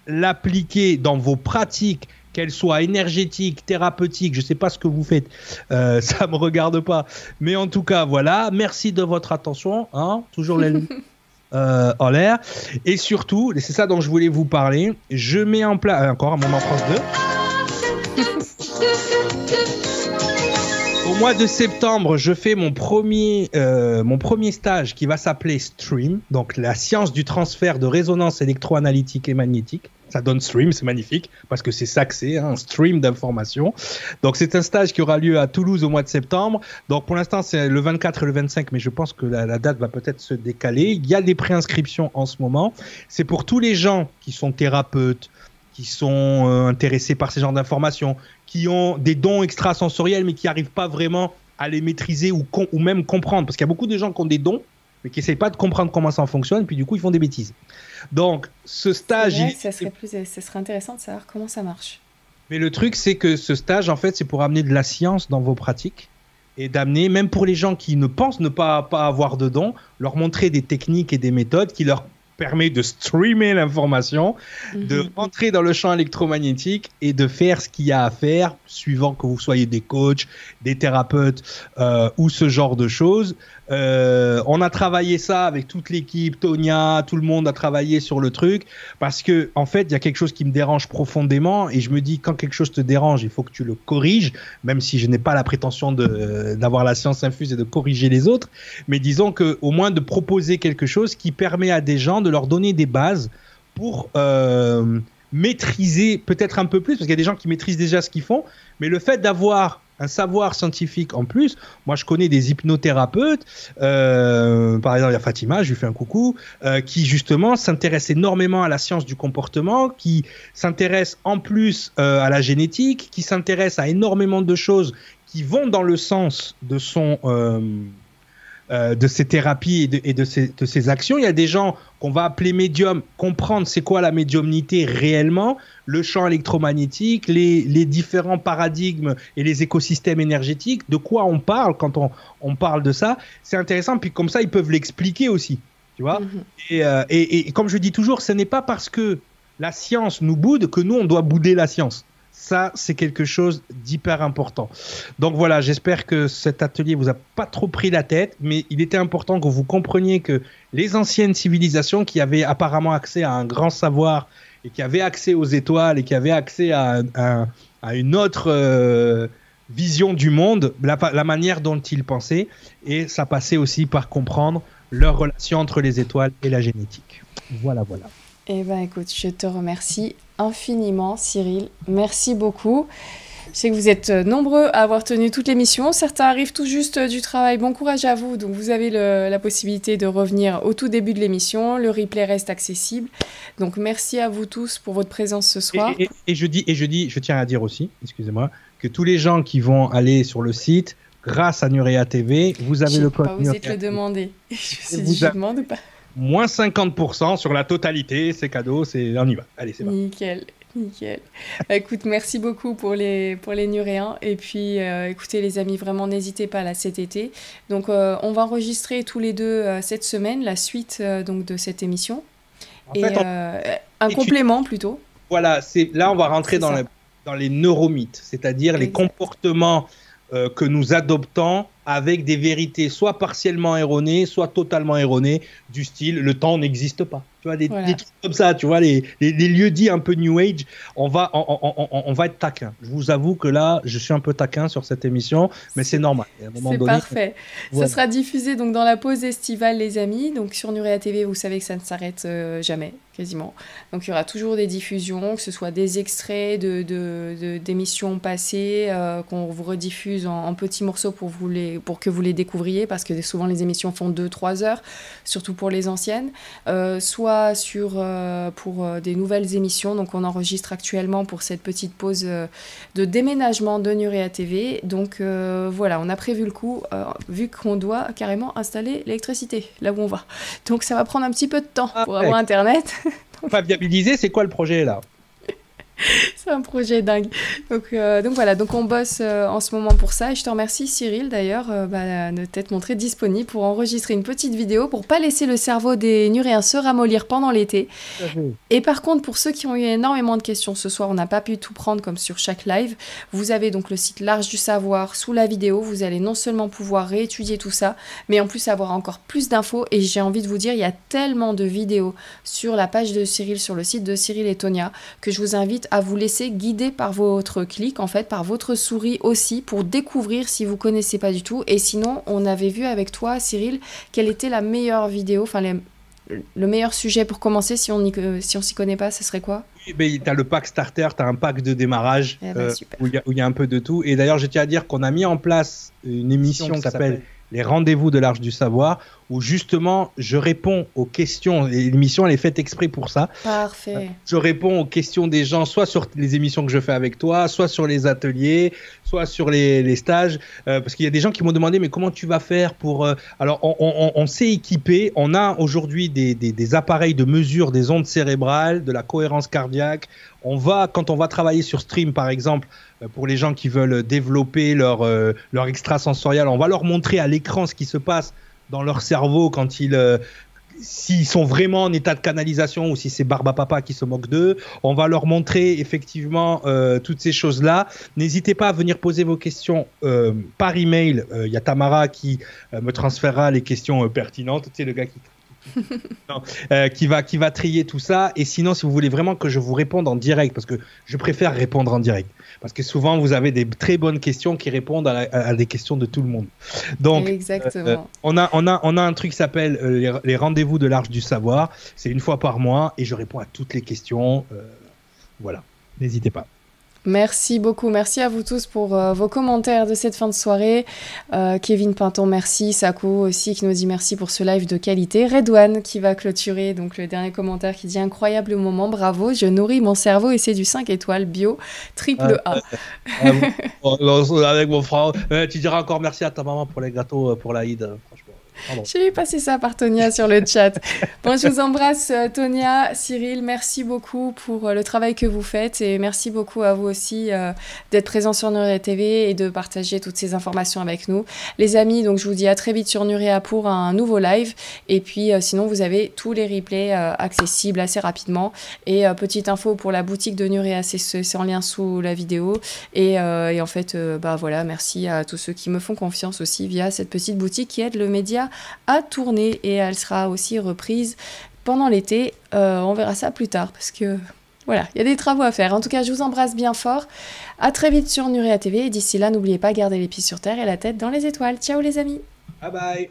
l'appliquer dans vos pratiques, qu'elles soient énergétiques, thérapeutiques. Je ne sais pas ce que vous faites, euh, ça me regarde pas. Mais en tout cas, voilà. Merci de votre attention. Hein Toujours les euh, en l'air. Et surtout, c'est ça dont je voulais vous parler. Je mets en place encore un moment France 2. Mois de septembre, je fais mon premier, euh, mon premier stage qui va s'appeler STREAM, donc la science du transfert de résonance électroanalytique et magnétique. Ça donne STREAM, c'est magnifique, parce que c'est ça que c'est, hein, un stream d'informations. Donc c'est un stage qui aura lieu à Toulouse au mois de septembre. Donc pour l'instant c'est le 24 et le 25, mais je pense que la, la date va peut-être se décaler. Il y a des préinscriptions en ce moment. C'est pour tous les gens qui sont thérapeutes, qui sont euh, intéressés par ces genres d'informations, qui ont des dons extrasensoriels mais qui n'arrivent pas vraiment à les maîtriser ou, ou même comprendre. Parce qu'il y a beaucoup de gens qui ont des dons mais qui n'essayent pas de comprendre comment ça fonctionne, puis du coup ils font des bêtises. Donc ce stage, vrai il- ça serait, plus, ça serait intéressant de savoir comment ça marche. mais le truc, c'est que ce stage, en fait, c'est pour amener de la science dans vos pratiques et d'amener, même pour les gens qui ne pensent ne pas, pas avoir de dons, leur montrer des techniques et des méthodes qui leur permet de streamer l'information, de Mhm. rentrer dans le champ électromagnétique et de faire ce qu'il y a à faire, suivant que vous soyez des coachs, des thérapeutes euh, ou ce genre de choses. Euh, on a travaillé ça avec toute l'équipe, Tonia, tout le monde a travaillé sur le truc parce que en fait, il y a quelque chose qui me dérange profondément et je me dis quand quelque chose te dérange, il faut que tu le corriges, même si je n'ai pas la prétention d'avoir la science infuse et de corriger les autres, mais disons que au moins de proposer quelque chose qui permet à des gens de leur donner des bases pour euh, maîtriser peut-être un peu plus, parce qu'il y a des gens qui maîtrisent déjà ce qu'ils font, mais le fait d'avoir un savoir scientifique en plus, moi je connais des hypnothérapeutes, euh, par exemple il y a Fatima, je lui fais un coucou, euh, qui justement s'intéresse énormément à la science du comportement, qui s'intéresse en plus euh, à la génétique, qui s'intéresse à énormément de choses qui vont dans le sens de son... euh, de ces thérapies et, de, et de, ces, de ces actions. Il y a des gens qu'on va appeler médiums, comprendre c'est quoi la médiumnité réellement, le champ électromagnétique, les, les différents paradigmes et les écosystèmes énergétiques, de quoi on parle quand on, on parle de ça. C'est intéressant, puis comme ça, ils peuvent l'expliquer aussi. Tu vois Mhm. et, euh, et, et comme je dis toujours, ce n'est pas parce que la science nous boude que nous, on doit bouder la science. Ça, c'est quelque chose d'hyper important. Donc voilà, j'espère que cet atelier vous a pas trop pris la tête, mais il était important que vous compreniez que les anciennes civilisations qui avaient apparemment accès à un grand savoir et qui avaient accès aux étoiles et qui avaient accès à, un- à une autre euh, vision du monde, la, la manière dont ils pensaient, et ça passait aussi par comprendre leur relation entre les étoiles et la génétique. Voilà, voilà. Eh ben écoute, je te remercie infiniment, Cyril. Merci beaucoup. Je sais que vous êtes euh, nombreux à avoir tenu toute l'émission. Certains arrivent tout juste euh, du travail. Bon courage à vous. Donc vous avez le- la possibilité de revenir au tout début de l'émission. Le replay reste accessible. Donc merci à vous tous pour votre présence ce soir. Et, et- et je dis, et je dis, je tiens à dire aussi, excusez-moi, que tous les gens qui vont aller sur le site, grâce à Nurea TV, vous avez le pas code osé Nurea te le demander. Je me suis vous dit, je demande ou pas. Moins 50% sur la totalité, c'est cadeau, c'est on y va. Allez, c'est parti. Nickel, nickel. Bah, écoute, merci beaucoup pour les, pour les Nuréens. Et puis, euh, écoutez, les amis, vraiment, n'hésitez pas là cet été. Donc, euh, on va enregistrer tous les deux euh, cette semaine la suite donc, de cette émission. En Et fait, on- un et tu- complément plutôt. voilà, c'est là on va rentrer dans, les- dans les neuromythes, c'est-à-dire les comportements que nous adoptons avec des vérités soit partiellement erronées, soit totalement erronées, du style le temps n'existe pas. Tu vois, des, Voilà. des trucs comme ça, tu vois, les, les, les lieux dits un peu New Age, on va, on, on- on- on va être taquin. Je vous avoue que là, je suis un peu taquin sur cette émission, mais c'est normal. C'est parfait. voilà. Ça sera diffusé donc dans la pause estivale, les amis. Donc sur Nurea TV, vous savez que ça ne s'arrête euh, jamais, quasiment. Donc il y aura toujours des diffusions, que ce soit des extraits de, d'émissions passées euh, qu'on vous rediffuse en, petits morceaux pour, vous les, pour que vous les découvriez, parce que souvent les émissions font 2-3 heures, surtout pour les anciennes, euh, soit sur, euh, pour des nouvelles émissions. Donc on enregistre actuellement pour cette petite pause de déménagement de Nurea TV. Donc voilà, on a prévu le coup, vu qu'on doit carrément installer l'électricité là où on va. Donc ça va prendre un petit peu de temps pour avoir Internet. Pas viabilisé, c'est quoi le projet là? c'est un projet dingue. Donc, euh, donc voilà, donc on bosse euh, en ce moment pour ça. Et je te remercie Cyril d'ailleurs euh, bah, de t'être montré disponible pour enregistrer une petite vidéo pour pas laisser le cerveau des Nuréens se ramollir pendant l'été. Et par contre, pour ceux qui ont eu énormément de questions ce soir, on n'a pas pu tout prendre comme sur chaque live. Vous avez donc le site Large du Savoir sous la vidéo. Vous allez non seulement pouvoir réétudier tout ça, mais en plus avoir encore plus d'infos. Et j'ai envie de vous dire, il y a tellement de vidéos sur la page de Cyril, sur le site de Cyril et Tonia, que je vous invite à vous laisser guider par votre clic, en fait, par votre souris aussi, pour découvrir si vous connaissez pas du tout. Et sinon, on avait vu avec toi, Cyril, quelle était la meilleure vidéo, enfin le meilleur sujet pour commencer si on si on s'y connaît pas, ce serait quoi? Oui, ben, Tu as le pack starter, tu as un pack de démarrage eh ben, euh, où il y, a un peu de tout. Et d'ailleurs, je tiens à dire qu'on a mis en place une émission qui s'appelle les rendez-vous de l'Arche du Savoir, où justement je réponds aux questions. L'émission, elle est faite exprès pour ça. Parfait. Je réponds aux questions des gens, soit sur les émissions que je fais avec toi, soit sur les ateliers, soit sur les, stages. Euh, parce qu'il y a des gens qui m'ont demandé, mais comment tu vas faire pour. Euh, alors, on, s'est équipé. On a aujourd'hui des, des, appareils de mesure des ondes cérébrales, de la cohérence cardiaque. On va, quand on va travailler sur stream, par exemple, euh, pour les gens qui veulent développer leur, euh, leur extrasensorial, on va leur montrer à l'écran ce qui se passe dans leur cerveau quand ils, euh, s'ils sont vraiment en état de canalisation ou si c'est Barba Papa qui se moque d'eux. On va leur montrer effectivement toutes ces choses-là. N'hésitez pas à venir poser vos questions par email. Il y a Tamara qui me transférera les questions pertinentes. Tu sais, le gars qui euh, qui, va, qui va trier tout ça. Et sinon, si vous voulez vraiment que je vous réponde en direct, parce que je préfère répondre en direct, parce que souvent vous avez des très bonnes questions qui répondent à, des questions de tout le monde. Donc, Exactement. Euh, on, a, on, a, on a un truc qui s'appelle euh, les, rendez-vous de l'Arche du Savoir. C'est une fois par mois et je réponds à toutes les questions. voilà, n'hésitez pas. Merci beaucoup. Merci à vous tous pour euh, vos commentaires de cette fin de soirée. Euh, Kevin Pinton, merci. Sako aussi qui nous dit merci pour ce live de qualité. Redouane qui va clôturer donc le dernier commentaire qui dit incroyable moment, bravo. Je nourris mon cerveau et c'est du 5 étoiles bio triple A. avec mon frère, tu diras encore merci à ta maman pour les gâteaux euh, pour l'Aïd. J'ai vu passer ça par Tonia sur le chat. Bon, je vous embrasse, euh, Tonia, Cyril. Merci beaucoup pour euh, le travail que vous faites et merci beaucoup à vous aussi euh, d'être présent sur Nuria TV et de partager toutes ces informations avec nous. Les amis, donc je vous dis à très vite sur Nuria pour un nouveau live. Et puis sinon, vous avez tous les replays accessibles assez rapidement. Et petite info pour la boutique de Nuria, c'est en lien sous la vidéo. Et, et en fait, bah voilà, merci à tous ceux qui me font confiance aussi via cette petite boutique qui aide le média à tourner et elle sera aussi reprise pendant l'été. Euh, on verra ça plus tard parce que voilà, il y a des travaux à faire. En tout cas, je vous embrasse bien fort. À très vite sur Nuria TV et d'ici là, n'oubliez pas, garder les pieds sur terre et la tête dans les étoiles. Ciao les amis. Bye bye.